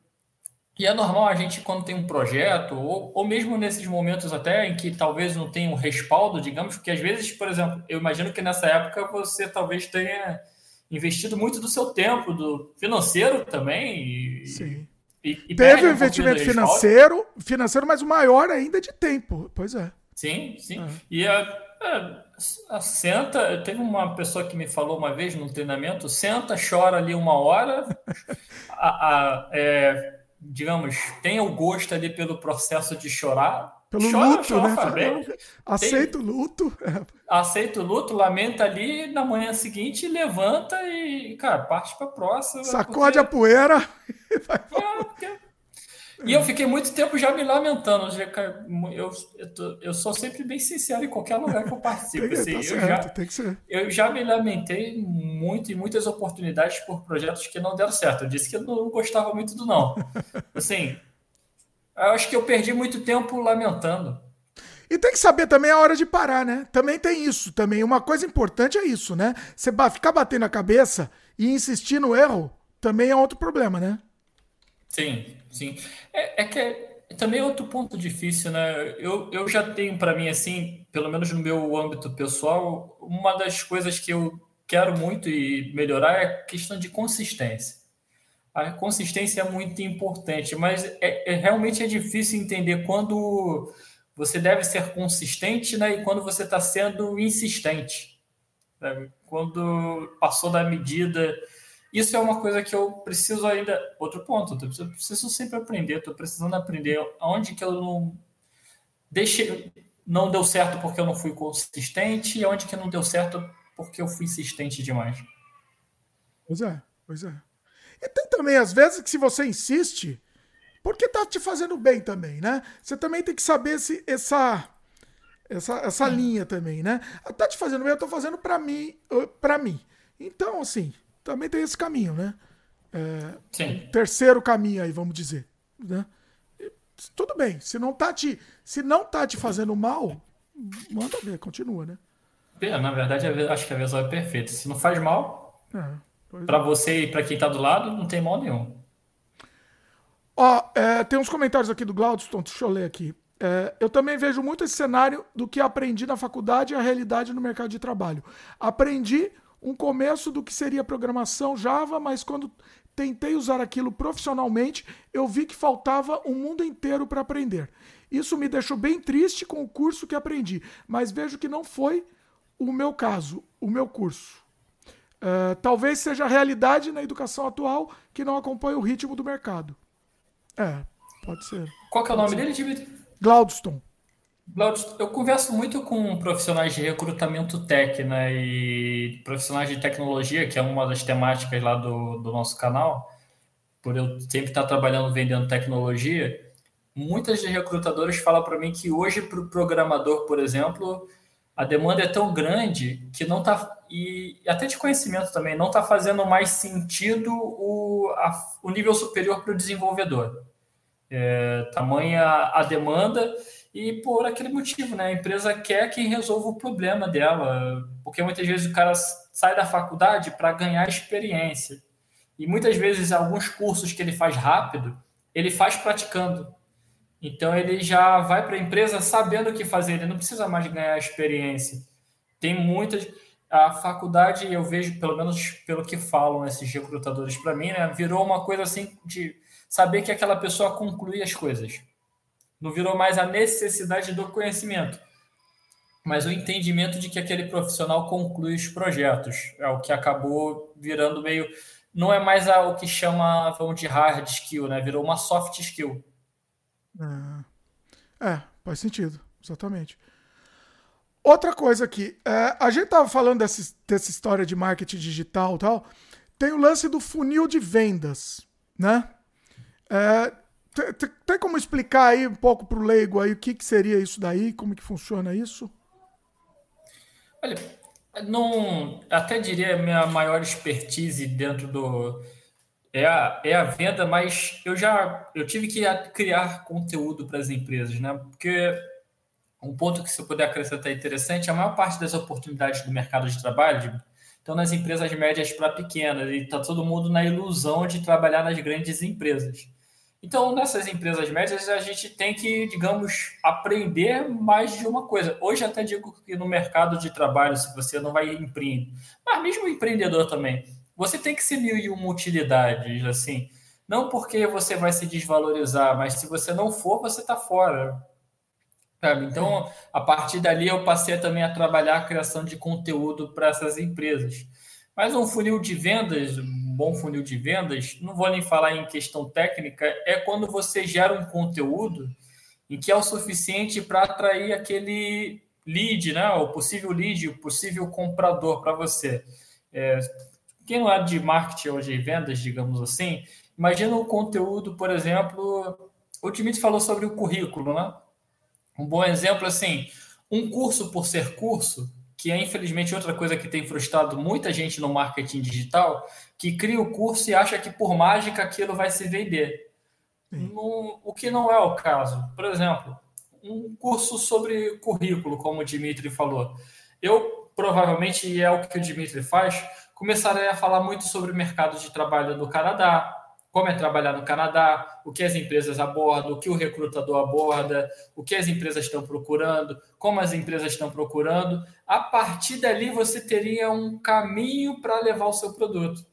e é normal a gente, quando tem um projeto, ou, ou mesmo nesses momentos até em que talvez não tenha um respaldo, digamos, porque às vezes, por exemplo, eu imagino que nessa época você talvez tenha investido muito do seu tempo, do financeiro também. E, Sim. E, e Teve um investimento financeiro, financeiro, mas o maior ainda de tempo. Pois é. Sim, sim. Uhum. E a, a, a, senta, teve uma pessoa que me falou uma vez no treinamento, senta, chora ali uma hora, a, a é, digamos, tenha o gosto ali pelo processo de chorar. Pelo chora, luto, chora, né? Aceita o luto. Aceita o luto, lamenta ali, na manhã seguinte levanta e, cara, parte para a próxima. Sacode porque... a poeira e vai é, e eu fiquei muito tempo já me lamentando. Eu, eu, tô, eu sou sempre bem sincero em qualquer lugar que eu participo. tem, assim, tá eu, certo, já, tem que ser. eu já me lamentei muito em muitas oportunidades por projetos que não deram certo. Eu disse que eu não gostava muito do não. Assim, eu acho que eu perdi muito tempo lamentando. E tem que saber também a hora de parar, né? Também tem isso. Também uma coisa importante é isso, né? Você ficar batendo a cabeça e insistir no erro também é outro problema, né? Sim, sim. É, é que é, também é outro ponto difícil, né? Eu, eu já tenho para mim, assim, pelo menos no meu âmbito pessoal, uma das coisas que eu quero muito e melhorar é a questão de consistência. A consistência é muito importante, mas é, é realmente é difícil entender quando você deve ser consistente né, e quando você está sendo insistente. Sabe? Quando passou da medida isso é uma coisa que eu preciso ainda. Outro ponto, eu preciso, sempre aprender, estou precisando aprender onde que eu não. Deixei. não deu certo porque eu não fui consistente e onde que não deu certo porque eu fui insistente demais. Pois é, pois é. E tem também, às vezes, que se você insiste, porque tá te fazendo bem também, né? Você também tem que saber se essa essa, essa linha também, né? Tá te fazendo bem, eu tô fazendo para mim, para mim. Então, assim, também tem esse caminho, né? É, Sim. Terceiro caminho aí, vamos dizer, né? Tudo bem, se não tá te se não tá te fazendo mal, manda ver, continua, né? Na verdade, acho que a visão é perfeita. Se não faz mal, é, para é. você e para quem tá do lado, não tem mal nenhum. Ó, é, tem uns comentários aqui do Glaudston, deixa eu ler aqui. É, eu também vejo muito esse cenário do que aprendi na faculdade e a realidade no mercado de trabalho. Aprendi um começo do que seria programação Java, mas quando tentei usar aquilo profissionalmente, eu vi que faltava um mundo inteiro para aprender. Isso me deixou bem triste com o curso que aprendi, mas vejo que não foi o meu caso, o meu curso. Uh, talvez seja a realidade na educação atual que não acompanha o ritmo do mercado. É, pode ser. Qual que é o nome dele, Dimitri? Glaudston. Glaudston. Eu converso muito com profissionais de recrutamento tech, né? E profissionais de tecnologia, que é uma das temáticas lá do, do nosso canal. Por eu sempre estar trabalhando vendendo tecnologia, muitas de recrutadoras falam para mim que hoje, para o programador, por exemplo, a demanda é tão grande que não está e até de conhecimento também não está fazendo mais sentido o, a, o nível superior para o desenvolvedor. É, tamanha a demanda e por aquele motivo, né? A empresa quer que resolva o problema dela, porque muitas vezes o cara sai da faculdade para ganhar experiência e muitas vezes alguns cursos que ele faz rápido ele faz praticando. Então ele já vai para a empresa sabendo o que fazer, ele não precisa mais ganhar experiência. Tem muitas. A faculdade, eu vejo, pelo menos pelo que falam esses recrutadores para mim, né, virou uma coisa assim de saber que aquela pessoa conclui as coisas. Não virou mais a necessidade do conhecimento, mas o entendimento de que aquele profissional conclui os projetos. É o que acabou virando meio. Não é mais o que chama, vamos de hard skill, né? Virou uma soft skill é, é, faz sentido, exatamente. Outra coisa aqui, é, a gente tava falando dessa, dessa história de marketing digital e tal, tem o lance do funil de vendas, né? É, tem, como explicar aí um pouco para o leigo aí o que, que seria isso daí, como que funciona isso? Olha, não, até diria minha maior expertise dentro do, é a, é a venda, mas eu já eu tive que criar conteúdo para as empresas, né? Porque um ponto que você puder acrescentar interessante, a maior parte das oportunidades do mercado de trabalho estão nas empresas médias para pequenas, e está todo mundo na ilusão de trabalhar nas grandes empresas. Então, nessas empresas médias, a gente tem que, digamos, aprender mais de uma coisa. Hoje, até digo que no mercado de trabalho, se você não vai empreender, mas mesmo empreendedor também, você tem que ser mil e uma utilidades, assim. Não porque você vai se desvalorizar, mas se você não for, você está fora. Sabe? Então, a partir dali, eu passei também a trabalhar a criação de conteúdo para essas empresas. Mas um funil de vendas, bom funil de vendas, não vou nem falar em questão técnica, é quando você gera um conteúdo em que é o suficiente para atrair aquele lead, né? o possível lead, o possível comprador para você. É, quem não é de marketing ou de vendas, digamos assim, imagina o conteúdo, por exemplo, o Dimitri falou sobre o currículo, né? Um bom exemplo, assim, um curso por ser curso, que é infelizmente outra coisa que tem frustrado muita gente no marketing digital, que cria o curso e acha que por mágica aquilo vai se vender. No, o que não é o caso. Por exemplo, um curso sobre currículo, como o Dimitri falou. Eu provavelmente, e é o que o Dimitri faz, começarei a falar muito sobre o mercado de trabalho no Canadá, como é trabalhar no Canadá, o que as empresas abordam, o que o recrutador aborda, o que as empresas estão procurando, como as empresas estão procurando. A partir dali, você teria um caminho para levar o seu produto.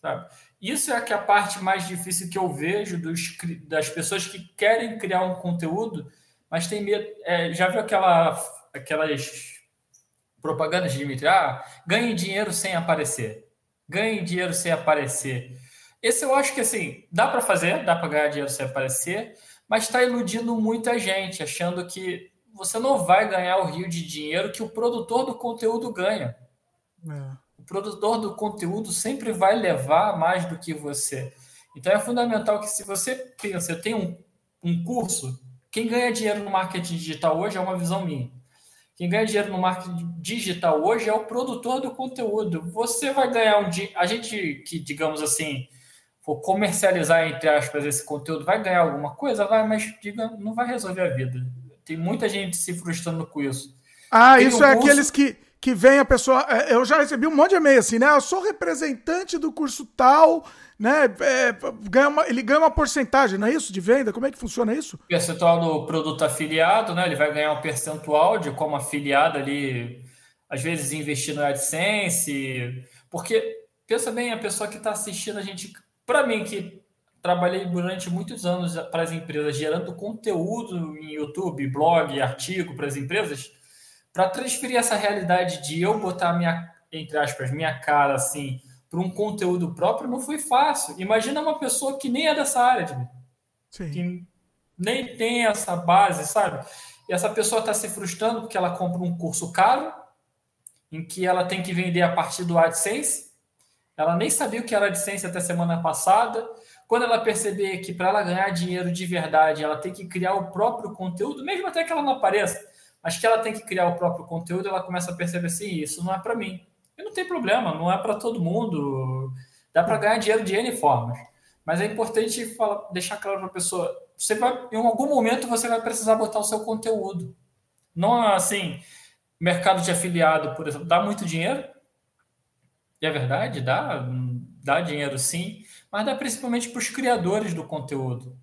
Sabe? Isso é que é a parte mais difícil que eu vejo dos, das pessoas que querem criar um conteúdo, mas tem medo. É, já viu aquela, aquelas propaganda de Dimitri, ah, ganhe dinheiro sem aparecer. Ganhe dinheiro sem aparecer. Esse eu acho que assim, dá para fazer, dá para ganhar dinheiro sem aparecer, mas está iludindo muita gente, achando que você não vai ganhar o rio de dinheiro que o produtor do conteúdo ganha. É. O produtor do conteúdo sempre vai levar mais do que você. Então é fundamental que se você pensa, eu tenho um, um curso, quem ganha dinheiro no marketing digital hoje é uma visão minha. Quem ganha dinheiro no marketing digital hoje é o produtor do conteúdo. Você vai ganhar um dia. A gente que, digamos assim, comercializar, entre aspas, esse conteúdo, vai ganhar alguma coisa? Vai, mas diga, não vai resolver a vida. Tem muita gente se frustrando com isso. Ah, Tem isso um é curso... aqueles que, que vem a pessoa. É, eu já recebi um monte de e-mail assim, né? Eu sou representante do curso tal, né? É, ganha uma, ele ganha uma porcentagem, não é isso? De venda? Como é que funciona isso? Percentual do produto afiliado, né? Ele vai ganhar um percentual de como afiliado ali, às vezes investir no AdSense. Porque, pensa bem, a pessoa que está assistindo a gente para mim, que trabalhei durante muitos anos para as empresas, gerando conteúdo em YouTube, blog, artigo para as empresas, para transferir essa realidade de eu botar minha, entre aspas, minha cara assim, para um conteúdo próprio, não foi fácil. Imagina uma pessoa que nem é dessa área, que nem tem essa base, sabe? E essa pessoa está se frustrando porque ela compra um curso caro, em que ela tem que vender a partir do AdSense, ela nem sabia o que era licença até semana passada. Quando ela perceber que para ela ganhar dinheiro de verdade, ela tem que criar o próprio conteúdo, mesmo até que ela não apareça, mas que ela tem que criar o próprio conteúdo, ela começa a perceber assim: isso não é para mim. E não tem problema, não é para todo mundo. Dá para ganhar dinheiro de N formas. Mas é importante falar, deixar claro para a pessoa: você vai, em algum momento você vai precisar botar o seu conteúdo. Não assim, mercado de afiliado, por exemplo, dá muito dinheiro? E é verdade, dá, dá dinheiro sim, mas dá principalmente para os criadores do conteúdo.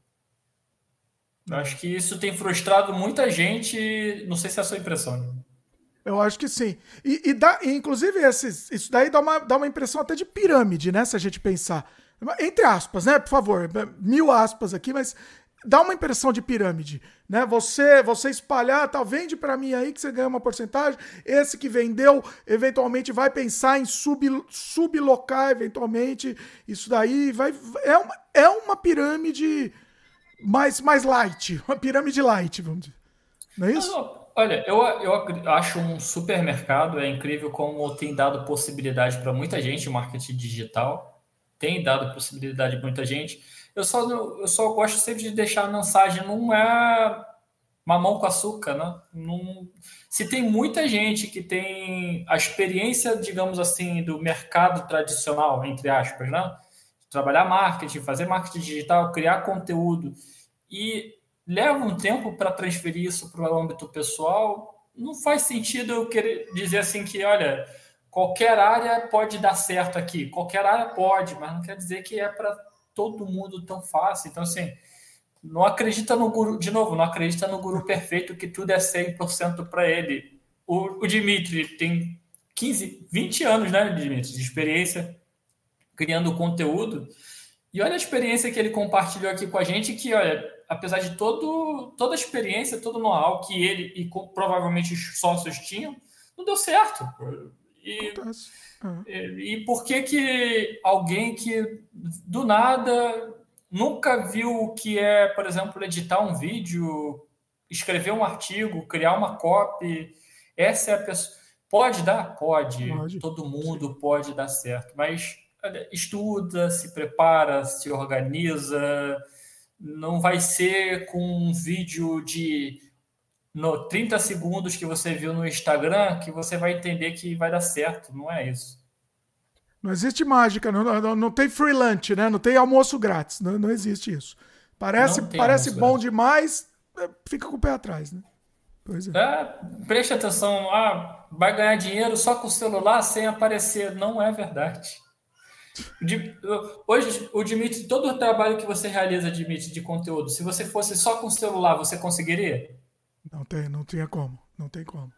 Eu acho que isso tem frustrado muita gente. Não sei se é a sua impressão. Eu acho que sim. E, e dá, inclusive, esses, isso daí dá uma, dá uma impressão até de pirâmide, né? Se a gente pensar. Entre aspas, né? Por favor, mil aspas aqui, mas dá uma impressão de pirâmide, né? Você, você espalhar, tá, vende para mim aí que você ganha uma porcentagem. Esse que vendeu, eventualmente vai pensar em sub, sublocar eventualmente isso daí, vai é uma, é uma pirâmide mais mais light, uma pirâmide light, vamos dizer. Não é isso? Não. Olha, eu, eu acho um supermercado é incrível como tem dado possibilidade para muita gente o marketing digital, tem dado possibilidade para muita gente eu só, eu só gosto sempre de deixar a mensagem, não é mamão com açúcar, né? Não, se tem muita gente que tem a experiência, digamos assim, do mercado tradicional, entre aspas, né? Trabalhar marketing, fazer marketing digital, criar conteúdo e leva um tempo para transferir isso para o âmbito pessoal, não faz sentido eu querer dizer assim que, olha, qualquer área pode dar certo aqui, qualquer área pode, mas não quer dizer que é para todo mundo tão fácil. Então, assim, não acredita no guru, de novo, não acredita no guru perfeito que tudo é 100% para ele. O, o Dimitri tem 15, 20 anos, né, Dimitri, de experiência criando conteúdo. E olha a experiência que ele compartilhou aqui com a gente, que, olha, apesar de todo, toda a experiência, todo o know-how que ele e provavelmente os sócios tinham, não deu certo. E, uhum. e, e, por que que alguém que do nada nunca viu o que é, por exemplo, editar um vídeo, escrever um artigo, criar uma copy, essa é a pessoa. Pode dar? Pode. pode. Todo mundo Sim. pode dar certo. Mas estuda, se prepara, se organiza. Não vai ser com um vídeo de no 30 segundos que você viu no Instagram que você vai entender que vai dar certo. Não é isso. Não existe mágica, não, não, não tem free lunch, né? Não tem almoço grátis, não, não existe isso. Parece, parece bom grátis. demais, é, fica com o pé atrás, né? Pois é. é. Preste atenção, ah, vai ganhar dinheiro só com o celular sem aparecer. Não é verdade. Hoje, o Dimitri, todo o trabalho que você realiza, Dimitri, de conteúdo, se você fosse só com o celular, você conseguiria? Não tem, não tinha como. Não tem como.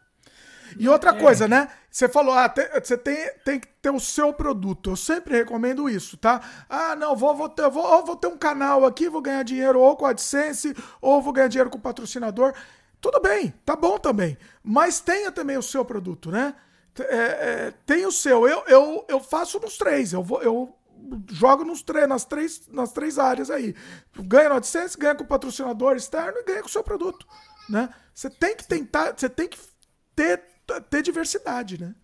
E outra coisa, né? Você falou, ah, tem, você tem, tem que ter o seu produto. Eu sempre recomendo isso, tá? Ah, não, vou, vou, ter, vou, vou ter um canal aqui, vou ganhar dinheiro ou com a AdSense, ou vou ganhar dinheiro com o patrocinador. Tudo bem, tá bom também. Mas tenha também o seu produto, né? É, é, tem o seu. Eu, eu, eu faço nos três. Eu, vou, eu jogo nos três, nas, três, nas três áreas aí. Ganha no AdSense, ganha com o patrocinador externo e ganha com o seu produto. Né? Você tem que tentar, você tem que ter, ter diversidade, né?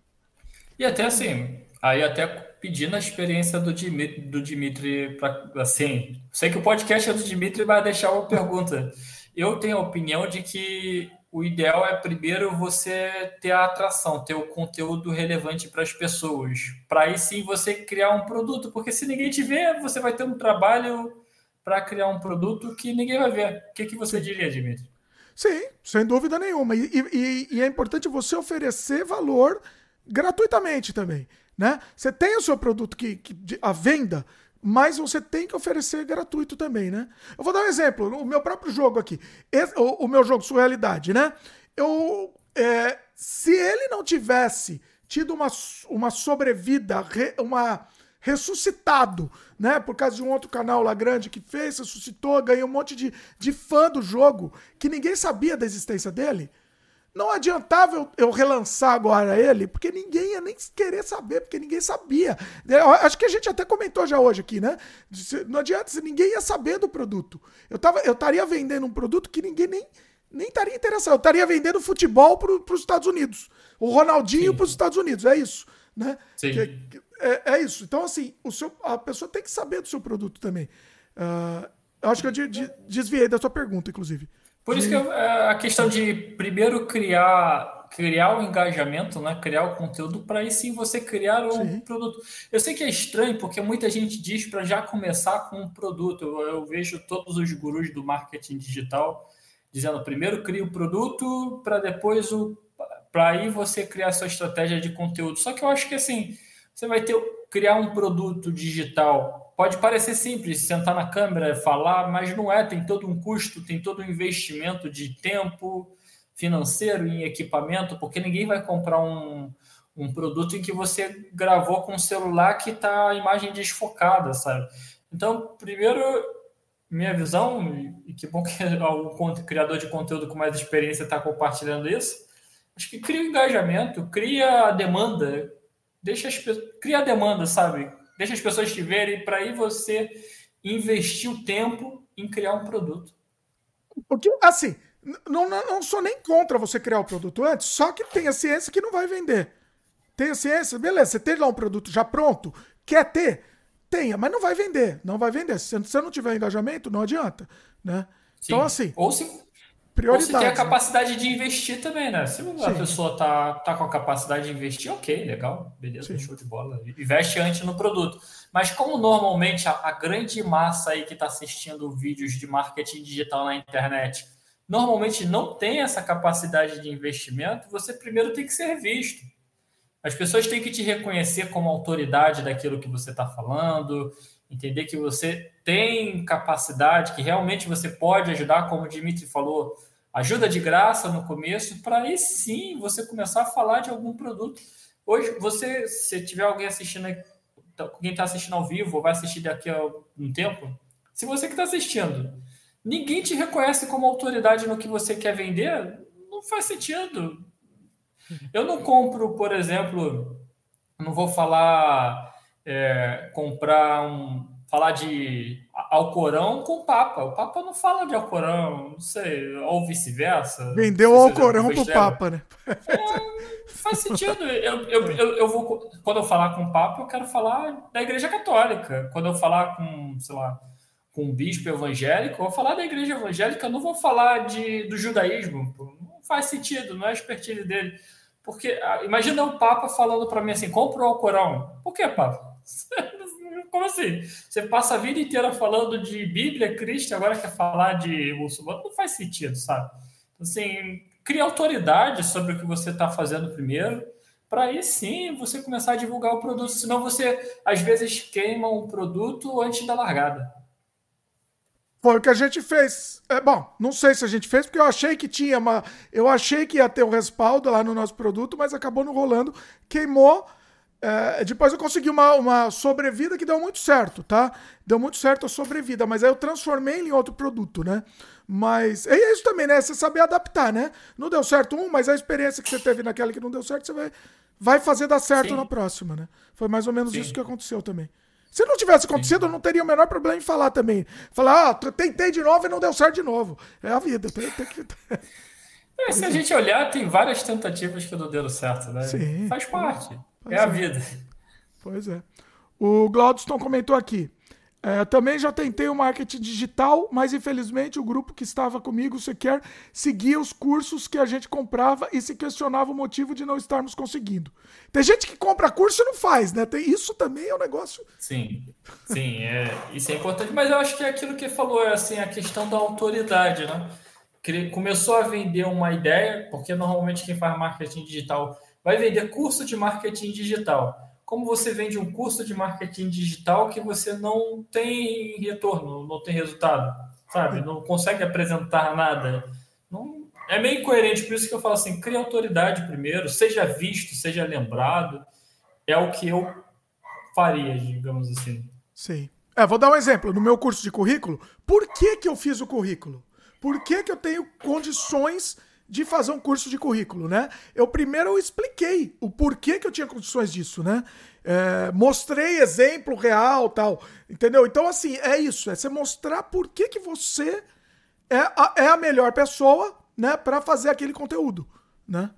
E até assim, aí até pedindo a experiência do Dimitri, do Dimitri pra, assim, sei que o podcast é do Dimitri vai deixar uma pergunta. Eu tenho a opinião de que o ideal é primeiro você ter a atração, ter o conteúdo relevante para as pessoas, para aí sim você criar um produto, porque se ninguém te vê, você vai ter um trabalho para criar um produto que ninguém vai ver. O que, que você diria, Dimitri? Sim, sem dúvida nenhuma. E, e, e é importante você oferecer valor gratuitamente também. Né? Você tem o seu produto que, que a venda, mas você tem que oferecer gratuito também, né? Eu vou dar um exemplo, o meu próprio jogo aqui, esse, o, o, meu jogo Surrealidade, né? Eu, é, se ele não tivesse tido uma, uma sobrevida, uma ressuscitado, né? Por causa de um outro canal lá grande que fez, ressuscitou, ganhou um monte de, de fã do jogo que ninguém sabia da existência dele. Não adiantava eu, eu, relançar agora ele, porque ninguém ia nem querer saber, porque ninguém sabia. Eu acho que a gente até comentou já hoje aqui, né? Não adianta, ninguém ia saber do produto. Eu, tava, eu estaria vendendo um produto que ninguém nem, nem estaria interessado. Eu estaria vendendo futebol para os Estados Unidos. O Ronaldinho para os Estados Unidos, é isso. Né? Sim. Que, é, é, isso. Então, assim, o seu, a pessoa tem que saber do seu produto também. Uh, acho que eu de, de, desviei da sua pergunta, inclusive. Por isso que eu, é, a questão de primeiro criar criar o engajamento, né? criar o conteúdo, para aí sim você criar um sim. produto. Eu sei que é estranho, porque muita gente diz para já começar com um produto. Eu, eu, vejo todos os gurus do marketing digital dizendo primeiro cria o produto para depois o para aí você criar sua estratégia de conteúdo. Só que eu acho que assim, você vai ter criar um produto digital. Pode parecer simples, sentar na câmera, falar, mas não é. Tem todo um custo, tem todo um investimento de tempo financeiro em equipamento, porque ninguém vai comprar um, um produto em que você gravou com um celular que está a imagem desfocada, sabe? Então, primeiro, minha visão, e que bom que o criador de conteúdo com mais experiência está compartilhando isso, acho que cria engajamento, cria a demanda, deixa as cria a demanda, sabe? Deixa as pessoas te verem para aí você investir o tempo em criar um produto. Porque, assim, não, não, não sou nem contra você criar o produto antes, só que tem a ciência que não vai vender. Tem a ciência, beleza, você tem lá um produto já pronto, quer ter? Tenha, mas não vai vender, não vai vender. Se você não tiver engajamento, não adianta, né? Sim. Então, assim... Ou se, prioridade. Se tem a né? capacidade de investir também, né? Se a Sim. pessoa tá, tá com a capacidade de investir, ok, legal, beleza, Sim. show de bola. Investe antes no produto. Mas como normalmente a, a grande massa aí que está assistindo vídeos de marketing digital na internet normalmente não tem essa capacidade de investimento, você primeiro tem que ser visto. As pessoas têm que te reconhecer como autoridade daquilo que você está falando, entender que você tem capacidade, que realmente você pode ajudar, como o Dimitri falou, ajuda de graça no começo, para aí sim você começar a falar de algum produto. Hoje, você, se tiver alguém assistindo, quem está assistindo ao vivo, ou vai assistir daqui a um tempo, se você que está assistindo, ninguém te reconhece como autoridade no que você quer vender, não faz sentido. Eu não compro, por exemplo, não vou falar é, comprar um. falar de Alcorão com o Papa. O Papa não fala de Alcorão, não sei, ou vice-versa. Vendeu o Alcorão pro Papa, né? É, faz sentido. Eu, eu, eu, eu, vou, quando eu falar com o Papa, eu quero falar da Igreja Católica. Quando eu falar com, sei lá, com um bispo evangélico, eu vou falar da Igreja Evangélica, eu não vou falar de, do judaísmo. Não faz sentido, não é a expertise dele. Porque ah, imagina o Papa falando para mim assim: compra o Alcorão. Por que, Papa? Como assim? Você passa a vida inteira falando de Bíblia, Cristo, agora quer falar de muçulmano? Não faz sentido, sabe? Então, assim, cria autoridade sobre o que você está fazendo primeiro, para aí sim você começar a divulgar o produto. Senão você, às vezes, queima um produto antes da largada. Foi o que a gente fez. É, bom, não sei se a gente fez, porque eu achei que tinha uma. Eu achei que ia ter um respaldo lá no nosso produto, mas acabou não rolando. Queimou. É, depois eu consegui uma, uma sobrevida que deu muito certo, tá? Deu muito certo a sobrevida, mas aí eu transformei ele em outro produto, né? Mas é isso também, né? Você saber adaptar, né? Não deu certo um, mas a experiência que você teve naquela que não deu certo, você vai, vai fazer dar certo Sim. na próxima, né? Foi mais ou menos Sim. isso que aconteceu também. Se não tivesse acontecido, Sim. eu não teria o menor problema em falar também. Falar, ah, tentei de novo e não deu certo de novo. É a vida. Tem, tem que... É, se a gente olhar, tem várias tentativas que não deram certo, né? Sim. Faz parte. É a vida. Pois é. O Glaudston comentou aqui. É, também já tentei o marketing digital, mas infelizmente o grupo que estava comigo sequer seguia os cursos que a gente comprava e se questionava o motivo de não estarmos conseguindo. Tem gente que compra curso e não faz, né? Tem, isso também é um negócio. Sim, sim, é, isso é importante, mas eu acho que é aquilo que falou, é assim, a questão da autoridade, né? Começou a vender uma ideia, porque normalmente quem faz marketing digital vai vender curso de marketing digital como você vende um curso de marketing digital que você não tem retorno, não tem resultado, sabe? Não consegue apresentar nada. Não, é meio incoerente, por isso que eu falo assim, cria autoridade primeiro, seja visto, seja lembrado. É o que eu faria, digamos assim. Sim. É, vou dar um exemplo. No meu curso de currículo, por que, que eu fiz o currículo? Por que, que eu tenho condições de fazer um curso de currículo, né? Eu primeiro expliquei o porquê que eu tinha condições disso, né? É, mostrei exemplo real, tal, entendeu? Então, assim, é isso, é você mostrar por que, que você é a, é a melhor pessoa, né, para fazer aquele conteúdo, né?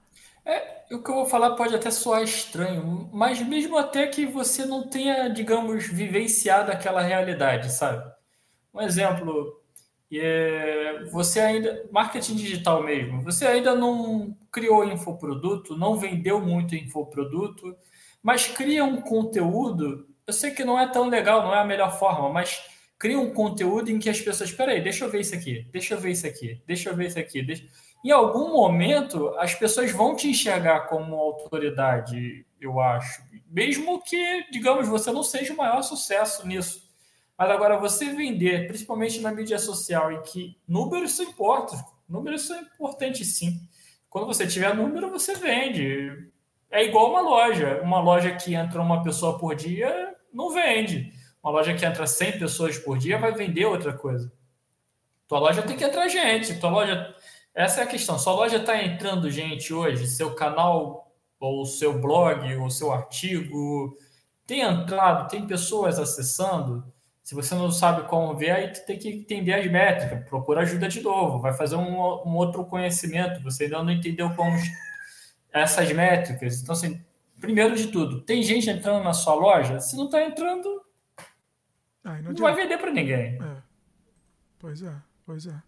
É, o que eu vou falar pode até soar estranho, mas mesmo até que você não tenha, digamos, vivenciado aquela realidade, sabe? Um exemplo, é, você ainda, marketing digital mesmo, você ainda não criou infoproduto, não vendeu muito infoproduto, mas cria um conteúdo. Eu sei que não é tão legal, não é a melhor forma, mas cria um conteúdo em que as pessoas, espera aí, deixa eu ver isso aqui, deixa eu ver isso aqui, deixa eu ver isso aqui. Deixa... Em algum momento, as pessoas vão te enxergar como autoridade, eu acho. Mesmo que, digamos, você não seja o maior sucesso nisso. Mas agora você vender, principalmente na mídia social, em que números são importantes, números são importantes sim. Quando você tiver número, você vende. É igual uma loja. Uma loja que entra uma pessoa por dia não vende. Uma loja que entra 100 pessoas por dia vai vender outra coisa. Tua loja tem que entrar gente. Tua loja. Essa é a questão. Sua loja está entrando gente hoje. Seu canal, ou seu blog, ou seu artigo tem entrado, tem pessoas acessando. Se você não sabe como ver, aí tu tem que entender as métricas, procura ajuda de novo, vai fazer um, um outro conhecimento, você ainda não entendeu como essas métricas. Então, assim, primeiro de tudo, tem gente entrando na sua loja? Se não está entrando, Ai, não, não vai vender para ninguém. É. Pois é, pois é.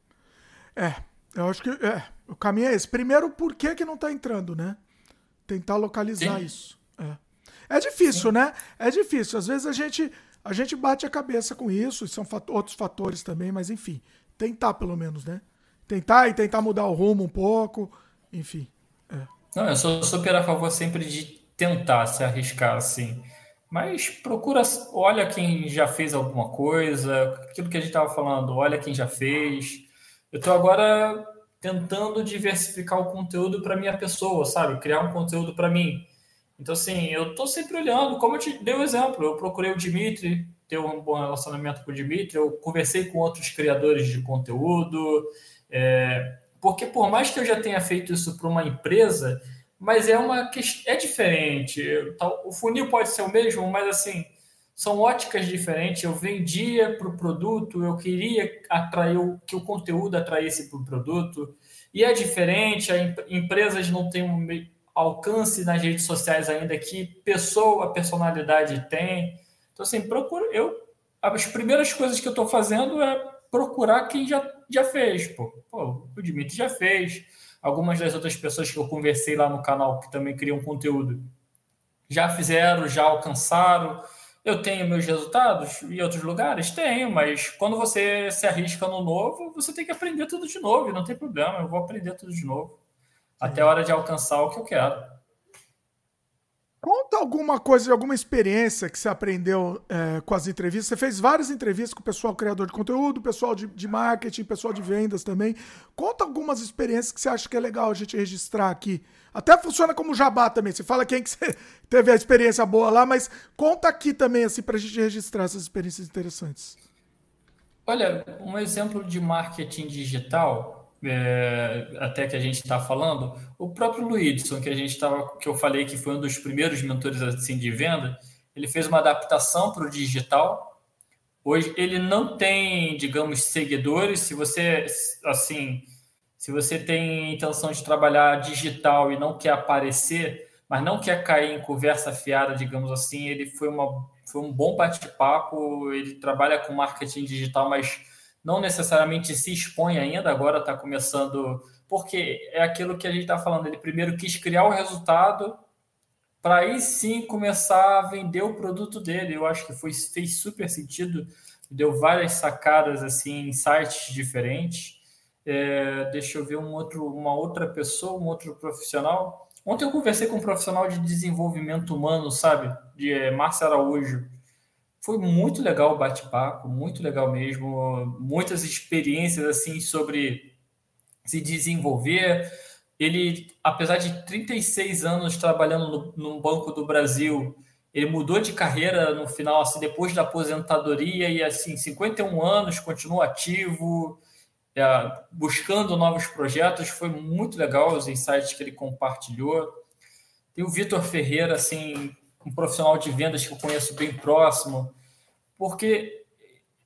É, eu acho que é, o caminho é esse. Primeiro, por que, que não está entrando, né? Tentar localizar Sim. isso. É. é difícil, Sim. né? É difícil. Às vezes a gente a gente bate a cabeça com isso, são fat outros fatores também, mas enfim, tentar pelo menos, né? Tentar e tentar mudar o rumo um pouco, enfim. É. Não, eu sou super a favor sempre de tentar se arriscar assim. Mas procura, olha quem já fez alguma coisa, aquilo que a gente estava falando, olha quem já fez. Eu estou agora tentando diversificar o conteúdo para minha pessoa, sabe? Criar um conteúdo para mim. Então, assim, eu estou sempre olhando, como eu te dei o um exemplo, eu procurei o Dimitri, ter um bom relacionamento com o Dimitri, eu conversei com outros criadores de conteúdo, é, porque por mais que eu já tenha feito isso para uma empresa, mas é uma é diferente. O funil pode ser o mesmo, mas assim são óticas diferentes. Eu vendia para o produto, eu queria atrair que o conteúdo atraísse para o produto, e é diferente. Empresas não têm um alcance nas redes sociais ainda que pessoa, personalidade tem. Então, assim, procura. Eu, as primeiras coisas que eu estou fazendo é procurar quem já, já fez. Pô. pô, o Dimitri já fez. Algumas das outras pessoas que eu conversei lá no canal que também criam conteúdo já fizeram, já alcançaram. Eu tenho meus resultados em outros lugares? Tenho, mas quando você se arrisca no novo, você tem que aprender tudo de novo, não tem problema, eu vou aprender tudo de novo até a hora de alcançar o que eu quero. Conta alguma coisa, alguma experiência que você aprendeu é, com as entrevistas. Você fez várias entrevistas com o pessoal criador de conteúdo, pessoal de, de marketing, pessoal de vendas também. Conta algumas experiências que você acha que é legal a gente registrar aqui. Até funciona como jabá também. Você fala quem que você teve a experiência boa lá, mas conta aqui também, assim, para a gente registrar essas experiências interessantes. Olha, um exemplo de marketing digital é, até que a gente está falando, o próprio Luidson, que a gente estava, que eu falei que foi um dos primeiros mentores assim de venda, ele fez uma adaptação para o digital. Hoje ele não tem, digamos, seguidores. Se você assim Se você tem intenção de trabalhar digital e não quer aparecer, mas não quer cair em conversa fiada, digamos assim, ele foi, uma, foi um bom bate-papo. Ele trabalha com marketing digital, mas não necessariamente se expõe ainda, agora está começando, porque é aquilo que a gente está falando. Ele primeiro quis criar o resultado para aí sim começar a vender o produto dele. Eu acho que foi, fez super sentido, deu várias sacadas assim em sites diferentes. É, deixa eu ver um outro, uma outra pessoa, um outro profissional. Ontem eu conversei com um profissional de desenvolvimento humano, sabe? De é, Márcio Araújo. Foi muito legal o bate-papo, muito legal mesmo. Muitas experiências assim sobre se desenvolver. Ele, apesar de 36 anos trabalhando no, no Banco do Brasil, ele mudou de carreira no final, assim, depois da aposentadoria, e assim, 51 anos, continua ativo, é, buscando novos projetos. Foi muito legal os insights que ele compartilhou. Tem o Vitor Ferreira, assim, um profissional de vendas que eu conheço bem próximo, porque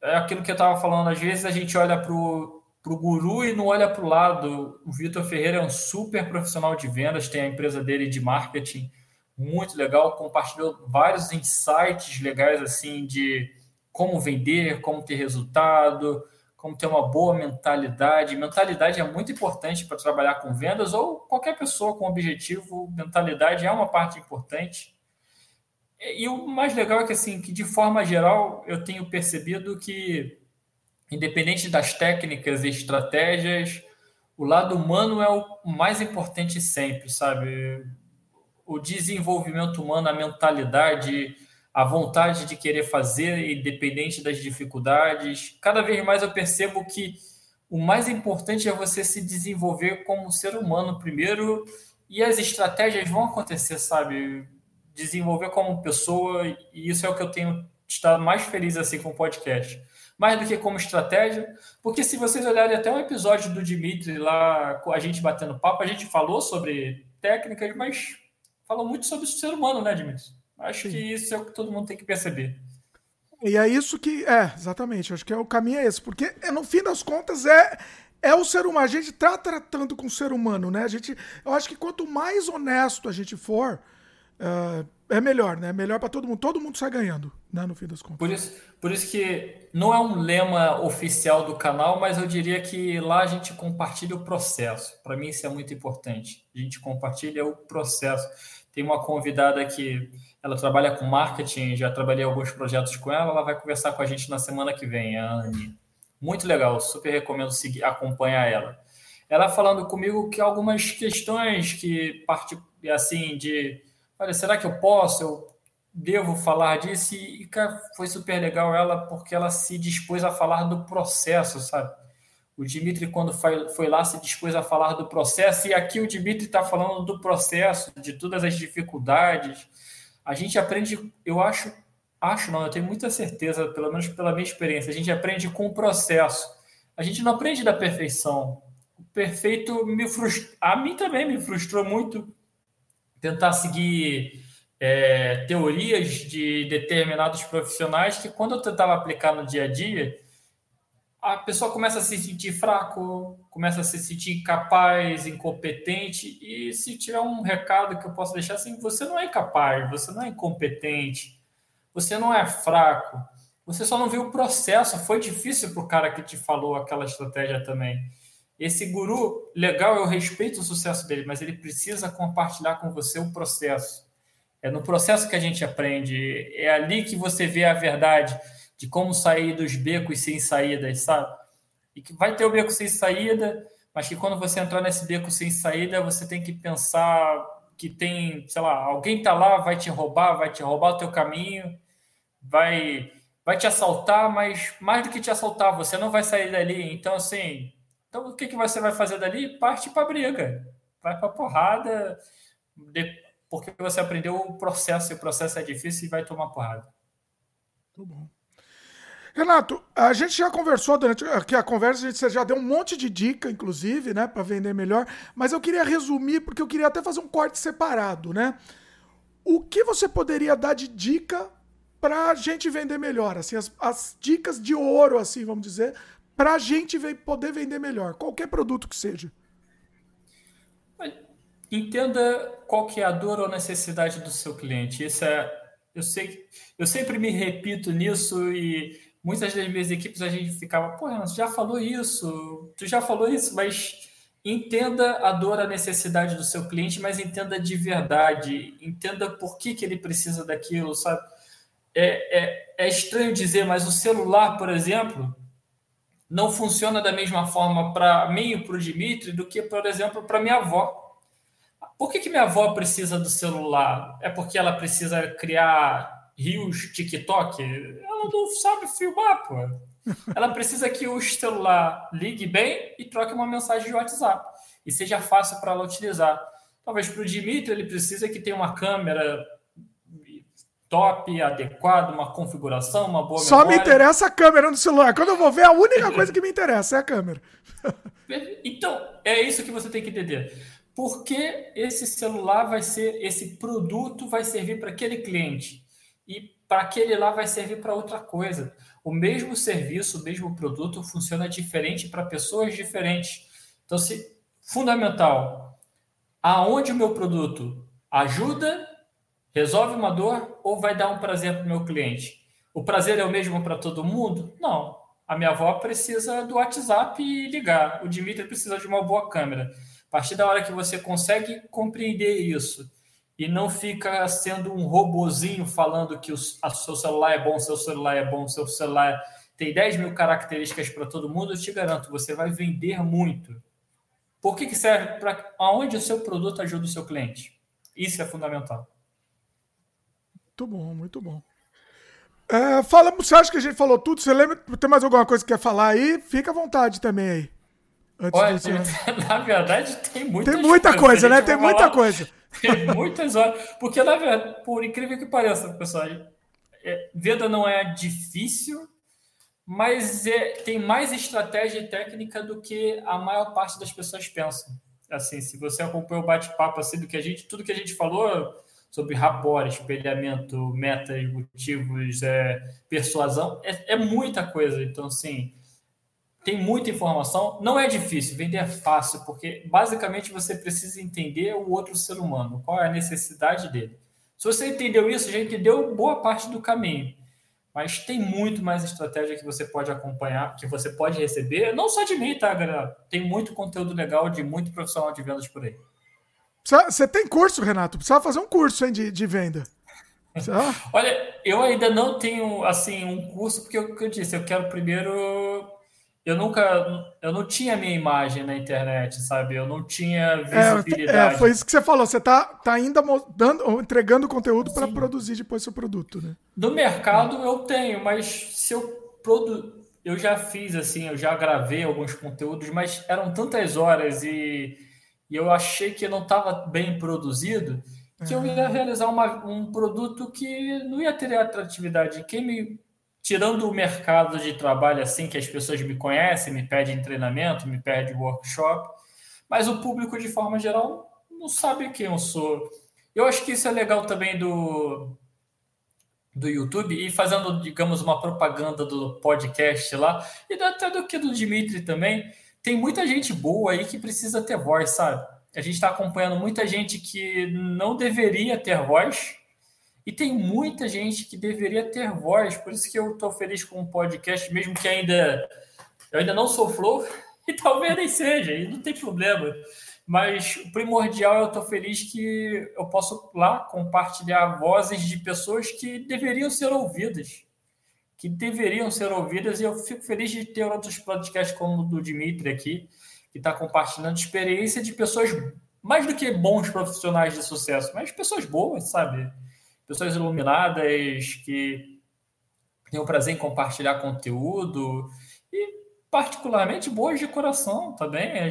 é aquilo que eu estava falando, às vezes a gente olha para o guru e não olha para o lado. O Vitor Ferreira é um super profissional de vendas, tem a empresa dele de marketing muito legal, compartilhou vários insights legais assim de como vender, como ter resultado, como ter uma boa mentalidade. Mentalidade é muito importante para trabalhar com vendas ou qualquer pessoa com objetivo. Mentalidade é uma parte importante. E o mais legal é que, assim, que de forma geral, eu tenho percebido que, independente das técnicas e estratégias, o lado humano é o mais importante sempre, sabe? O desenvolvimento humano, a mentalidade, a vontade de querer fazer, independente das dificuldades. Cada vez mais eu percebo que o mais importante é você se desenvolver como ser humano primeiro e as estratégias vão acontecer, sabe? Desenvolver como pessoa e isso é o que eu tenho estado mais feliz assim com o podcast. Mais do que como estratégia, porque se vocês olharem até um episódio do Dimitri lá, com a gente batendo papo, a gente falou sobre técnicas, mas falou muito sobre o ser humano, né, Dimitri? Acho Sim. que isso é o que todo mundo tem que perceber. E é isso que. É, exatamente. Acho que é o caminho é esse. Porque, é, no fim das contas, é. É o ser humano. A gente tá tratando com o ser humano, né? A gente, eu acho que quanto mais honesto a gente for, uh, é melhor, né? É melhor para todo mundo. Todo mundo sai ganhando, né? No fim das contas. Por isso, por isso que não é um lema oficial do canal, mas eu diria que lá a gente compartilha o processo. Para mim isso é muito importante. A gente compartilha o processo. Tem uma convidada que ela trabalha com marketing, já trabalhei alguns projetos com ela, ela vai conversar com a gente na semana que vem, a Anne. Muito legal, super recomendo seguir, acompanhar ela. Ela falando comigo que algumas questões que parte assim de, olha, será que eu posso? Eu devo falar disso? E cara, foi super legal ela porque ela se dispôs a falar do processo, sabe? O Dimitri, quando foi, foi lá, se dispôs a falar do processo, e aqui o Dimitri está falando do processo, de todas as dificuldades, a gente aprende, eu acho, acho não, eu tenho muita certeza, pelo menos pela minha experiência, a gente aprende com o processo. A gente não aprende da perfeição. O perfeito me frustrou, a mim também me frustrou muito tentar seguir é, teorias de determinados profissionais que quando eu tentava aplicar no dia a dia, a pessoa começa a se sentir fraco, começa a se sentir incapaz, incompetente, e se tiver um recado que eu posso deixar assim, você não é incapaz, você não é incompetente, você não é fraco, você só não viu o processo, foi difícil para o cara que te falou aquela estratégia também. Esse guru, legal, eu respeito o sucesso dele, mas ele precisa compartilhar com você o processo. É no processo que a gente aprende, é ali que você vê a verdade de como sair dos becos sem saídas, sabe? E que vai ter o beco sem saída, mas que quando você entrar nesse beco sem saída, você tem que pensar que tem, sei lá, alguém tá lá, vai te roubar, vai te roubar o teu caminho, vai vai te assaltar, mas mais do que te assaltar, você não vai sair dali. Então, assim, então o que, que você vai fazer dali? Parte para briga, vai para porrada, porque você aprendeu o processo, e o processo é difícil e vai tomar porrada. Muito bom. Renato, a gente já conversou durante aqui a conversa, a gente já deu um monte de dica, inclusive, né, para vender melhor, mas eu queria resumir, porque eu queria até fazer um corte separado, né? O que você poderia dar de dica para a gente vender melhor? Assim, as, as, dicas de ouro, assim, vamos dizer, para a gente poder vender melhor, qualquer produto que seja. Entenda qual que é a dor ou necessidade do seu cliente. Isso é, eu sei, eu sempre me repito nisso e muitas das minhas equipes a gente ficava, pô, Renan, já falou isso, tu já falou isso, mas entenda a dor, a necessidade do seu cliente, mas entenda de verdade, entenda por que, que ele precisa daquilo, sabe? É, é, é estranho dizer, mas o celular, por exemplo, não funciona da mesma forma para mim e para o Dimitri do que, por exemplo, para minha avó. Por que, que minha avó precisa do celular? É porque ela precisa criar rios TikTok? Ela não sabe filmar, pô. Ela precisa que o celular ligue bem e troque uma mensagem de WhatsApp e seja fácil para ela utilizar. Talvez para o Dimitri ele precisa que tenha uma câmera top, adequado, uma configuração, uma boa Só memória. me interessa a câmera no celular. Quando eu vou ver, a única coisa que me interessa é a câmera. então, é isso que você tem que entender. Porque esse celular vai ser, esse produto vai servir para aquele cliente e para aquele lá vai servir para outra coisa. O mesmo serviço, o mesmo produto funciona diferente para pessoas diferentes. Então, se fundamental, aonde o meu produto ajuda Resolve uma dor ou vai dar um prazer para o meu cliente? O prazer é o mesmo para todo mundo? Não. A minha avó precisa do WhatsApp e ligar. O Dimitri precisa de uma boa câmera. A partir da hora que você consegue compreender isso e não fica sendo um robozinho falando que o seu celular é bom, seu celular é bom, seu celular tem 10 mil características para todo mundo, eu te garanto, você vai vender muito. Por que, que serve? Para aonde o seu produto ajuda o seu cliente? Isso é fundamental. Muito bom, muito bom. É, fala, você acha que a gente falou tudo? Você lembra? Tem mais alguma coisa que quer falar aí? Fica à vontade também aí. Olha, de... na verdade, tem muita Tem muita coisa, né? Tem muita coisa. Tem muitas horas. Porque, na verdade, por incrível que pareça, pessoal, é, venda não é difícil, mas é, tem mais estratégia e técnica do que a maior parte das pessoas pensam. Assim, se você acompanha o bate-papo assim do que a gente, tudo que a gente falou, sobre rapport, espelhamento, metas, motivos, é, persuasão, é, é, muita coisa. Então, assim, tem muita informação. Não é difícil, vender é fácil, porque basicamente você precisa entender o outro ser humano, qual é a necessidade dele. Se você entendeu isso, já entendeu boa parte do caminho. Mas tem muito mais estratégia que você pode acompanhar, que você pode receber, não só de mim, tá, galera? Tem muito conteúdo legal de muito profissional de vendas por aí. Você tem curso, Renato? Precisava fazer um curso hein, de, de venda. Olha, eu ainda não tenho assim um curso, porque o que eu disse, eu quero primeiro. Eu nunca. Eu não tinha minha imagem na internet, sabe? Eu não tinha é, visibilidade. É, é foi isso que você falou. Você tá, tá ainda dando, entregando conteúdo para produzir depois seu produto, né? Do mercado eu tenho, mas se eu produ... eu já fiz assim, eu já gravei alguns conteúdos, mas eram tantas horas e e eu achei que não estava bem produzido, que eu ia realizar uma, um produto que não ia ter atratividade. Quem me tirando o mercado de trabalho assim que as pessoas me conhecem, me pedem treinamento, me pedem workshop, mas o público de forma geral não sabe quem eu sou. Eu acho que isso é legal também do do YouTube e fazendo, digamos, uma propaganda do podcast lá e até do que do Dimitri também tem muita gente boa aí que precisa ter voz, sabe? A gente está acompanhando muita gente que não deveria ter voz e tem muita gente que deveria ter voz. Por isso que eu estou feliz com o podcast, mesmo que ainda eu ainda não sou flow e talvez nem seja, e não tem problema. Mas o primordial eu estou feliz que eu posso lá compartilhar vozes de pessoas que deveriam ser ouvidas que deveriam ser ouvidas e eu fico feliz de ter outros podcasts como o do Dimitri aqui, que está compartilhando experiência de pessoas mais do que bons profissionais de sucesso, mas pessoas boas, sabe? Pessoas iluminadas que têm o prazer em compartilhar conteúdo e particularmente boas de coração também.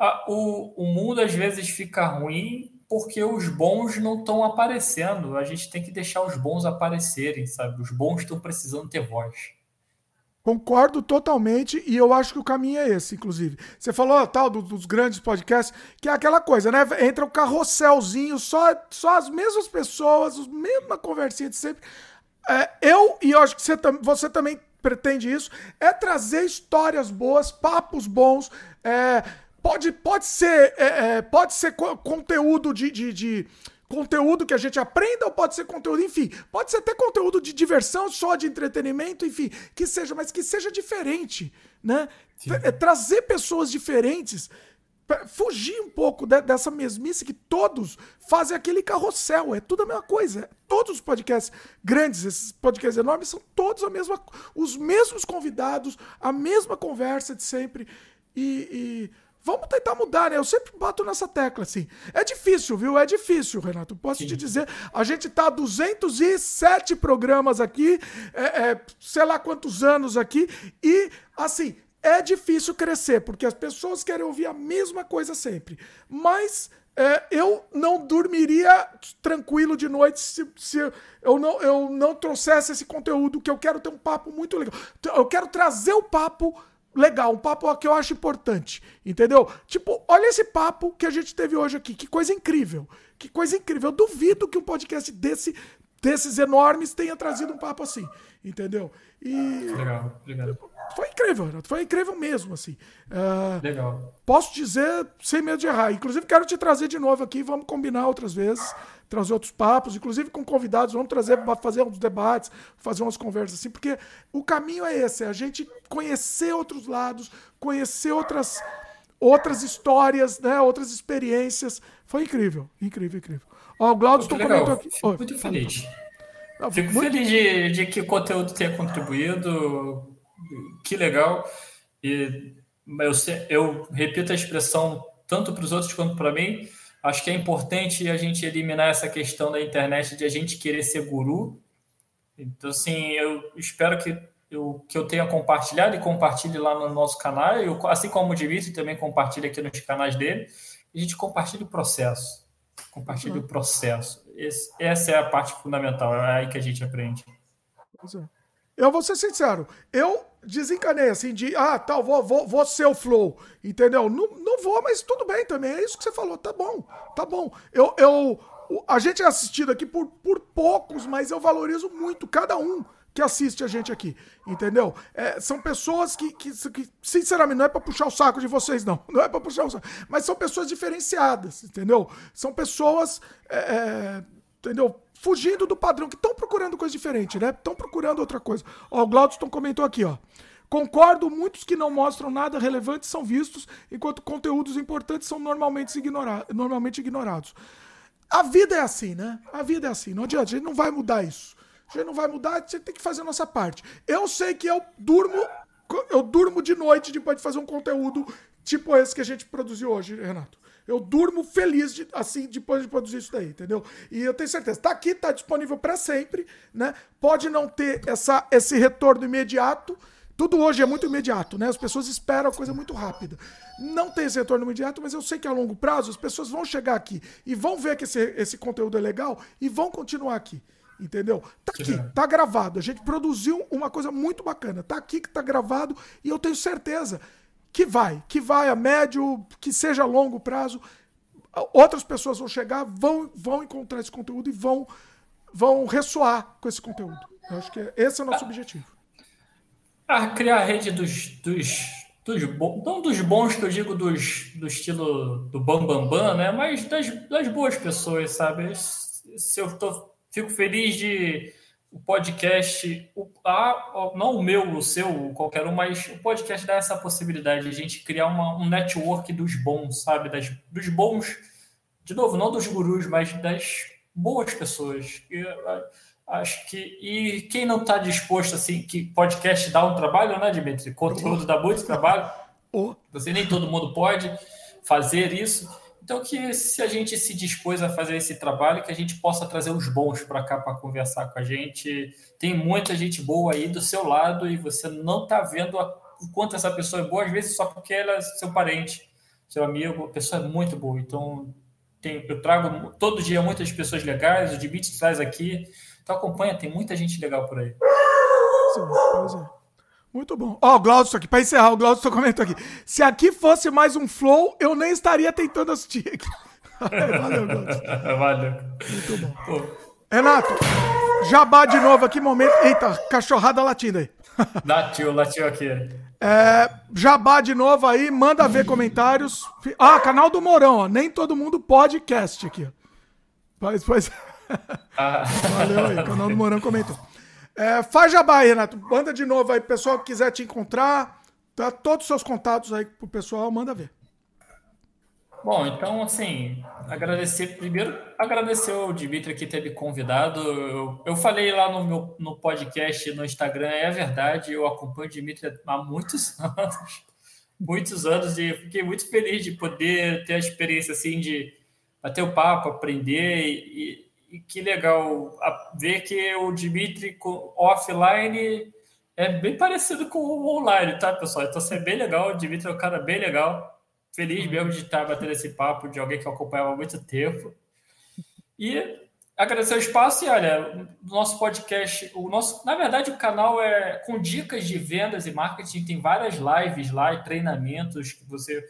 a, o, o mundo às vezes fica ruim porque os bons não estão aparecendo. A gente tem que deixar os bons aparecerem, sabe? Os bons estão precisando ter voz. Concordo totalmente e eu acho que o caminho é esse, inclusive. Você falou tal dos grandes podcasts, que é aquela coisa, né? Entra o carrosselzinho, só, só as mesmas pessoas, a mesma conversinha de sempre. É, eu, e eu acho que você, você também pretende isso, é trazer histórias boas, papos bons, é, pode, pode ser, é, é, pode ser co conteúdo de, de, de conteúdo que a gente aprenda ou pode ser conteúdo, enfim, pode ser até conteúdo de diversão, só de entretenimento, enfim, que seja, mas que seja diferente, né? É, trazer pessoas diferentes, fugir um pouco de, dessa mesmice que todos fazem aquele carrossel, é tudo a mesma coisa. É, todos os podcasts grandes, esses podcasts enormes, são todos a mesma, os mesmos convidados, a mesma conversa de sempre. E, e Vamos tentar mudar, né? Eu sempre bato nessa tecla, assim. É difícil, viu? É difícil, Renato. Posso Sim. te dizer. A gente tá 207 programas aqui, é, é, sei lá quantos anos aqui, e, assim, é difícil crescer, porque as pessoas querem ouvir a mesma coisa sempre. Mas é, eu não dormiria tranquilo de noite se, se eu, não, eu não trouxesse esse conteúdo, que eu quero ter um papo muito legal. Eu quero trazer o papo legal, um papo que eu acho importante, entendeu? Tipo, olha esse papo que a gente teve hoje aqui, que coisa incrível, que coisa incrível. Eu duvido que um podcast desse, desses enormes tenha trazido um papo assim, entendeu? E legal, obrigado. Foi incrível, Renato, foi incrível mesmo, assim. Uh, legal. Posso dizer sem medo de errar. Inclusive, quero te trazer de novo aqui, vamos combinar outras vezes trazer outros papos, inclusive com convidados, vamos trazer, fazer uns debates, fazer umas conversas assim, porque o caminho é esse, é a gente conhecer outros lados, conhecer outras outras histórias, né, outras experiências. Foi incrível, incrível, incrível. Ó, o Glaucio comentou aqui. Fico muito feliz. Não, Fico muito... feliz de, de que o conteúdo tenha contribuído. Que legal. E eu, eu repito a expressão tanto para os outros quanto para mim Acho que é importante a gente eliminar essa questão da internet de a gente querer ser guru. Então, assim, eu espero que eu, que eu tenha compartilhado e compartilhe lá no nosso canal, eu, assim como o Dimitri também compartilha aqui nos canais dele, a gente compartilha o processo. Compartilha uhum. o processo. Esse, essa é a parte fundamental, é aí que a gente aprende. Eu vou ser sincero, eu desencanei, assim, de, ah, tal, vou, vou, vou ser o flow, entendeu? Não, não vou, mas tudo bem também, é isso que você falou, tá bom, tá bom. Eu, eu, a gente é assistido aqui por, por poucos, mas eu valorizo muito cada um que assiste a gente aqui, entendeu? É, são pessoas que, que, que, sinceramente, não é para puxar o saco de vocês, não. Não é para puxar o saco. Mas são pessoas diferenciadas, entendeu? São pessoas, é, é entendeu? Fugindo do padrão, que estão procurando coisa diferente, né? Estão procurando outra coisa. Ó, o Glaudston comentou aqui, ó. Concordo, muitos que não mostram nada relevante são vistos, enquanto conteúdos importantes são normalmente, ignora normalmente ignorados. A vida é assim, né? A vida é assim. Não adianta, a gente não vai mudar isso. A gente não vai mudar, a gente tem que fazer a nossa parte. Eu sei que eu durmo, eu durmo de noite depois de fazer um conteúdo tipo esse que a gente produziu hoje, Renato. Eu durmo feliz de, assim depois de produzir isso daí, entendeu? E eu tenho certeza, tá aqui, tá disponível para sempre, né? Pode não ter essa, esse retorno imediato. Tudo hoje é muito imediato, né? As pessoas esperam a coisa muito rápida. Não tem esse retorno imediato, mas eu sei que a longo prazo as pessoas vão chegar aqui e vão ver que esse, esse conteúdo é legal e vão continuar aqui. Entendeu? Tá aqui, tá gravado. A gente produziu uma coisa muito bacana. Tá aqui que tá gravado e eu tenho certeza que vai, que vai a médio, que seja a longo prazo. Outras pessoas vão chegar, vão, vão encontrar esse conteúdo e vão, vão ressoar com esse conteúdo. Eu acho que esse é o nosso objetivo. Ah, criar a rede dos, dos, dos não dos bons que eu digo dos, do estilo do bambambam, bam, bam, né? Mas das, das boas pessoas, sabe? Se eu tô, fico feliz de o podcast, o, a, não o meu, o seu, qualquer um, mas o podcast dá essa possibilidade de a gente criar uma, um network dos bons, sabe? Das, dos bons, de novo, não dos gurus, mas das boas pessoas. Eu, acho que. E quem não está disposto, assim, que podcast dá um trabalho, né, Dimitri? Conteúdo dá muito trabalho. Você nem todo mundo pode fazer isso. Então, que se a gente se dispôs a fazer esse trabalho, que a gente possa trazer os bons para cá para conversar com a gente. Tem muita gente boa aí do seu lado e você não está vendo a, o quanto essa pessoa é boa, às vezes só porque ela é seu parente, seu amigo, a pessoa é muito boa. Então, tem, eu trago todo dia muitas pessoas legais, o Dibit traz aqui. Então, acompanha, tem muita gente legal por aí. Sim, pois é. Muito bom. Ó, oh, o Glaucio aqui, para encerrar, o Glaucio comentou aqui. Se aqui fosse mais um flow, eu nem estaria tentando assistir aqui. Valeu, Glaucio. Valeu. Muito bom. Pô. Renato, jabá de novo aqui, momento. Eita, cachorrada latindo aí. Latiu, latiu aqui. É, jabá de novo aí, manda ver comentários. Ah, canal do Morão, ó. Nem todo mundo podcast aqui. Pois, pois. Ah. Valeu aí, canal do Morão comentou. É, faz jabá aí, Renato. Manda de novo aí, pessoal que quiser te encontrar. Tá todos os seus contatos aí pro pessoal, manda ver. Bom, então, assim, agradecer, primeiro, agradecer o Dimitri que teve convidado. Eu, eu falei lá no meu no podcast, no Instagram, é verdade, eu acompanho o Dimitri há muitos anos, muitos anos, e fiquei muito feliz de poder ter a experiência, assim, de bater o papo, aprender, e que legal ver que o Dimitri offline é bem parecido com o online, tá, pessoal? Então, isso é bem legal, o Dimitri é um cara bem legal feliz mesmo de estar batendo esse papo de alguém que eu acompanhava há muito tempo. E agradecer o espaço e olha, o nosso podcast, o nosso, na verdade, o canal é com dicas de vendas e marketing, tem várias lives lá e treinamentos que você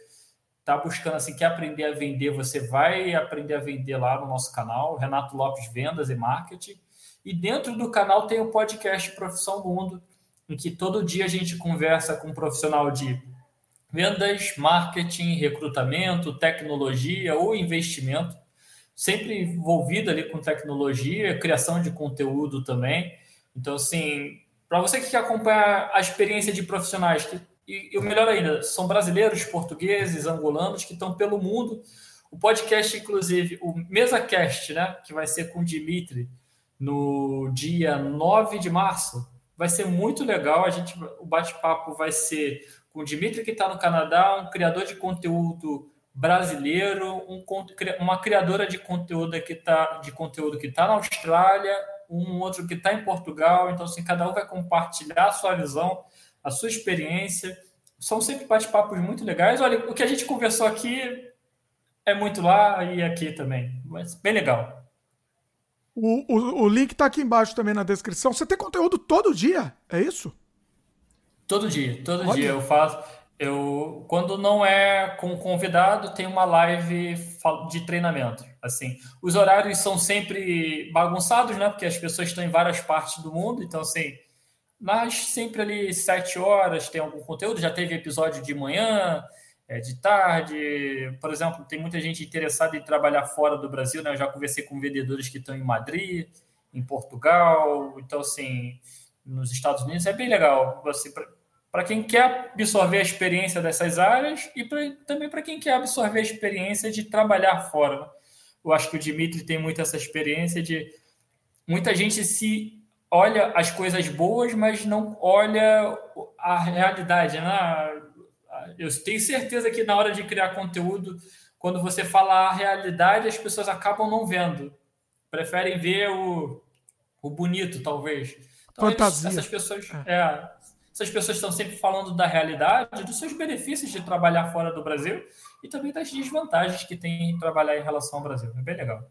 está buscando assim, quer aprender a vender, você vai aprender a vender lá no nosso canal, Renato Lopes Vendas e Marketing. E dentro do canal tem o podcast Profissão Mundo, em que todo dia a gente conversa com um profissional de vendas, marketing, recrutamento, tecnologia ou investimento, sempre envolvido ali com tecnologia, criação de conteúdo também. Então, assim, para você que quer acompanhar a experiência de profissionais, que, e, e o melhor ainda, são brasileiros, portugueses, angolanos que estão pelo mundo. O podcast, inclusive, o MesaCast, né, que vai ser com o Dimitri no dia 9 de março, vai ser muito legal. A gente, o bate-papo vai ser com o Dimitri, que está no Canadá, um criador de conteúdo brasileiro, um, uma criadora de conteúdo que está de conteúdo que está na Austrália, um outro que está em Portugal. Então, assim, cada um vai compartilhar a sua visão, a sua experiência. São sempre bate-papos muito legais. Olha, o que a gente conversou aqui é muito lá e aqui também. Mas bem legal. O, o, o link está aqui embaixo também na descrição. Você tem conteúdo todo dia, é isso? Todo dia, todo Olha. dia eu faço. Eu, quando não é com convidado, tem uma live de treinamento. Assim, os horários são sempre bagunçados, né? Porque as pessoas estão em várias partes do mundo, então assim, mas sempre ali sete horas tem algum conteúdo. Já teve episódio de manhã, é, de tarde. Por exemplo, tem muita gente interessada em trabalhar fora do Brasil, né? Eu já conversei com vendedores que estão em Madrid, em Portugal, então assim, nos Estados Unidos é bem legal. Você para quem quer absorver a experiência dessas áreas e pra, também para quem quer absorver a experiência de trabalhar fora. Né? Eu acho que o Dimitri tem muito essa experiência de muita gente se olha as coisas boas, mas não olha a realidade. Né? Eu tenho certeza que na hora de criar conteúdo, quando você fala a realidade, as pessoas acabam não vendo. Preferem ver o, o bonito, talvez. Então. Eles, essas pessoas. É. É, essas pessoas estão sempre falando da realidade, dos seus benefícios de trabalhar fora do Brasil e também das desvantagens que tem em trabalhar em relação ao Brasil. É bem legal.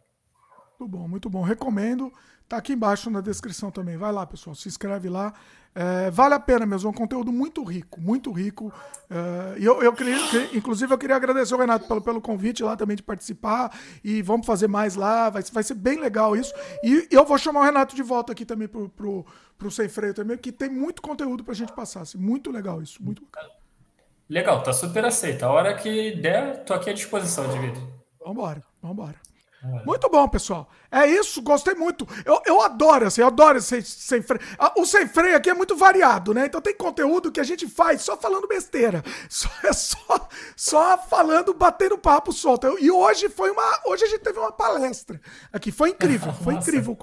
Muito bom, muito bom. Recomendo. Tá aqui embaixo na descrição também. Vai lá, pessoal. Se inscreve lá. É, vale a pena mesmo. É um conteúdo muito rico, muito rico. É, e eu, eu queria, inclusive, eu queria agradecer ao Renato pelo, pelo convite lá também de participar. E vamos fazer mais lá. Vai, vai ser bem legal isso. E eu vou chamar o Renato de volta aqui também pro, pro, pro Sem Freio também, que tem muito conteúdo pra gente passar. Assim, muito legal isso. Muito Legal, tá super aceito. A hora que der, tô aqui à disposição, Divido. Vambora, vambora. Muito bom, pessoal. É isso, gostei muito. Eu, eu adoro, assim, eu adoro esse sem freio. O sem freio aqui é muito variado, né? Então tem conteúdo que a gente faz só falando besteira. Só, é só, só falando, batendo papo solto. E hoje foi uma. Hoje a gente teve uma palestra aqui. Foi incrível. Foi Nossa, incrível.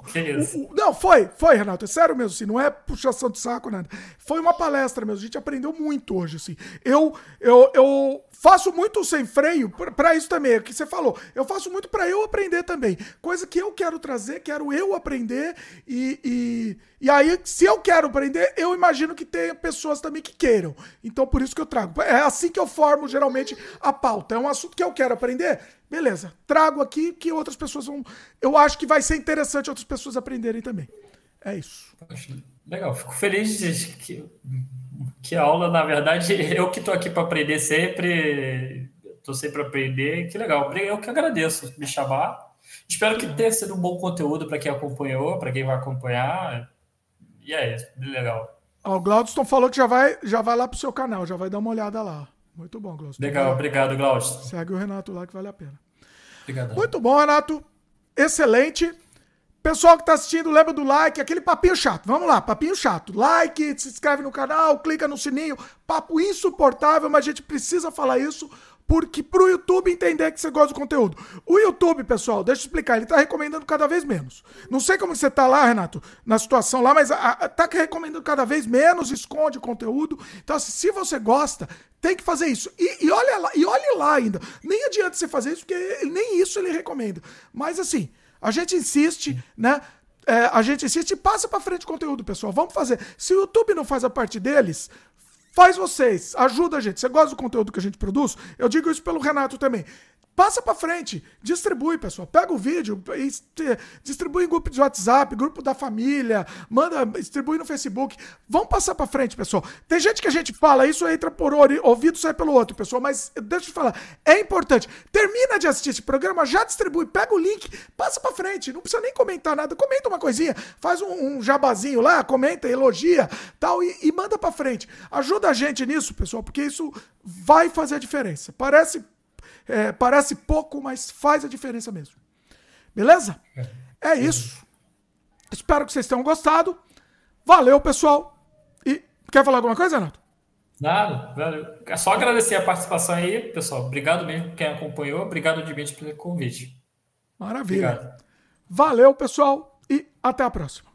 O, o, não, foi, foi, Renato. É sério mesmo, assim. Não é puxação de saco, nada. Foi uma palestra mesmo. A gente aprendeu muito hoje, assim. Eu, eu, eu faço muito sem freio para isso também, é o que você falou. Eu faço muito para eu aprender também. Coisa que eu quero trazer, quero eu aprender. E, e, e aí, se eu quero aprender, eu imagino que tenha pessoas também que queiram. Então, por isso que eu trago. É assim que eu formo geralmente a pauta. É um assunto que eu quero aprender. Beleza, trago aqui que outras pessoas vão. Eu acho que vai ser interessante outras pessoas aprenderem também. É isso. Legal, fico feliz de que que aula, na verdade, eu que estou aqui para aprender sempre, estou sempre para aprender, que legal. Eu que agradeço me chamar. Espero que tenha sido um bom conteúdo para quem acompanhou, para quem vai acompanhar. E é isso, legal. Ó, o Glaudston falou que já vai, já vai lá pro seu canal, já vai dar uma olhada lá. Muito bom, Glaudston. Legal, obrigado, Glaudston. Segue o Renato lá que vale a pena. Obrigado. Muito bom, Renato. Excelente. Pessoal que está assistindo, lembra do like, aquele papinho chato. Vamos lá, papinho chato. Like, se inscreve no canal, clica no sininho. Papo insuportável, mas a gente precisa falar isso porque pro YouTube entender que você gosta do conteúdo. O YouTube, pessoal, deixa eu explicar, ele tá recomendando cada vez menos. Não sei como você tá lá, Renato, na situação lá, mas tá recomendando cada vez menos, esconde o conteúdo. Então, assim, se você gosta, tem que fazer isso. E, e olha lá, e olhe lá ainda. Nem adianta você fazer isso, porque nem isso ele recomenda. Mas assim, a gente insiste, né? É, a gente insiste e passa para frente o conteúdo, pessoal. Vamos fazer. Se o YouTube não faz a parte deles, Faz vocês, ajuda a gente. Você gosta do conteúdo que a gente produz? Eu digo isso pelo Renato também. Passa para frente, distribui, pessoal. Pega o vídeo, distribui em grupo de WhatsApp, grupo da família, manda, distribui no Facebook. Vamos passar para frente, pessoal. Tem gente que a gente fala, isso entra por ouvido, sai pelo outro, pessoal, mas deixa eu te falar, é importante. Termina de assistir esse programa, já distribui, pega o link, passa para frente, não precisa nem comentar nada, comenta uma coisinha, faz um, um jabazinho lá, comenta, elogia, tal e, e manda para frente. Ajuda a gente nisso, pessoal, porque isso vai fazer a diferença. Parece é, parece pouco, mas faz a diferença mesmo. Beleza? É isso. Espero que vocês tenham gostado. Valeu, pessoal. E quer falar alguma coisa, Renato? Nada, valeu. É só agradecer a participação aí, pessoal. Obrigado mesmo quem acompanhou. Obrigado, Dimitri, pelo convite. Maravilha. Obrigado. Valeu, pessoal, e até a próxima.